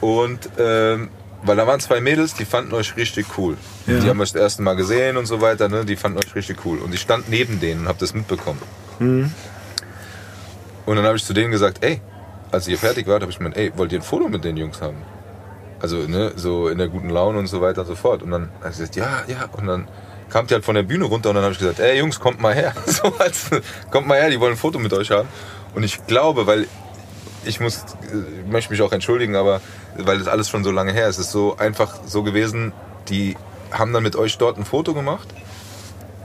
Und ähm, weil da waren zwei Mädels, die fanden euch richtig cool. Ja. Die haben euch das erste Mal gesehen und so weiter, ne? Die fanden euch richtig cool. Und ich stand neben denen und habe das mitbekommen. Und dann habe ich zu denen gesagt, ey, als ihr fertig wart, habe ich gemeint, ey, wollt ihr ein Foto mit den Jungs haben? Also, ne, so in der guten Laune und so weiter und so fort. Und dann habe ich gesagt, ja, ja. Und dann kam die halt von der Bühne runter und dann habe ich gesagt, ey Jungs, kommt mal her. So als, kommt mal her, die wollen ein Foto mit euch haben. Und ich glaube, weil ich muss, ich möchte mich auch entschuldigen, aber weil das alles schon so lange her ist, es ist so einfach so gewesen, die haben dann mit euch dort ein Foto gemacht,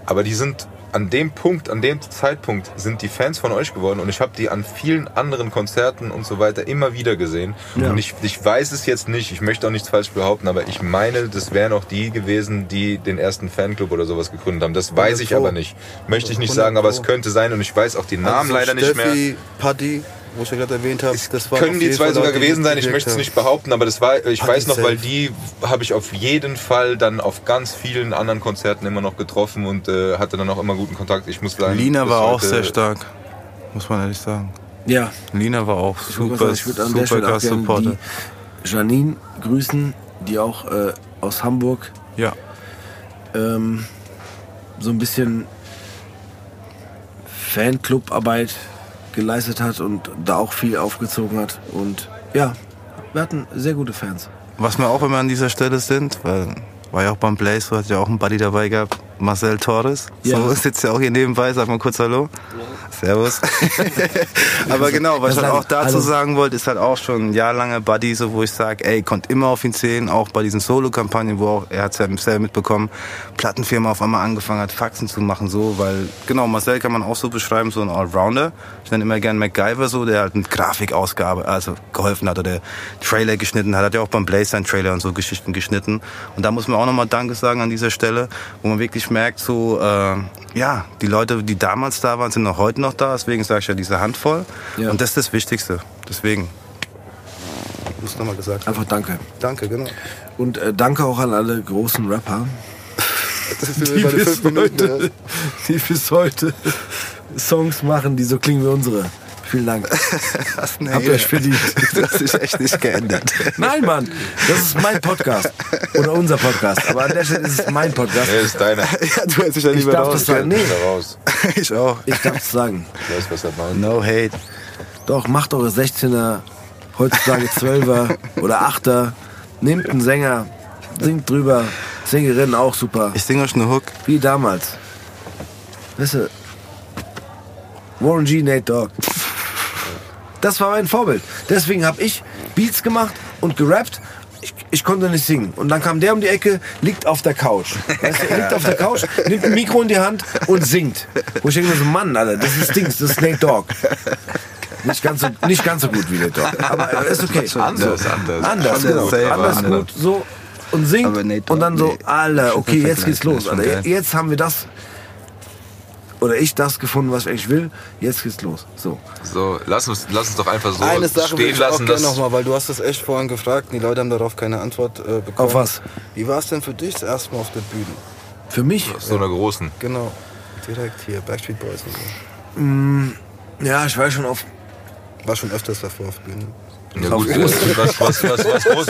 aber die sind an dem Punkt, an dem Zeitpunkt sind die Fans von euch geworden und ich habe die an vielen anderen Konzerten und so weiter immer wieder gesehen. Ja. Und ich, ich weiß es jetzt nicht, ich möchte auch nichts falsch behaupten, aber ich meine, das wären auch die gewesen, die den ersten Fanclub oder sowas gegründet haben. Das weiß ich aber nicht. Möchte ich nicht 100 sagen, aber es könnte sein und ich weiß auch die Namen Also leider nicht mehr. Steffi, Paddy, wo ich ja gerade erwähnt habe, das war Können die zwei sogar gewesen sein, ich möchte es nicht behaupten, aber das war, ich weiß noch, weil die habe ich auf jeden Fall dann auf ganz vielen anderen Konzerten immer noch getroffen und äh, hatte dann auch immer guten Kontakt. Ich muss sagen, Lina war auch sehr stark, muss man ehrlich sagen. Ja, Lina war auch ich würde super, sagen, ich würde an der super Stelle auch Supporter. die Janine grüßen, die auch äh, aus Hamburg Ja, ähm, so ein bisschen Fanclubarbeit geleistet hat und da auch viel aufgezogen hat. Und ja, wir hatten sehr gute Fans. was wir auch immer an dieser Stelle sind, weil war ja auch beim Blaze, hat ja auch einen Buddy dabei gehabt, Marcel Torres. Ja. So sitzt ja auch hier nebenbei, sag mal kurz Hallo. Servus. Aber genau, was ich halt auch dazu hallo. sagen wollte, ist halt auch schon ein jahrlanger Buddy, so wo ich sage, ey, konnte immer auf ihn zählen, auch bei diesen Solo-Kampagnen, wo auch, er hat es ja selber mitbekommen, Plattenfirma auf einmal angefangen hat, Faxen zu machen, so, weil, genau, Marcel kann man auch so beschreiben, so ein Allrounder. Ich nenne immer gern MacGyver so, der halt eine Grafikausgabe, also geholfen hat oder Trailer geschnitten hat, hat ja auch beim Blaze seinen Trailer und so Geschichten geschnitten. Und da muss man auch nochmal Danke sagen an dieser Stelle, wo man wirklich merkt, so, äh, ja, die Leute, die damals da waren, sind noch heute noch da, deswegen sage ich ja diese Handvoll. Ja. Und das ist das Wichtigste. Deswegen. Muss nochmal gesagt. Einfach danke. Danke, genau. Und äh, danke auch an alle großen Rapper, den fünf Minuten. ja. die bis heute Songs machen, die so klingen wie unsere. Vielen Dank. Nee, Habt ihr euch verdient. Das hat sich echt nicht geändert. Nein, Mann, das ist mein Podcast. Oder unser Podcast. Aber an der Stelle ist es mein Podcast. Nee, ist deiner. ja, du hättest dich ja Ich lieber darf das sagen. Nee, raus. Ich auch. ich darf es sagen. Ich weiß, was er meint. No hate. Doch, macht eure 16er, heutzutage 12er oder 8er. Nehmt einen Sänger, singt drüber. Sängerinnen auch super. Ich singe euch eine Hook. Wie damals. Weißt du, Warren G, Nate Dogg. Das war mein Vorbild. Deswegen habe ich Beats gemacht und gerappt. Ich, ich konnte nicht singen. Und dann kam der um die Ecke, liegt auf der Couch. Weißt du, liegt auf der Couch, nimmt ein Mikro in die Hand und singt. Wo ich denke so, Mann, Alter, das ist Dings, das ist Nate Dogg. Nicht ganz so, nicht ganz so gut wie Nate Dogg. Aber ist okay. Anders, anders. Anders, genau. selber, Anders anders. gut, so. Und singt. Aber Nate und dann Dogg, so, nee. Alter, okay, jetzt geht's los. Alter. Jetzt haben wir das, oder ich das gefunden, was ich eigentlich will. Jetzt geht's los. So. So, lass uns, lass uns doch einfach so Eine Sache will stehen ich auch lassen, gerne dass nochmal, weil du hast das echt vorhin gefragt und die Leute haben darauf keine Antwort äh, bekommen. Auf was? Wie war es denn für dich das erste Mal auf der Bühne? Für mich, so einer großen. Genau. Direkt hier, Backstreet Boys und so. ja, ich war schon auf. War schon öfters davor auf Bühne. Ja gut, äh, was, was, was, was, groß,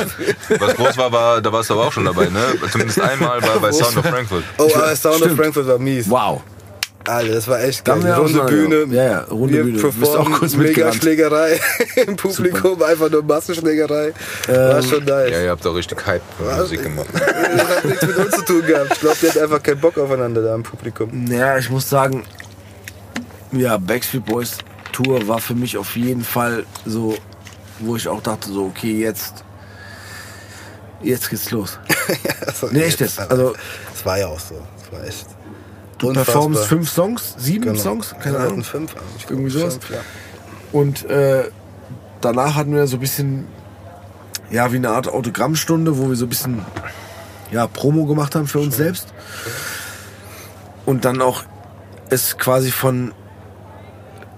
was groß war, war, da warst du aber auch schon dabei, ne? Zumindest einmal bei, bei Sound of Frankfurt. Oh, aber Sound of Stimmt. Frankfurt war mies. Wow. Alter, das war echt geil. runde so- Bühne. ja, ja, runde wir Bühne. Du bist performen, auch kurz mega. Schlägerei im Publikum, einfach nur Massenschlägerei. war schon nice. Ja, ihr habt auch richtig Hype-Musik gemacht. Das hat nichts mit uns zu tun gehabt. Ich glaube, die hatten einfach keinen Bock aufeinander da im Publikum. Ja, ich muss sagen, ja, Backstreet Boys Tour war für mich auf jeden Fall so, wo ich auch dachte, so, okay, jetzt. Jetzt geht's los. Also, Nee, echt jetzt. Also- es war ja auch so. Es war echt. Du unfassbar. performst fünf Songs, sieben Genau. Songs, keine Ahnung. fünf eigentlich. Irgendwie sowas. Fünf, ja. Und äh, danach hatten wir so ein bisschen, ja, wie eine Art Autogrammstunde, wo wir so ein bisschen, ja, Promo gemacht haben für uns selbst. Und dann auch es quasi von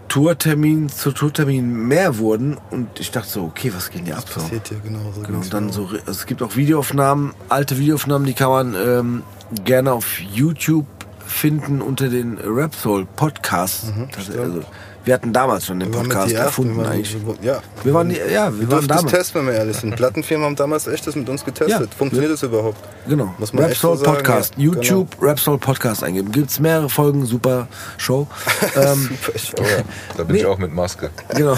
Tourtermin zu Tourtermin mehr wurden. Und ich dachte so, okay, was geht denn hier ab? So? Passiert hier genau so. Genau, dann mir so, also es gibt auch Videoaufnahmen, alte Videoaufnahmen, die kann man ähm, gerne auf YouTube finden unter den Rap Soul Podcasts. Das- also, wir hatten damals schon den Podcast Ersten, erfunden wir waren- eigentlich. Ja, Wir waren, die- ja, wir wir waren es damals. testen, wenn wir ehrlich sind. Plattenfirmen haben damals echt das mit uns getestet. Ja. Funktioniert das überhaupt? Genau. Muss man Rap so Soul sagen, Podcast. ja, genau. YouTube Rap Soul Podcast eingeben. Gibt's mehrere Folgen, super Show. ähm, Super Show. Oh ja, da bin Nee. ich auch mit Maske. genau.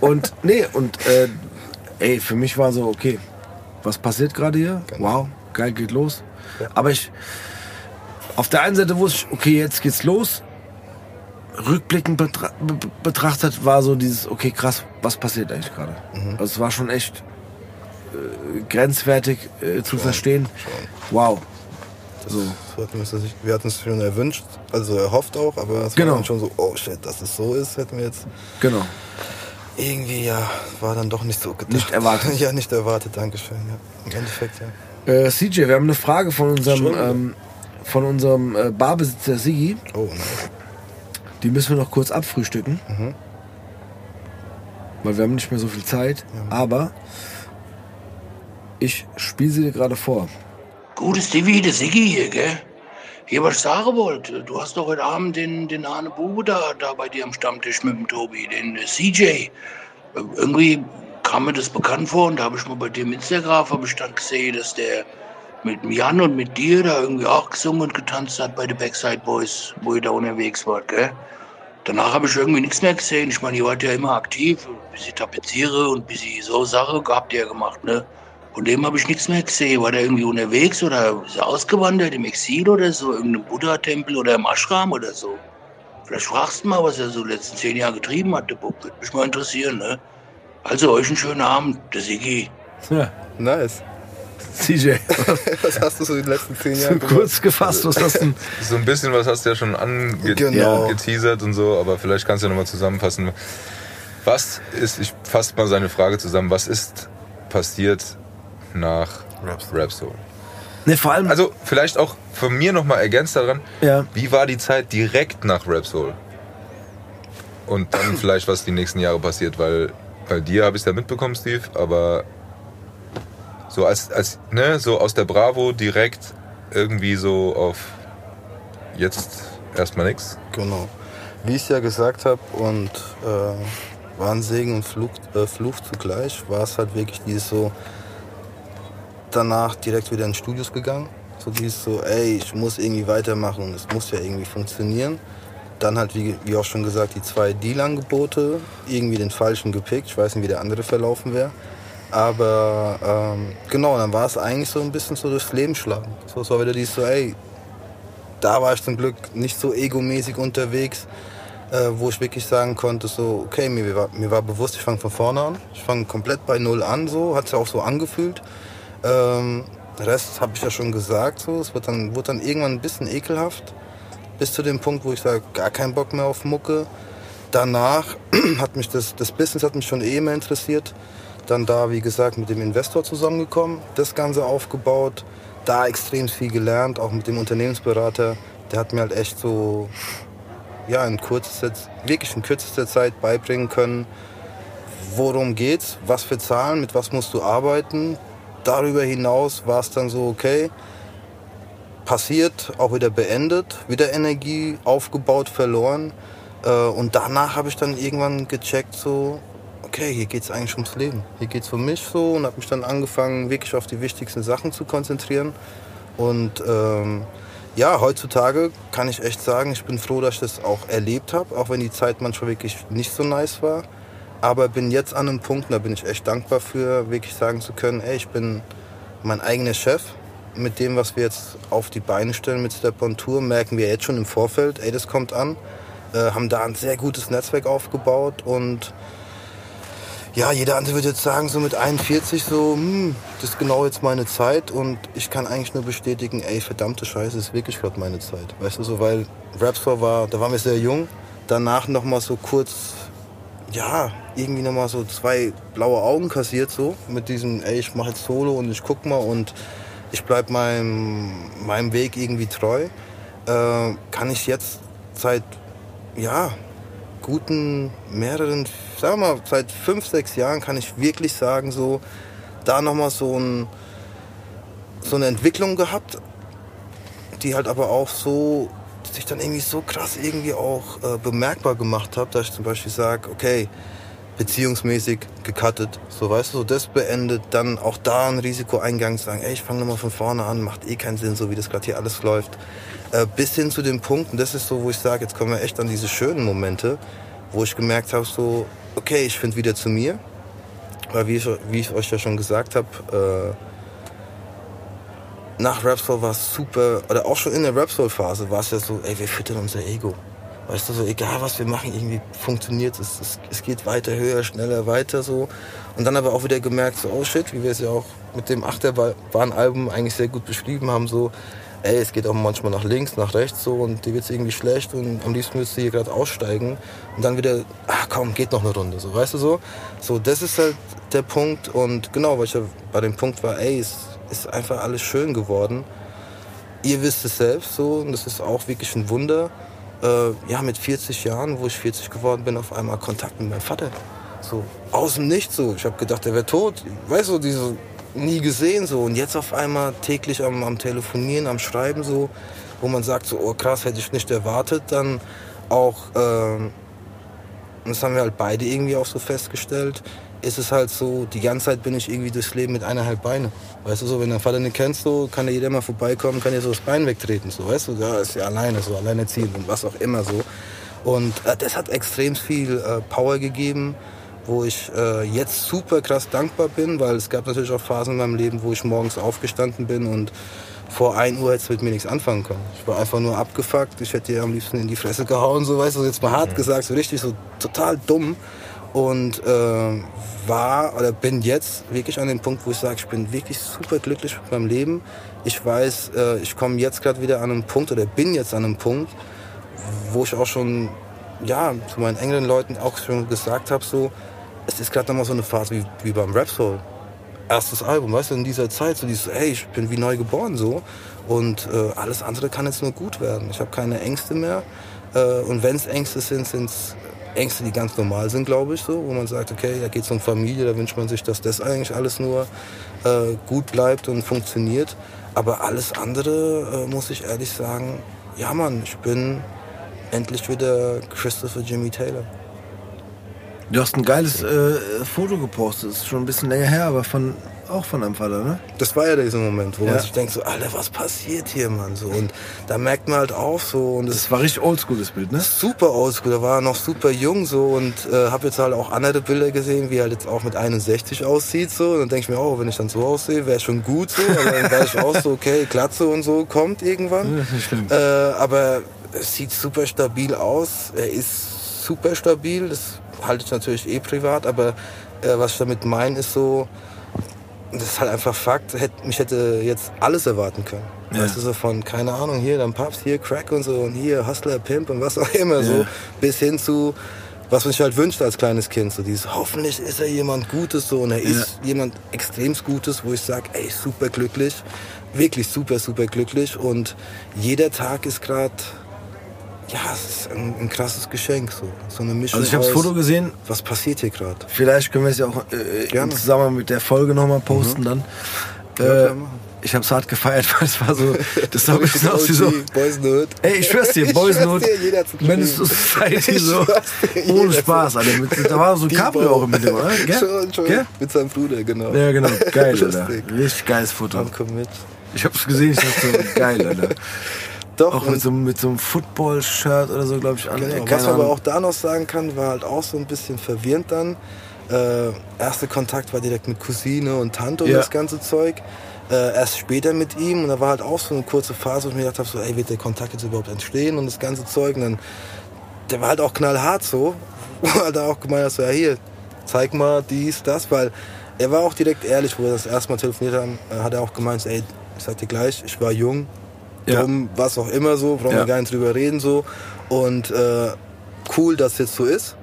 Und nee, und äh, ey, für mich war so, okay, was passiert gerade hier? Wow, geil, geht los. Aber ich, auf der einen Seite wusste ich, okay, jetzt geht's los. Rückblickend betra be betrachtet war so dieses, okay, krass, was passiert eigentlich gerade? Also es war schon echt äh, grenzwertig äh, zu verstehen. Wow. So. Wir, hatten es schon erwünscht, also erhofft auch, aber es Genau. war dann schon so, oh shit, dass es so ist, hätten wir jetzt Genau. irgendwie, ja, war dann doch nicht so gedacht. Nicht erwartet. ja, nicht erwartet, Dankeschön. Ja. Im Endeffekt, ja. Äh, CJ, wir haben eine Frage von unserem, Schon? ähm, von unserem äh, Barbesitzer Sigi. Oh, nice. Die müssen wir noch kurz abfrühstücken. Weil wir haben nicht mehr so viel Zeit. Aber ich spiele sie dir gerade vor. Gutes Stevie, der Siggi hier, gell? Hier, was ich sagen wollte, du hast doch heute Abend den, den Arne Bube da, da bei dir am Stammtisch mit dem Tobi, den äh, CJ. Äh, Irgendwie kam mir das bekannt vor und da habe ich mal bei dem Instagram hab ich dann gesehen, dass der mit Jan und mit dir da irgendwie auch gesungen und getanzt hat bei den Backside Boys, wo ihr da unterwegs wart, gell? Danach habe ich irgendwie nichts mehr gesehen. Ich meine, ihr wart ja immer aktiv, bis ich tapeziere und bis ich so Sache habt ihr ja gemacht, ne? Von dem habe ich nichts mehr gesehen. War der irgendwie unterwegs oder ist er ausgewandert im Exil oder so? Irgendeinem Buddha-Tempel oder im Ashram oder so? Vielleicht fragst du mal, was er so letzten zehn Jahre getrieben hat, der Bub. Würde mich mal interessieren, ne? Also euch einen schönen Abend, der Sigi. Ja, Nice. CJ, Was hast du so die letzten zehn Jahre gemacht? kurz gefasst, was hast du denn? So ein bisschen was hast du ja schon angeteasert Genau. und so, aber vielleicht kannst du ja nochmal zusammenfassen. Was ist, ich fasse mal seine Frage zusammen, was ist passiert nach Rap Soul? Ne, vor allem, Also vielleicht auch von mir nochmal ergänzt daran, Ja. wie war die Zeit direkt nach Rap Soul? Und dann vielleicht, was die nächsten Jahre passiert, weil bei dir habe ich es ja mitbekommen, Steve, aber so als, als ne, so aus der Bravo direkt irgendwie so auf jetzt erstmal nix. Genau. Wie ich es ja gesagt habe und äh, war ein Segen und Fluch, äh, Fluch zugleich, war es halt wirklich dieses so, danach direkt wieder in Studios gegangen. So dieses so, ey, ich muss irgendwie weitermachen und es muss ja irgendwie funktionieren. Dann halt, wie, wie auch schon gesagt, die zwei Deal-Angebote, irgendwie den falschen gepickt. Ich weiß nicht, wie der andere verlaufen wäre. Aber ähm, genau, dann war es eigentlich so ein bisschen so durchs Leben schlagen. So, es war wieder dieses so, ey, da war ich zum Glück nicht so egomäßig unterwegs, äh, wo ich wirklich sagen konnte, so, okay, mir war, mir war bewusst, ich fange von vorne an. Ich fange komplett bei Null an, so, hat sich auch so angefühlt. Ähm, Rest habe ich ja schon gesagt, so, es wird dann, wurde dann irgendwann ein bisschen ekelhaft, bis zu dem Punkt, wo ich sage, gar keinen Bock mehr auf Mucke. Danach hat mich das, das Business hat mich schon eh mehr interessiert. Dann da, wie gesagt, mit dem Investor zusammengekommen, das Ganze aufgebaut, da extrem viel gelernt, auch mit dem Unternehmensberater. Der hat mir halt echt so, ja, in kürzester, wirklich in kürzester Zeit beibringen können, worum geht's, was für Zahlen, mit was musst du arbeiten. Darüber hinaus war es dann so, okay, passiert, auch wieder beendet, wieder Energie aufgebaut, verloren. Äh, Und danach habe ich dann irgendwann gecheckt, so, okay, hier geht es eigentlich ums Leben. Hier geht es um mich so und habe mich dann angefangen, wirklich auf die wichtigsten Sachen zu konzentrieren. Und ähm, ja, heutzutage kann ich echt sagen, ich bin froh, dass ich das auch erlebt habe, auch wenn die Zeit manchmal wirklich nicht so nice war. Aber bin jetzt an einem Punkt, da bin ich echt dankbar für, wirklich sagen zu können, ey, ich bin mein eigener Chef. Mit dem, was wir jetzt auf die Beine stellen mit Step on Tour, merken wir jetzt schon im Vorfeld, ey, das kommt an. Äh, haben da ein sehr gutes Netzwerk aufgebaut und ja, jeder andere würde jetzt sagen, so mit 41 so, hm, das ist genau jetzt meine Zeit und ich kann eigentlich nur bestätigen, ey, verdammte Scheiße, ist wirklich gerade meine Zeit. Weißt du, so, weil Rapstore war, da waren wir sehr jung, danach noch mal so kurz, ja, irgendwie noch mal so zwei blaue Augen kassiert so, mit diesem, ey, ich mache jetzt Solo und ich guck mal und ich bleib meinem, meinem Weg irgendwie treu, äh, kann ich jetzt seit, ja, guten mehreren, sagen wir mal, seit fünf, sechs Jahren kann ich wirklich sagen, so, da nochmal so, ein, so eine Entwicklung gehabt, die halt aber auch so sich dann irgendwie so krass irgendwie auch äh, bemerkbar gemacht habe, dass ich zum Beispiel sage, okay, beziehungsmäßig gecuttet, so weißt du, so das beendet, dann auch da ein Risikoeingang sagen, ey, ich fange nochmal von vorne an, macht eh keinen Sinn, so wie das gerade hier alles läuft. Äh, bis hin zu dem Punkt, und das ist so, wo ich sage, jetzt kommen wir echt an diese schönen Momente, wo ich gemerkt habe, so, okay, ich finde wieder zu mir, weil wie ich, wie ich euch ja schon gesagt habe, äh, nach Rapsoul war es super, oder auch schon in der Rapsoul-Phase war es ja so, ey, wir füttern unser Ego. Weißt du, so egal was wir machen, irgendwie funktioniert es. Es, es geht weiter, höher, schneller, weiter so. Und dann aber auch wieder gemerkt, so, oh shit, wie wir es ja auch mit dem Achterbahn-Album eigentlich sehr gut beschrieben haben, so, ey, es geht auch manchmal nach links, nach rechts so und dir wird's irgendwie schlecht und am liebsten willst du hier gerade aussteigen und dann wieder, ach komm, geht noch eine Runde, so, weißt du so? So, das ist halt der Punkt und genau, weil ich ja bei dem Punkt war, ey, es ist einfach alles schön geworden. Ihr wisst es selbst so und das ist auch wirklich ein Wunder. Äh, ja, mit 40 Jahren, wo ich 40 geworden bin, auf einmal Kontakt mit meinem Vater. So, aus dem Nichts so. Ich habe gedacht, er wäre tot. Weißt du, diese nie gesehen so und jetzt auf einmal täglich am, am Telefonieren, am Schreiben so, wo man sagt so, oh krass, hätte ich nicht erwartet, dann auch, ähm, das haben wir halt beide irgendwie auch so festgestellt, ist es halt so, die ganze Zeit bin ich irgendwie durchs Leben mit eineinhalb Beine. Weißt du so, wenn dein Vater nicht kennst, so, kann ja jeder mal vorbeikommen, kann dir so das Bein wegtreten, so, weißt du, da ist ja alleine, so, alleine ziehen und was auch immer so. Und äh, das hat extrem viel äh, Power gegeben, wo ich äh, jetzt super krass dankbar bin, weil es gab natürlich auch Phasen in meinem Leben, wo ich morgens aufgestanden bin und vor 1 Uhr hätte es mit mir nichts anfangen können. Ich war einfach nur abgefuckt, ich hätte dir am liebsten in die Fresse gehauen, so weißt du, jetzt mal hart gesagt, so richtig, so total dumm. Und äh, war oder bin jetzt wirklich an dem Punkt, wo ich sage, ich bin wirklich super glücklich mit meinem Leben. Ich weiß, äh, ich komme jetzt gerade wieder an einen Punkt oder bin jetzt an einem Punkt, wo ich auch schon ja, zu meinen engeren Leuten auch schon gesagt habe, so, es ist gerade nochmal so eine Phase wie, wie beim Rap Soul. Erstes Album, weißt du, in dieser Zeit, so dieses, hey, ich bin wie neu geboren so. Und äh, alles andere kann jetzt nur gut werden. Ich habe keine Ängste mehr. Äh, und wenn es Ängste sind, sind es Ängste, die ganz normal sind, glaube ich, so, wo man sagt, okay, da geht es um Familie, da wünscht man sich, dass das eigentlich alles nur äh, gut bleibt und funktioniert. Aber alles andere, äh, muss ich ehrlich sagen, ja Mann, ich bin endlich wieder Christopher Jimmy Taylor. Du hast ein geiles äh, Foto gepostet, das ist schon ein bisschen länger her, aber von auch von deinem Vater, ne? Das war ja dieser Moment, wo Ja. man sich denkt, so, Alter, was passiert hier, Mann? So, und da merkt man halt auch so, und das Das war richtig oldschool, das Bild, ne? super oldschool, da war er noch super jung so und äh, habe jetzt halt auch andere Bilder gesehen, wie er jetzt auch mit 61 aussieht so und dann denke ich mir, oh, wenn ich dann so aussehe, wäre schon gut so, aber dann weiß ich auch so, okay, Glatze und so kommt irgendwann. Äh, aber es sieht super stabil aus, er ist super stabil, das halte ich natürlich eh privat, aber äh, was ich damit meine ist so, das ist halt einfach Fakt, hätte, mich hätte jetzt alles erwarten können. Ja. Weißt du, so von, keine Ahnung, hier, dann Papst, hier Crack und so und hier Hustler, Pimp und was auch immer so, Ja. bis hin zu, was man sich halt wünscht als kleines Kind, so dieses, hoffentlich ist er jemand Gutes so und er ist jemand extrem Gutes, wo ich sage, ey, super glücklich, wirklich super, super glücklich und jeder Tag ist gerade, ja, es ist ein, ein krasses Geschenk, so, so eine Mischung Also ich habe das Foto gesehen, was passiert hier gerade? vielleicht können wir es ja auch äh, im Gerne. Mhm. Zusammenhang mit der Folge nochmal posten dann. Ja, Äh, machen. ich habe es hart gefeiert, weil es war so, das sah ein bisschen aus wie so, Boys Hood. Ey, ich schwör's dir, Ich Boys. Menace to Society, Ich so, ohne Spaß, Alter. Mit, da war so ein Cabrio auch mit dem, oder? Gell? Schon, schon. Gell? Mit seinem Bruder, genau. Ja, genau, geil, Alter. Richtig geiles Foto. Dann komm mit. Ich hab's gesehen, ich dachte so, geil, Alter. Doch, Auch mit so, einem- mit so einem Football-Shirt oder so, glaube ich, an. Genau. Was man aber auch da noch sagen kann, war halt auch so ein bisschen verwirrend dann. Äh, erster Kontakt war direkt mit Cousine und Tante und Ja. das ganze Zeug. Äh, erst später mit ihm und da war halt auch so eine kurze Phase, wo ich mir gedacht habe, so, ey, wird der Kontakt jetzt überhaupt entstehen und das ganze Zeug. Und dann, der war halt auch knallhart so, wo er halt auch gemeint hat, so, ja hier, zeig mal dies, das, weil er war auch direkt ehrlich, wo wir das erste Mal telefoniert haben, äh, hat er auch gemeint, ey, ich sag dir gleich, ich war jung, Ja. dumm, was auch immer so, brauchen Ja. wir gar nicht drüber reden so. Und äh, cool, dass es jetzt so ist.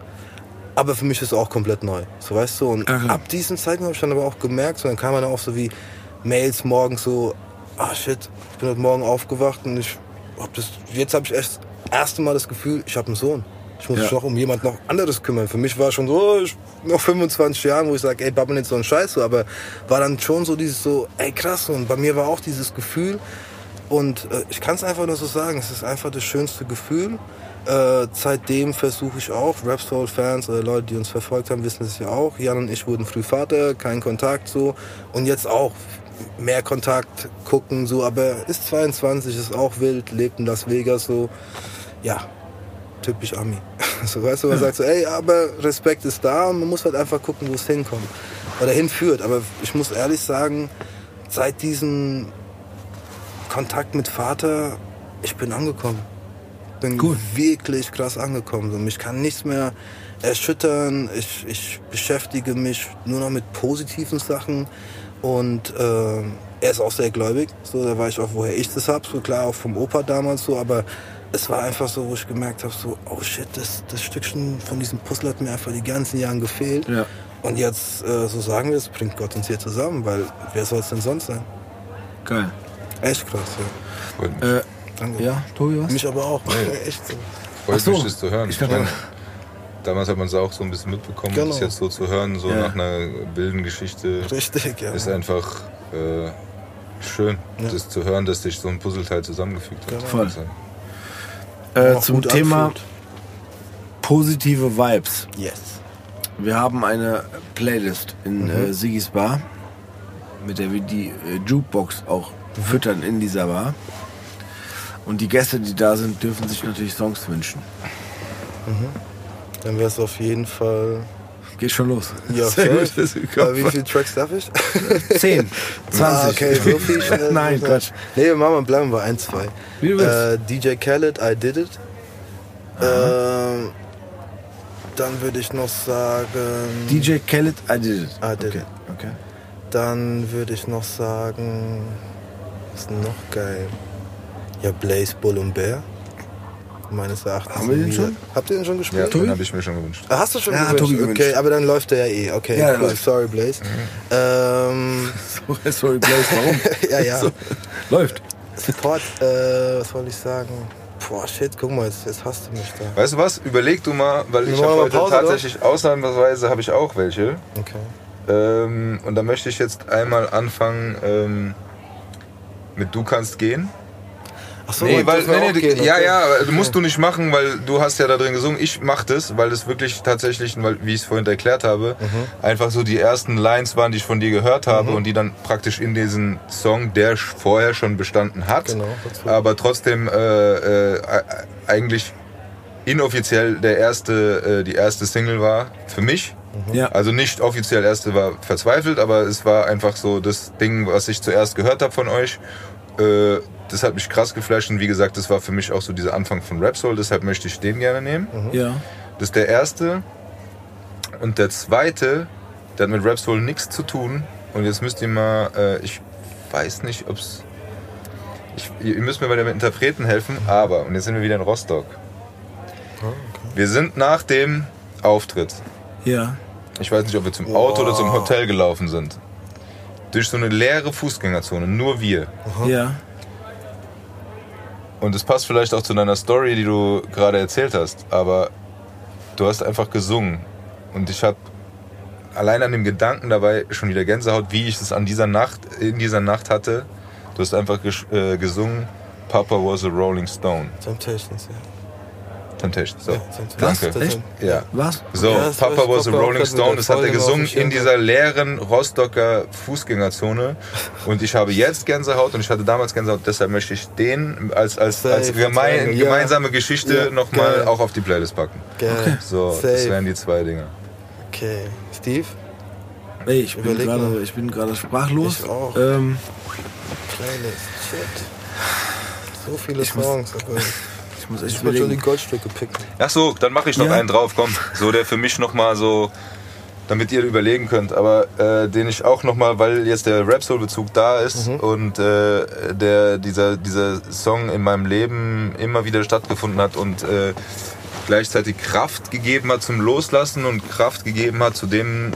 Aber für mich ist es auch komplett neu. So weißt du. Und Ja, klar. ab diesem Zeitpunkt habe ich dann aber auch gemerkt, so, dann kam dann auch so wie Mails morgens so, ah shit, ich bin heute Morgen aufgewacht und ich hab das, jetzt habe ich erst das erste Mal das Gefühl, ich habe einen Sohn. Ich muss Ja. mich noch um jemand noch anderes kümmern. Für mich war schon so, oh, ich noch 25 Jahren, wo ich sage, ey, babbel nicht so einen Scheiß so, aber war dann schon so dieses so, ey krass. Und bei mir war auch dieses Gefühl, Und äh, ich kann es einfach nur so sagen, es ist einfach das schönste Gefühl. Äh, seitdem versuche ich auch, Rap Soul Fans oder Leute, die uns verfolgt haben, wissen es ja auch. Jan und ich wurden früh Vater, kein Kontakt so. Und jetzt auch mehr Kontakt gucken so. Aber ist 22, ist auch wild, lebt in Las Vegas so. Ja, typisch Ami. So, weißt du, man sagt so, ey, aber Respekt ist da und man muss halt einfach gucken, wo es hinkommt. Oder hinführt. Aber ich muss ehrlich sagen, seit diesem Kontakt mit Vater, ich bin angekommen. Bin Gut. wirklich krass angekommen. So, mich kann nichts mehr erschüttern. Ich, ich beschäftige mich nur noch mit positiven Sachen. Und äh, er ist auch sehr gläubig. So, da weiß ich auch, woher ich das hab. So klar, auch vom Opa damals so. Aber es war einfach so, wo ich gemerkt habe, so, oh shit, das, das Stückchen von diesem Puzzle hat mir einfach die ganzen Jahre gefehlt. Ja. Und jetzt, äh, so sagen wir es, bringt Gott uns hier zusammen, weil wer soll es denn sonst sein? Geil. Echt krass, ja. Freut mich, Äh, Danke. ja, Tobi, was? Mich aber auch. Echt so. freut so. mich das zu hören. Ich Ich meine, damals hat man es auch so ein bisschen mitbekommen. Genau. Das jetzt so zu hören, so Ja. nach einer wilden Geschichte, Richtig, ja. ist einfach äh, schön, Ja. das zu hören, dass sich so ein Puzzleteil zusammengefügt hat. Genau. Voll. Also, Äh, zum Thema anfühlt. positive Vibes. Yes. Wir haben eine Playlist in Mhm. äh, Sigis Bar, mit der wir die äh, Jukebox auch. Füttern in dieser Bar. Und die Gäste, die da sind, dürfen sich natürlich Songs wünschen. Dann wäre es auf jeden Fall. Geht schon los. Ja, Sehr gut, wie viele Tracks darf ich? 10, 20. Ah, okay, so viel schnell. Nein, Quatsch. Nee, wir machen wir bleiben bei ein, zwei. Wie du willst. Äh, DJ Khaled, I Did It. Ähm, dann würde ich noch sagen. DJ Khaled, I did it. I did okay. it. Okay. Dann würde ich noch sagen. Ist noch geil? Ja, Blaze, Bull und Bear. Meines Erachtens. Haben wir den wieder- schon? Habt ihr den schon ja, gespielt? den habe ich mir schon gewünscht. Ah, Hast du schon Ja, gewünscht? Tobi gewünscht. Okay, aber dann läuft der ja eh. Okay, Ja, cool. läuft. sorry Blaze. Ähm, So, Sorry, Blaze, warum? ja, ja. So, läuft. Support, äh, was wollte ich sagen? Boah, shit, guck mal, jetzt, jetzt hast du mich da. Weißt du was? Überleg du mal, weil ich habe heute Pause, oder? tatsächlich ausnahmsweise habe ich auch welche. Okay. Ähm, und da möchte ich jetzt einmal anfangen ähm, mit Du kannst gehen. Achso, Nee, weil, nee, nee, ja, ja, aber musst du nicht machen, weil du hast ja da drin gesungen. Ich mach das, weil es wirklich tatsächlich, weil, wie ich es vorhin erklärt habe, Mhm. einfach so die ersten Lines waren, die ich von dir gehört habe und die dann praktisch in diesen Song, der vorher schon bestanden hat, Genau, aber trotzdem äh, äh, eigentlich inoffiziell der erste, äh, die erste Single war für mich. Ja. Also nicht offiziell erste war verzweifelt, aber es war einfach so das Ding, was ich zuerst gehört habe von euch. Äh, das hat mich krass geflasht und wie gesagt, das war für mich auch so dieser Anfang von Rap Soul, deshalb möchte ich den gerne nehmen. Ja. Das ist der erste. Und der zweite, der hat mit Rap Soul nichts zu tun. Und jetzt müsst ihr mal, äh, ich weiß nicht, ob's. Ich, ihr müsst mir bei dem Interpreten helfen, aber, und jetzt sind wir wieder in Rostock. Wir sind nach dem Auftritt Ja. ich weiß nicht, ob wir zum Auto oder zum Hotel gelaufen sind. Durch so eine leere Fußgängerzone, nur wir. Ja. Und es passt vielleicht auch zu deiner Story, die du gerade erzählt hast, aber du hast einfach gesungen. Und ich habe allein an dem Gedanken dabei schon wieder Gänsehaut, wie ich es an dieser Nacht, in dieser Nacht hatte. Du hast einfach ges äh, gesungen, Papa was a Rolling Stone. Temptations, ja. Temptation. So, Ja, Temptations. danke. Was? Echt? Ja. Was? So, Ja, das Papa was a Papa Rolling Stone, das hat er gesungen in dieser leeren Rostocker Fußgängerzone. Und ich habe jetzt Gänsehaut und ich hatte damals Gänsehaut, deshalb möchte ich den als, als, als gemein, ja. gemeinsame Geschichte Ja, nochmal auch auf die Playlist packen. Geil. So, das Safe. wären die zwei Dinge. Okay. Steve? Ey, ich bin gerade, ich bin gerade sprachlos. Ich auch. Ähm, Playlist. Shit. So viele Ich muss- Songs. Aber ich muss echt ich schon die. Goldstücke picken. Ach so, dann mache ich noch Ja. einen drauf, komm. So, der für mich nochmal so, damit ihr überlegen könnt, aber äh, den ich auch nochmal, weil jetzt der Rap-Soul-Bezug da ist Mhm. und äh, der, dieser, dieser Song in meinem Leben immer wieder stattgefunden hat und äh, gleichzeitig Kraft gegeben hat zum Loslassen und Kraft gegeben hat zu dem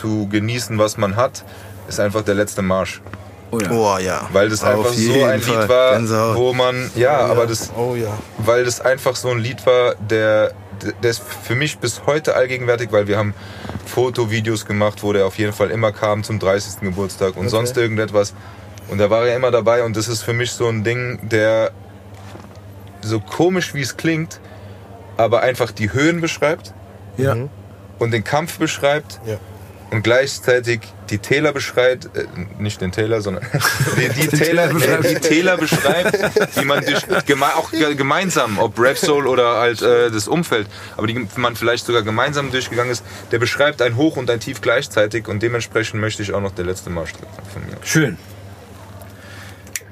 zu genießen, was man hat, ist einfach der letzte Marsch. Oh ja. Oh ja. Weil das einfach so ein Fall. Lied war, Gänsehaut. wo man, ja, oh, aber das, Oh ja. weil das einfach so ein Lied war, der, der ist für mich bis heute allgegenwärtig, weil wir haben Fotovideos gemacht, wo der auf jeden Fall immer kam zum 30. Geburtstag und Okay. sonst irgendetwas. Und da war er immer dabei und das ist für mich so ein Ding, der so komisch wie es klingt, aber einfach die Höhen beschreibt Ja. und den Kampf beschreibt Ja. und gleichzeitig die Täler beschreibt, äh, nicht den Täler, sondern die, die, Täler, Täler nee, die Täler beschreibt, die man durch, geme auch ge- gemeinsam, ob Rap Soul oder halt äh, das Umfeld, aber die man vielleicht sogar gemeinsam durchgegangen ist, der beschreibt ein Hoch und ein Tief gleichzeitig und dementsprechend möchte ich auch noch der letzte Marschritt von mir. Schön.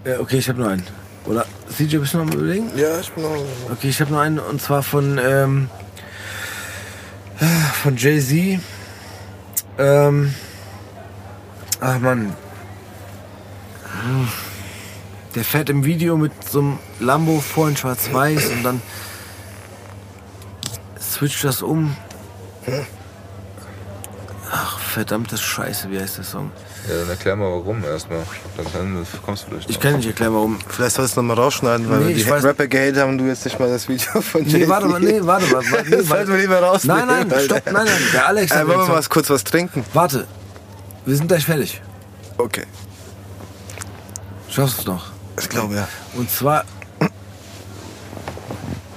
Äh, okay, ich habe nur einen. Oder CJ, bist du noch am überlegen? Ja, ich bin noch. Okay, ich habe noch einen und zwar von ähm, von Jay Z. Ähm, ach man, der fährt im Video mit so einem Lambo vor in Schwarz-Weiß und dann switcht das um. Ach verdammte Scheiße, wie heißt der Song? Ja, dann erklär mal warum erstmal. Dann kann, kommst du vielleicht Ich noch. kann nicht erklären, warum. Vielleicht sollst du noch mal rausschneiden, weil Nee, wir die ich weiß- Rapper gehatet haben und du jetzt nicht mal das Video von Nee, Jay-Z. warte mal, nee, warte mal. warte, Nee, Das sollten wir lieber rausnehmen. nein, nein, stopp, nein, nein. Der Alex Äh, wollen wir mal kurz was trinken? Warte, wir sind gleich fertig. Okay. Schaffst du es noch? Ich glaube, ja. Und zwar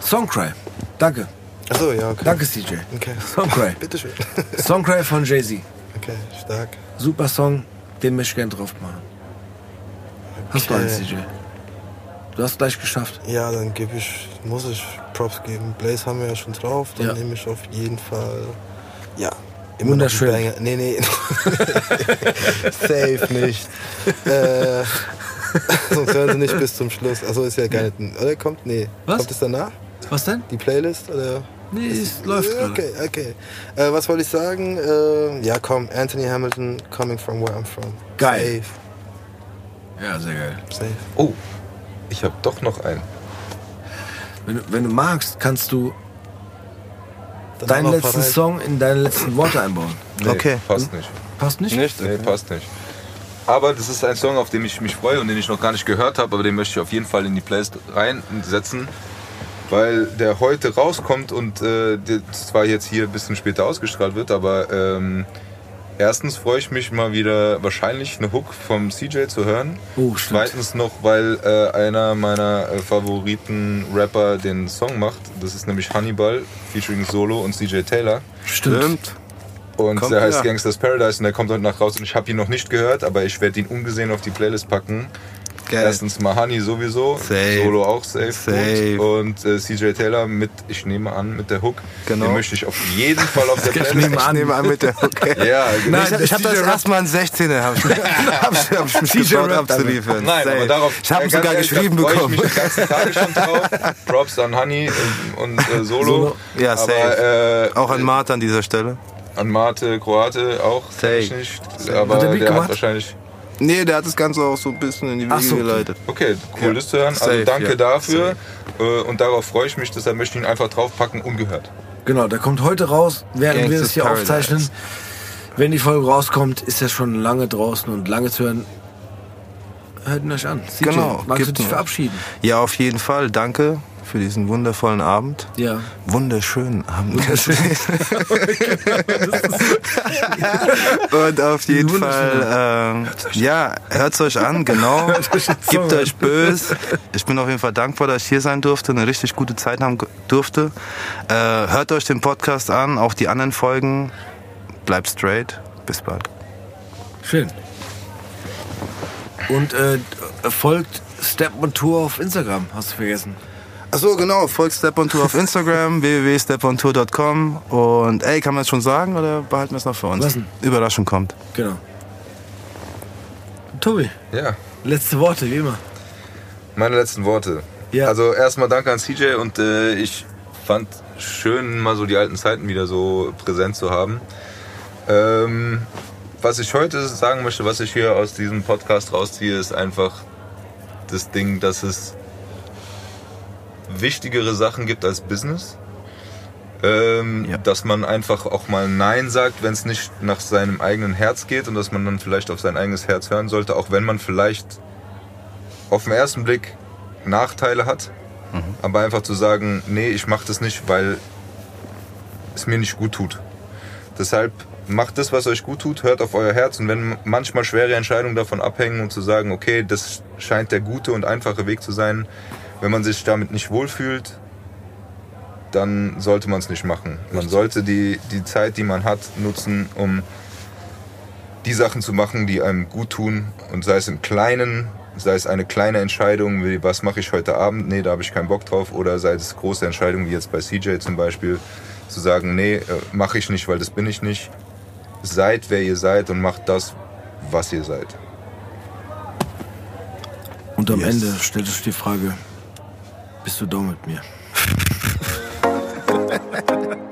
Songcry. Danke. Achso, ja, okay. Danke, CJ. Okay. Songcry. Bitteschön. Songcry von Jay-Z. Okay, stark. Super Song, den möchte ich gerne drauf machen. Hast du einen, CJ? Du hast gleich geschafft. Ja, dann gebe ich, muss ich Props geben. Blaze haben wir ja schon drauf, dann Ja. nehme ich auf jeden Fall. Ja. Immer Wunderschön. noch. Nee, nee. Safe nicht. äh, sonst hören sie nicht bis zum Schluss. Achso, ist ja gar nicht. Oder kommt? Nee. Was? Kommt es danach? Was denn? Die Playlist? Oder? Nee, es läuft gerade. Okay, okay. Äh, was wollte ich sagen? Äh, ja, komm, Anthony Hamilton, Coming from where I'm from. Geil. Safe, Ja, sehr geil. safe. Oh, ich habe doch noch einen. Wenn, du- wenn du magst, kannst du deinen letzten. Song in deine letzten Worte einbauen. Nee, Okay. Passt nicht. Passt nicht? Nicht? Nee, passt nicht. Aber das ist ein Song, auf den ich mich freue und den ich noch gar nicht gehört habe, aber den möchte ich auf jeden Fall in die Playlist reinsetzen, weil der heute rauskommt und äh, der zwar jetzt hier ein bisschen später ausgestrahlt wird, aber ähm, erstens freue ich mich mal wieder wahrscheinlich eine Hook vom CJ zu hören. Oh, stimmt. Zweitens noch, weil äh, einer meiner äh, Favoriten Rapper den Song macht. Das ist nämlich Hannibal featuring Solo und CJ Taylor. Stimmt. Und Kommt der heißt wieder. Gangsters Paradise und der kommt heute Nacht raus und ich habe ihn noch nicht gehört, aber ich werde ihn ungesehen auf die Playlist packen. Geil. Erstens Mahani sowieso, Safe. Solo auch safe, Safe. Und äh, CJ Taylor mit, ich nehme an, mit der Hook. Genau. Den möchte ich auf jeden Fall auf der Playlist. nehme Ich an. nehme an mit der Okay. Ja, genau. ich ich habe das erstmal ein 16er, habe ich, hab ich, ich mich getraut abzuliefern. Nein, Safe. aber darauf. Ich habe sogar ehrlich, geschrieben bekommen. Ich mich die ganzen Tage schon drauf. Props an Honey und, und äh, Solo. Solo. Ja, safe. Aber, äh, Auch an Martha an dieser Stelle. an Mate, Kroate auch. Safe. Ich nicht. Aber Hat der der, hat gemacht? wahrscheinlich. Nee, der hat das Ganze auch so ein bisschen in die Wege so, okay. geleitet. Okay, cool, Ja. das zu hören. Also Safe, danke ja. dafür. Äh, Und darauf freue ich mich, deshalb möchte ich ihn einfach draufpacken, ungehört. Genau, der kommt heute raus, während wir Gangsters das hier Paradise. aufzeichnen. Wenn die Folge rauskommt, ist er schon lange draußen und lange zu hören. Hört ihn euch an. CJ, Genau, magst du gibt dich verabschieden? Ja, auf jeden Fall. Danke für diesen wundervollen Abend. Ja. Wunderschönen Abend. Und auf jeden Wunderschön. Fall, ähm, ja, hört's euch an, genau. Gebt euch böse. Ich bin auf jeden Fall dankbar, dass ich hier sein durfte, eine richtig gute Zeit haben durfte. Äh, hört euch den Podcast an, auch die anderen Folgen. Bleibt straight. Bis bald. Schön. Und äh, folgt Step on Tour auf Instagram, hast du vergessen. Achso, genau. Folgt Step on Tour auf Instagram, www.stepontour.com. Und ey, kann man das schon sagen oder behalten wir es noch für uns? Was denn? Überraschung kommt. Genau. Tobi, Ja, letzte Worte, wie immer. meine letzten Worte. Ja. Also erstmal danke an CJ und äh, ich fand schön, mal so die alten Zeiten wieder so präsent zu haben. Ähm, was ich heute sagen möchte, was ich hier aus diesem Podcast rausziehe, ist einfach das Ding, dass es wichtigere Sachen gibt als Business. Ähm, Ja. Dass man einfach auch mal Nein sagt, wenn es nicht nach seinem eigenen Herz geht und dass man dann vielleicht auf sein eigenes Herz hören sollte, auch wenn man vielleicht auf den ersten Blick Nachteile hat, aber einfach zu sagen, nee, ich mache das nicht, weil es mir nicht gut tut. Deshalb macht das, was euch gut tut, hört auf euer Herz und wenn manchmal schwere Entscheidungen davon abhängen und zu sagen, okay, das scheint der gute und einfache Weg zu sein, wenn man sich damit nicht wohlfühlt, dann sollte man es nicht machen. Man sollte die, die Zeit, die man hat, nutzen, um die Sachen zu machen, die einem gut tun und sei es im Kleinen, sei es eine kleine Entscheidung, wie was mache ich heute Abend, nee, da habe ich keinen Bock drauf, oder sei es große Entscheidungen, wie jetzt bei CJ zum Beispiel, zu sagen, nee, äh, mache ich nicht, weil das bin ich nicht. Seid, wer ihr seid und macht das, was ihr seid. Und am Yes. Ende stellt sich die Frage, bist du dumm mit mir?